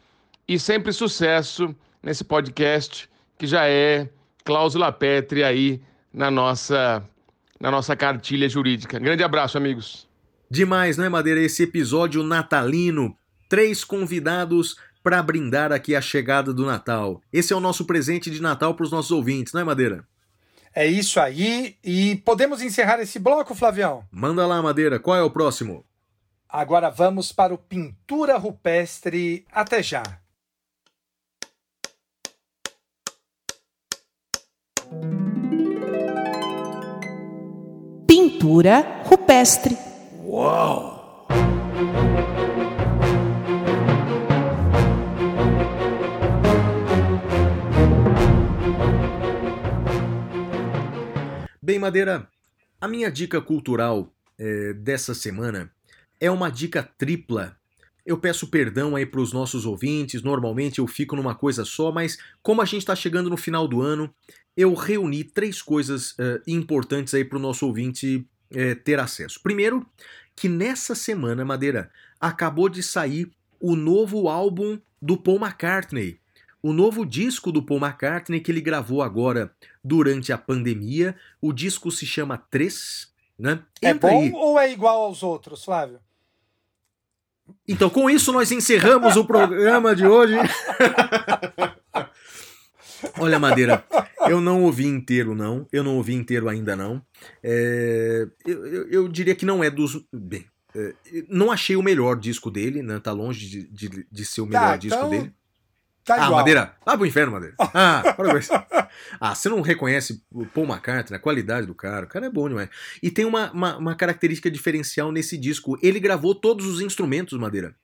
e sempre sucesso nesse podcast que já é cláusula pétrea aí na nossa, na nossa cartilha jurídica. Grande abraço, amigos. Demais, não é, Madeira? Esse episódio natalino. Três convidados para brindar aqui a chegada do Natal. Esse é o nosso presente de Natal para os nossos ouvintes, não é, Madeira? É isso aí. E podemos encerrar esse bloco, Flavião? Manda lá, Madeira. Qual é o próximo? Agora vamos para o Pintura Rupestre. Até já. Pintura rupestre. Uau! Bem, Madeira, a minha dica cultural é, dessa semana é uma dica tripla. Eu peço perdão aí para os nossos ouvintes, normalmente eu fico numa coisa só, mas como a gente está chegando no final do ano, eu reuni três coisas uh, importantes aí para o nosso ouvinte uh, ter acesso. Primeiro, que nessa semana, Madeira, acabou de sair o novo álbum do Paul McCartney. O novo disco do Paul McCartney que ele gravou agora durante a pandemia. O disco se chama 3. Né? é bom aí. ou é igual aos outros, Flávio? Então, com isso, nós encerramos o programa de hoje. Olha, Madeira, eu não ouvi inteiro, não. Eu não ouvi inteiro ainda, não. É, eu, eu, eu, diria que não é dos. Bem, é, não achei o melhor disco dele, né? Tá longe de, de, de ser o melhor tá, disco então... dele. Tá ah, igual. Madeira, vai pro inferno, Madeira. Ah, parabéns. ah, você não reconhece o Paul McCartney, a qualidade do cara. O cara é bom demais. E tem uma, uma, uma característica diferencial nesse disco. Ele gravou todos os instrumentos, Madeira.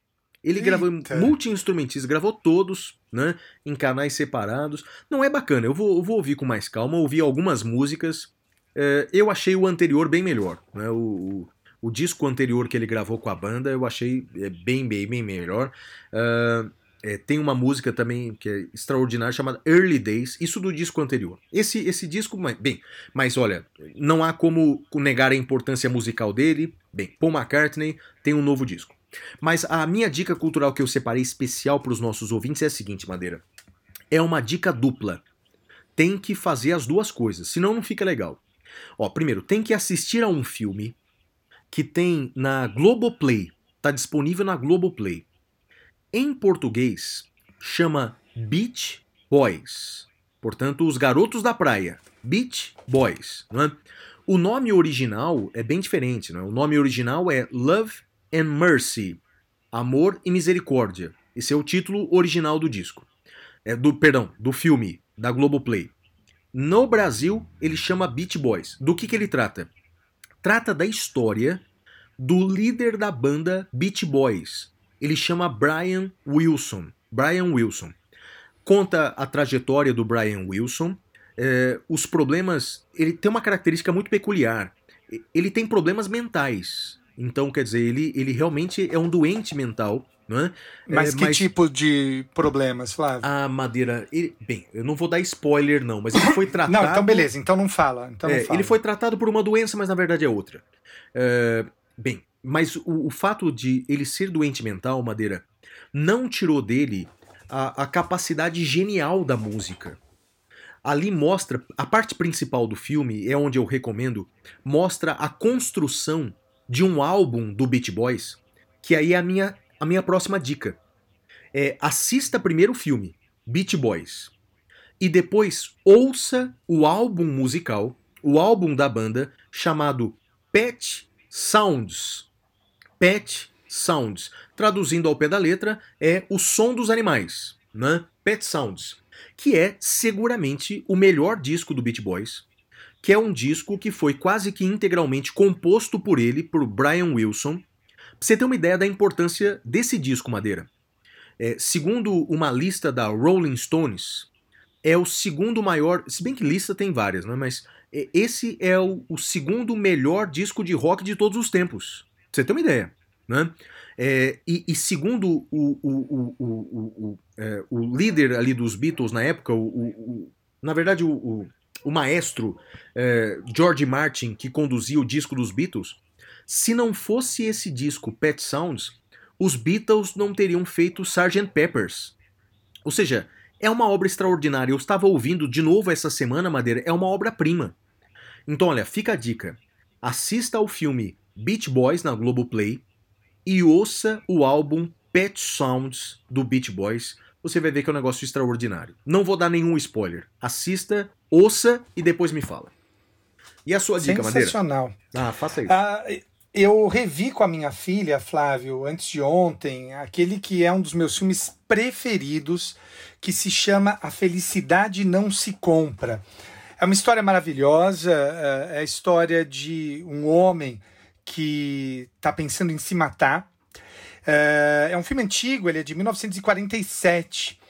Ele Eita. gravou multi-instrumentistas, gravou todos, né? Em canais separados. Não é bacana, eu vou, eu vou ouvir com mais calma, ouvir algumas músicas. É, eu achei o anterior bem melhor. Né? O, o, o, disco anterior que ele gravou com a banda eu achei é, bem, bem, bem melhor. Uh, é, tem uma música também que é extraordinária chamada Early Days, isso do disco anterior. Esse, esse disco, bem, mas olha, não há como negar a importância musical dele. Bem, Paul McCartney tem um novo disco. Mas a minha dica cultural que eu separei especial para os nossos ouvintes é a seguinte, Madeira. É uma dica dupla. Tem que fazer as duas coisas, senão não fica legal. Ó, primeiro, tem que assistir a um filme que tem na Globoplay. Tá disponível na Globoplay. Em português, chama Beach Boys. Portanto, os garotos da praia. Beach Boys. Não é? O nome original é bem diferente. Não é? O nome original é Love and Mercy, Amor e Misericórdia. Esse é o título original do disco. É do, perdão, do filme da Globoplay. No Brasil, ele chama Beach Boys. Do que, que ele trata? Trata da história do líder da banda Beach Boys. Ele chama Brian Wilson. Brian Wilson. Conta a trajetória do Brian Wilson. É, os problemas. Ele tem uma característica muito peculiar. Ele tem problemas mentais. Então, quer dizer, ele, ele realmente é um doente mental. Né? Mas é, que mas... tipo de problemas, Flávio? A Madeira. Ele... Bem, eu não vou dar spoiler, não, mas ele foi tratado. não, então beleza, então não fala. Então é, não fala. Ele foi tratado por uma doença, mas na verdade é outra. É... Bem, mas o, o, fato de ele ser doente mental, Madeira, não tirou dele a, a capacidade genial da música. Ali mostra, a parte principal do filme, é onde eu recomendo, mostra a construção de um álbum do Beach Boys, que aí é a minha, a minha próxima dica. É, assista primeiro o filme, Beach Boys, e depois ouça o álbum musical, o álbum da banda, chamado Pet Sounds. Pet Sounds. Traduzindo ao pé da letra, é o som dos animais, né? Pet Sounds. Que é seguramente o melhor disco do Beach Boys, que é um disco que foi quase que integralmente composto por ele, por Brian Wilson. Pra você ter uma ideia da importância desse disco, Madeira. É, segundo uma lista da Rolling Stones, é o segundo maior. Se bem que lista tem várias, né? Mas é, esse é o, o segundo melhor disco de rock de todos os tempos. Você ter uma ideia. Né? É, e, e, segundo o, o, o, é, o, líder ali dos Beatles na época, o, na verdade o, maestro é, George Martin, que conduzia o disco dos Beatles, se não fosse esse disco Pet Sounds, os Beatles não teriam feito Sgt. Peppers. Ou seja, é uma obra extraordinária. Eu estava ouvindo de novo essa semana, Madeira, é uma obra-prima. Então, olha, fica a dica. Assista ao filme Beach Boys na Globoplay e ouça o álbum Pet Sounds do Beach Boys. Você vai ver que é um negócio extraordinário. Não vou dar nenhum spoiler. Assista, ouça e depois me fala. E a sua dica, Madeira? Sensacional. Ah, faça isso. Ah, eu revi com a minha filha, Flávio, antes de ontem, aquele que é um dos meus filmes preferidos, que se chama A Felicidade Não Se Compra. É uma história maravilhosa, é, é a história de um homem que está pensando em se matar. É, é um filme antigo, ele é de 1947.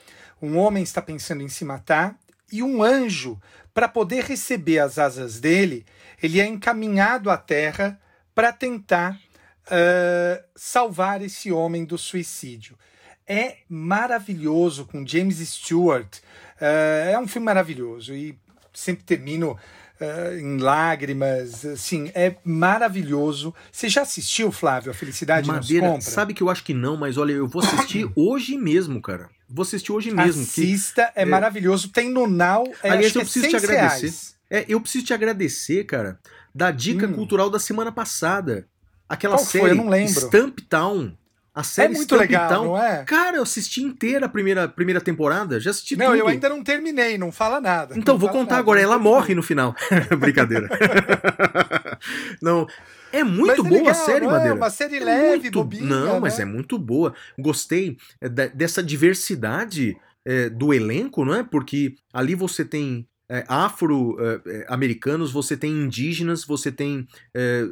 Um homem está pensando em se matar e um anjo, para poder receber as asas dele, ele é encaminhado à Terra para tentar uh, salvar esse homem do suicídio. É maravilhoso com James Stewart. Uh, é um filme maravilhoso e sempre termino uh, em lágrimas. Assim, é maravilhoso. Você já assistiu, Flávio, A Felicidade Madeira, Compra? Sabe que eu acho que não, mas olha, eu vou assistir hoje mesmo, cara. Vou assistir hoje mesmo. Assista, que, é, é, maravilhoso. Tem no Now. É, Aliás, eu é preciso te agradecer. É, eu preciso te agradecer, cara, da dica hum. cultural da semana passada. Aquela Qual série foi? Eu não lembro. Stamp Town. A série é muito legal, Town. não é? Cara, eu assisti inteira a primeira, primeira temporada, já assisti não, tudo. eu ainda não terminei, não fala nada. Então, não vou contar nada, agora, ela morre no final. Brincadeira. não, é muito mas boa é legal, a série, não Madeira. É uma série é leve, muito... bobinha, Não, né? mas é muito boa. Gostei é, dessa diversidade é, do elenco, não é? Porque ali você tem é, afro-americanos, você tem indígenas, você tem é,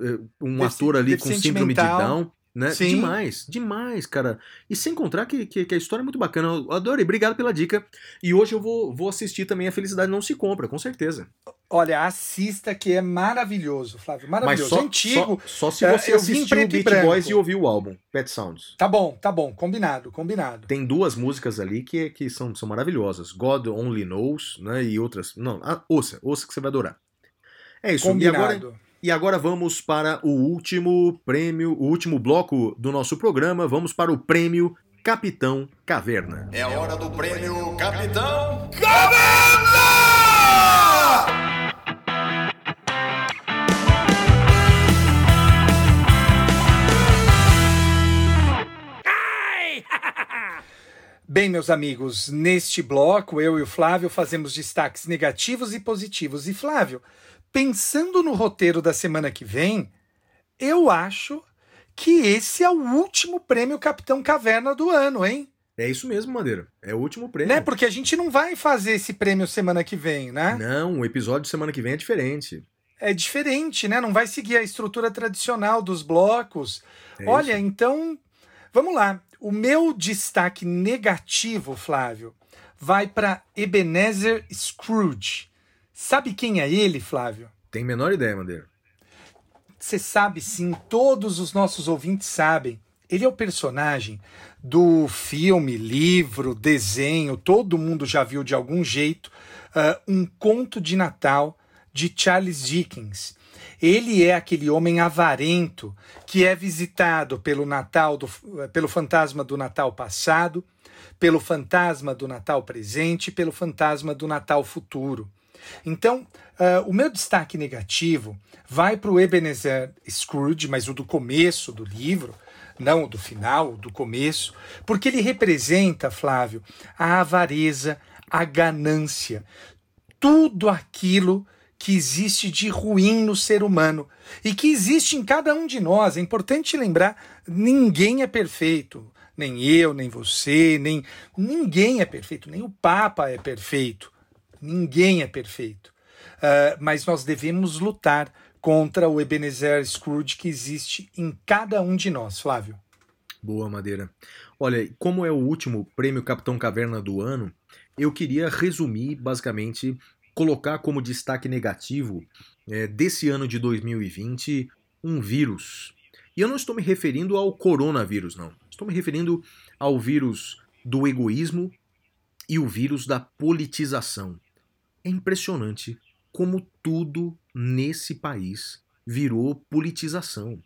um ator ali com síndrome de Down. Né? Sim. Demais, demais, cara. E sem encontrar que, que, que, a história é muito bacana. Eu adorei, obrigado pela dica. E hoje eu vou, vou assistir também A Felicidade Não Se Compra, com certeza. Olha, assista que é maravilhoso, Flávio. Maravilhoso. Mas só, antigo. Só, só se você eu assistiu o Beach Boys e ouviu o álbum, Pet Sounds. Tá bom, tá bom. Combinado, combinado. Tem duas músicas ali que, que são, são maravilhosas. God Only Knows, né? E outras. Não, ah, ouça, ouça que você vai adorar. É isso. Combinado. E agora, e agora vamos para o último prêmio, o último bloco do nosso programa. Vamos para o prêmio Capitão Caverna. É a hora do prêmio Capitão Caverna! Bem, meus amigos, neste bloco eu e o Flávio fazemos destaques negativos e positivos. E Flávio, pensando no roteiro da semana que vem, eu acho que esse é o último prêmio Capitão Caverna do ano, hein? É isso mesmo, Madeira. É o último prêmio. Né? Porque a gente não vai fazer esse prêmio semana que vem, né? Não, o episódio de semana que vem é diferente. É diferente, né? Não vai seguir a estrutura tradicional dos blocos. É Olha, isso. então, vamos lá. O meu destaque negativo, Flávio, vai para Ebenezer Scrooge. Sabe quem é ele, Flávio? Tem menor ideia, Madeira. Você sabe sim, todos os nossos ouvintes sabem. Ele é o personagem do filme, livro, desenho, todo mundo já viu de algum jeito, uh, um conto de Natal de Charles Dickens. Ele é aquele homem avarento que é visitado pelo Natal do, pelo fantasma do Natal passado, pelo fantasma do Natal presente, pelo fantasma do Natal futuro. Então, uh, o meu destaque negativo vai para o Ebenezer Scrooge, mas o do começo do livro, não o do final, o do começo, porque ele representa, Flávio, a avareza, a ganância, tudo aquilo que existe de ruim no ser humano e que existe em cada um de nós. É importante lembrar: ninguém é perfeito. Nem eu, nem você, nem. Ninguém é perfeito, nem o Papa é perfeito. Ninguém é perfeito. Uh, mas nós devemos lutar contra o Ebenezer Scrooge que existe em cada um de nós, Flávio. Boa, Madeira. Olha, como é o último prêmio Capitão Caverna do ano, eu queria resumir, basicamente, colocar como destaque negativo é, desse ano de 2020 um vírus. E eu não estou me referindo ao coronavírus, não. Estou me referindo ao vírus do egoísmo e o vírus da politização. É impressionante como tudo nesse país virou politização.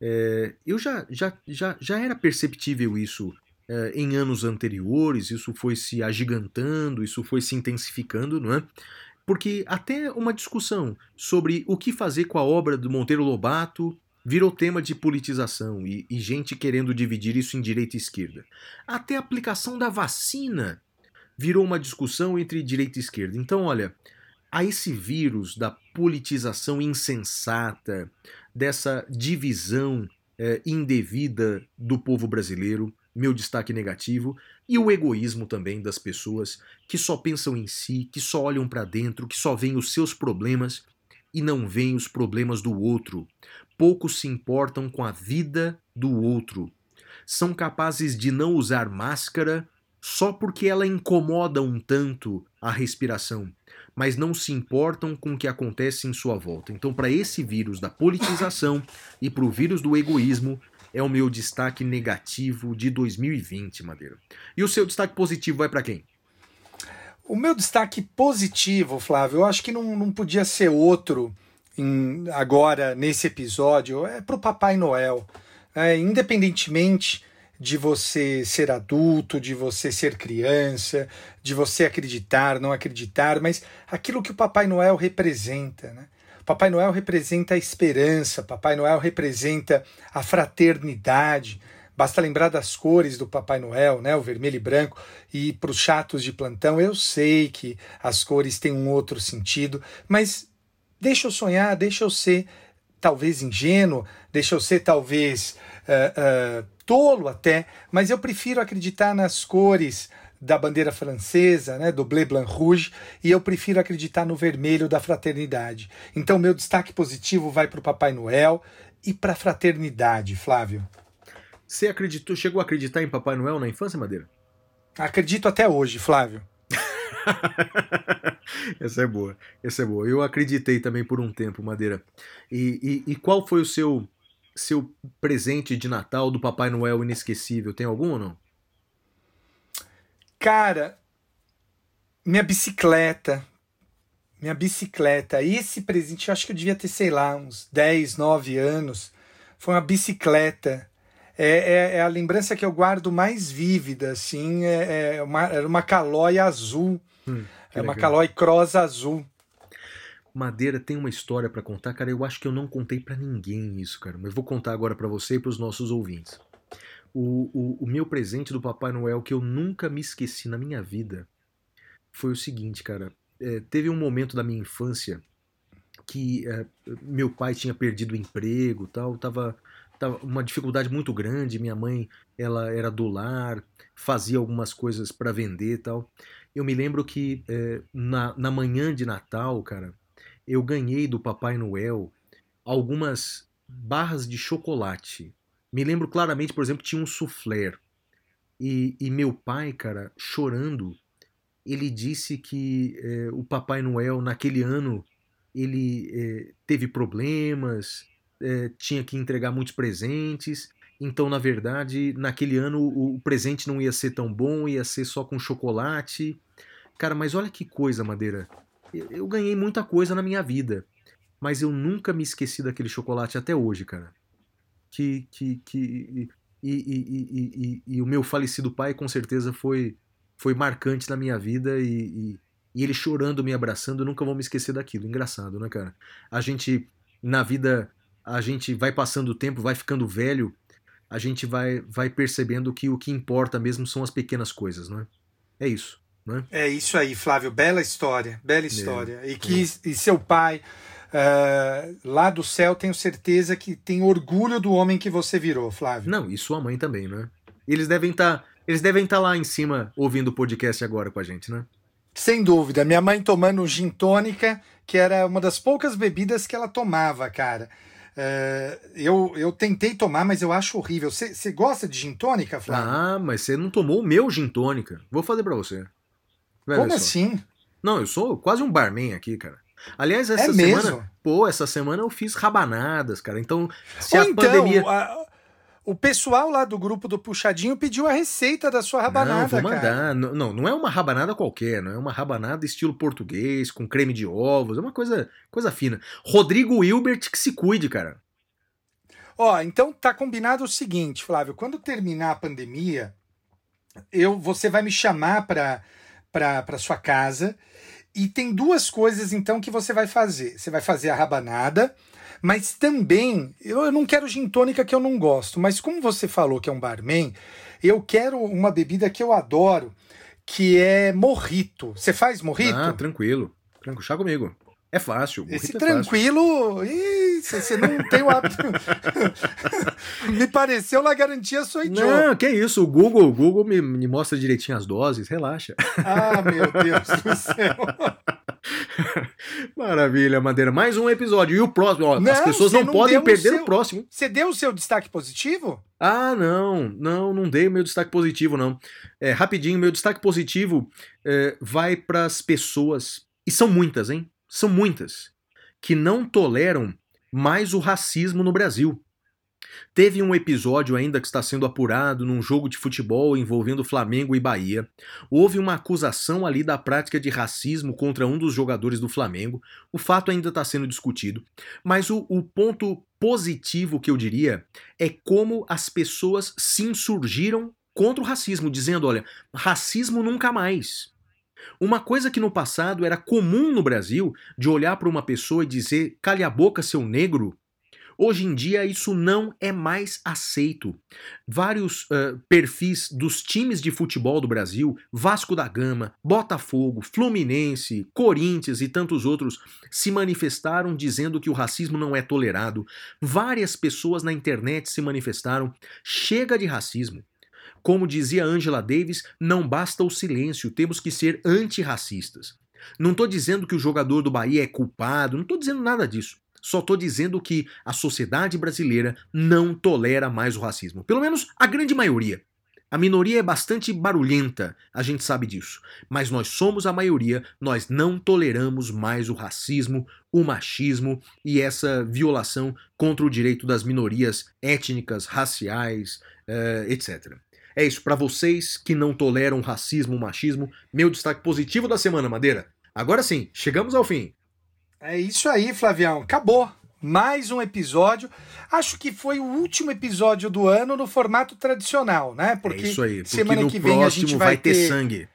É, eu já, já, já, já era perceptível isso é, em anos anteriores, isso foi se agigantando, isso foi se intensificando, não é? Porque até uma discussão sobre o que fazer com a obra do Monteiro Lobato virou tema de politização e, e gente querendo dividir isso em direita e esquerda. Até a aplicação da vacina virou uma discussão entre direita e esquerda. Então, olha, a esse vírus da politização insensata, dessa divisão é, indevida do povo brasileiro, meu destaque negativo, e o egoísmo também das pessoas que só pensam em si, que só olham para dentro, que só veem os seus problemas e não veem os problemas do outro. Poucos se importam com a vida do outro. São capazes de não usar máscara só porque ela incomoda um tanto a respiração mas não se importam com o que acontece em sua volta. Então, para esse vírus da politização e para o vírus do egoísmo, é o meu destaque negativo de 2020, Madeira. E o seu destaque positivo vai para quem? O meu destaque positivo, Flávio, eu acho que não, não podia ser outro em, agora nesse episódio, é para o Papai Noel. É, independentemente de você ser adulto, de você ser criança, de você acreditar, não acreditar, mas aquilo que o Papai Noel representa, né? Papai Noel representa a esperança, Papai Noel representa a fraternidade. Basta lembrar das cores do Papai Noel, né? O vermelho e branco. E para os chatos de plantão, eu sei que as cores têm um outro sentido, mas deixa eu sonhar, deixa eu ser talvez ingênuo, deixa eu ser talvez uh, uh, tolo até, mas eu prefiro acreditar nas cores da bandeira francesa, né, do bleu blanc rouge, e eu prefiro acreditar no vermelho da fraternidade. Então meu destaque positivo vai para o Papai Noel e para a fraternidade, Flávio. Você acreditou, chegou a acreditar em Papai Noel na infância, Madeira? Acredito até hoje, Flávio. Essa é boa, essa é boa. Eu acreditei também por um tempo, Madeira. E, e, e qual foi o seu seu presente de Natal do Papai Noel inesquecível? Tem algum ou não? Cara, minha bicicleta. Minha bicicleta. Esse presente, eu acho que eu devia ter, sei lá, uns 10, 9 anos. Foi uma bicicleta. É, é, é a lembrança que eu guardo mais vívida, assim. É, é uma, era uma calói azul. Hum, é uma calói cross azul. Madeira tem uma história para contar, cara. Eu acho que eu não contei para ninguém isso, cara. Mas vou contar agora para você e para os nossos ouvintes. O, o, o, meu presente do Papai Noel que eu nunca me esqueci na minha vida foi o seguinte, cara. É, teve um momento da minha infância que é, meu pai tinha perdido o emprego, tal, tava, tava uma dificuldade muito grande. Minha mãe, ela era do lar, fazia algumas coisas para vender, tal. Eu me lembro que é, na, na manhã de Natal, cara, eu ganhei do Papai Noel algumas barras de chocolate. Me lembro claramente, por exemplo, tinha um soufflé. E, e meu pai, cara, chorando, ele disse que é, o Papai Noel, naquele ano, ele é, teve problemas, é, tinha que entregar muitos presentes. Então, na verdade, naquele ano o, o presente não ia ser tão bom, ia ser só com chocolate. Cara, mas olha que coisa, Madeira eu ganhei muita coisa na minha vida, mas eu nunca me esqueci daquele chocolate até hoje, cara. Que, que, que e, e, e, e, o meu falecido pai com certeza foi foi marcante na minha vida e, ele chorando, me abraçando, eu nunca vou me esquecer daquilo. Engraçado, né, cara? A gente na vida a gente vai passando o tempo, vai ficando velho, a gente vai vai percebendo que o que importa mesmo são as pequenas coisas, não é? É isso. Né? É isso aí, Flávio. Bela história, bela história. E que e seu pai, uh, lá do céu, tenho certeza que tem orgulho do homem que você virou, Flávio. Não, e sua mãe também, né? Eles devem estar. eles devem estar lá em cima ouvindo o podcast agora com a gente, né? Sem dúvida. Minha mãe tomando gin tônica, que era uma das poucas bebidas que ela tomava, cara. Uh, eu, eu tentei tomar, mas eu acho horrível. Você gosta de gin tônica, Flávio? Ah, mas você não tomou o meu gin tônica. Vou fazer para você. Como assim? Não, eu sou quase um barman aqui, cara. Aliás, essa é semana. Mesmo? Pô, essa semana eu fiz rabanadas, cara. Então, se Ou a então, pandemia. A, o pessoal lá do grupo do Puxadinho pediu a receita da sua rabanada, não, vou mandar. cara. Não, não é uma rabanada qualquer, não é uma rabanada estilo português, com creme de ovos, é uma coisa, coisa fina. Rodrigo Hilbert que se cuide, cara. Ó, então tá combinado o seguinte, Flávio, quando terminar a pandemia, eu você vai me chamar para para sua casa e tem duas coisas então que você vai fazer. Você vai fazer a rabanada, mas também eu, eu não quero gin tônica que eu não gosto, mas como você falou que é um barman, eu quero uma bebida que eu adoro, que é morrito. Você faz morrito? Ah, tranquilo. Tranquilo, chá comigo. É fácil. Esse é tranquilo, você não tem o hábito. me pareceu na garantia sou idiota. Não, que isso, o Google, o Google me, me mostra direitinho as doses, relaxa. Ah, meu Deus do céu. Maravilha, Madeira. Mais um episódio. E o próximo, ó, não, as pessoas não, não podem perder o, seu, o próximo. Você deu o seu destaque positivo? Ah, não, não, não dei o meu destaque positivo, não. É, rapidinho, meu destaque positivo é, vai para as pessoas, e são muitas, hein? São muitas, que não toleram mais o racismo no Brasil. Teve um episódio ainda que está sendo apurado num jogo de futebol envolvendo Flamengo e Bahia. Houve uma acusação ali da prática de racismo contra um dos jogadores do Flamengo. O fato ainda está sendo discutido. Mas o, o ponto positivo que eu diria é como as pessoas se insurgiram contra o racismo, dizendo: olha, racismo nunca mais. Uma coisa que no passado era comum no Brasil, de olhar para uma pessoa e dizer calha a boca, seu negro, Hoje em dia isso não é mais aceito. Vários uh, perfis dos times de futebol do Brasil, Vasco da Gama, Botafogo, Fluminense, Corinthians e tantos outros, se manifestaram dizendo que o racismo não é tolerado. Várias pessoas na internet se manifestaram. Chega de racismo. Como dizia Angela Davis, não basta o silêncio, temos que ser antirracistas. Não estou dizendo que o jogador do Bahia é culpado, não estou dizendo nada disso. Só estou dizendo que a sociedade brasileira não tolera mais o racismo. Pelo menos a grande maioria. A minoria é bastante barulhenta, a gente sabe disso. Mas nós somos a maioria, nós não toleramos mais o racismo, o machismo e essa violação contra o direito das minorias étnicas, raciais, eh, etc. É isso, para vocês que não toleram racismo, machismo, meu destaque positivo da semana, Madeira. Agora sim, chegamos ao fim. É isso aí, Flavião. Acabou. Mais um episódio. Acho que foi o último episódio do ano no formato tradicional, né? Porque, é isso aí, porque semana que vem a gente vai, vai ter, ter sangue.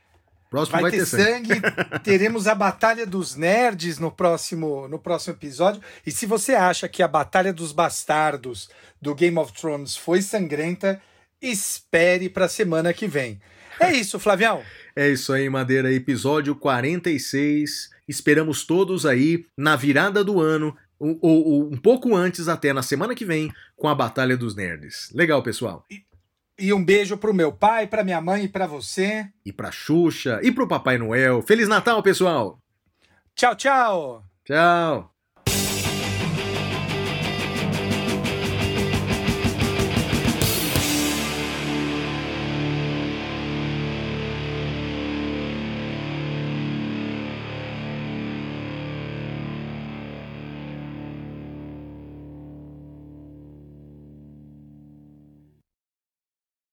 Próximo vai, vai ter, ter sangue. sangue. Teremos a Batalha dos Nerds no próximo, no próximo episódio. E se você acha que a Batalha dos Bastardos do Game of Thrones foi sangrenta, espere para a semana que vem. É isso, Flavião. É isso aí, Madeira. Episódio 46. Esperamos todos aí na virada do ano, ou, ou, um pouco antes, até na semana que vem, com a Batalha dos Nerds. Legal, pessoal. E, e um beijo pro meu pai, pra minha mãe e pra você. E pra Xuxa, e pro Papai Noel. Feliz Natal, pessoal! Tchau, tchau! Tchau!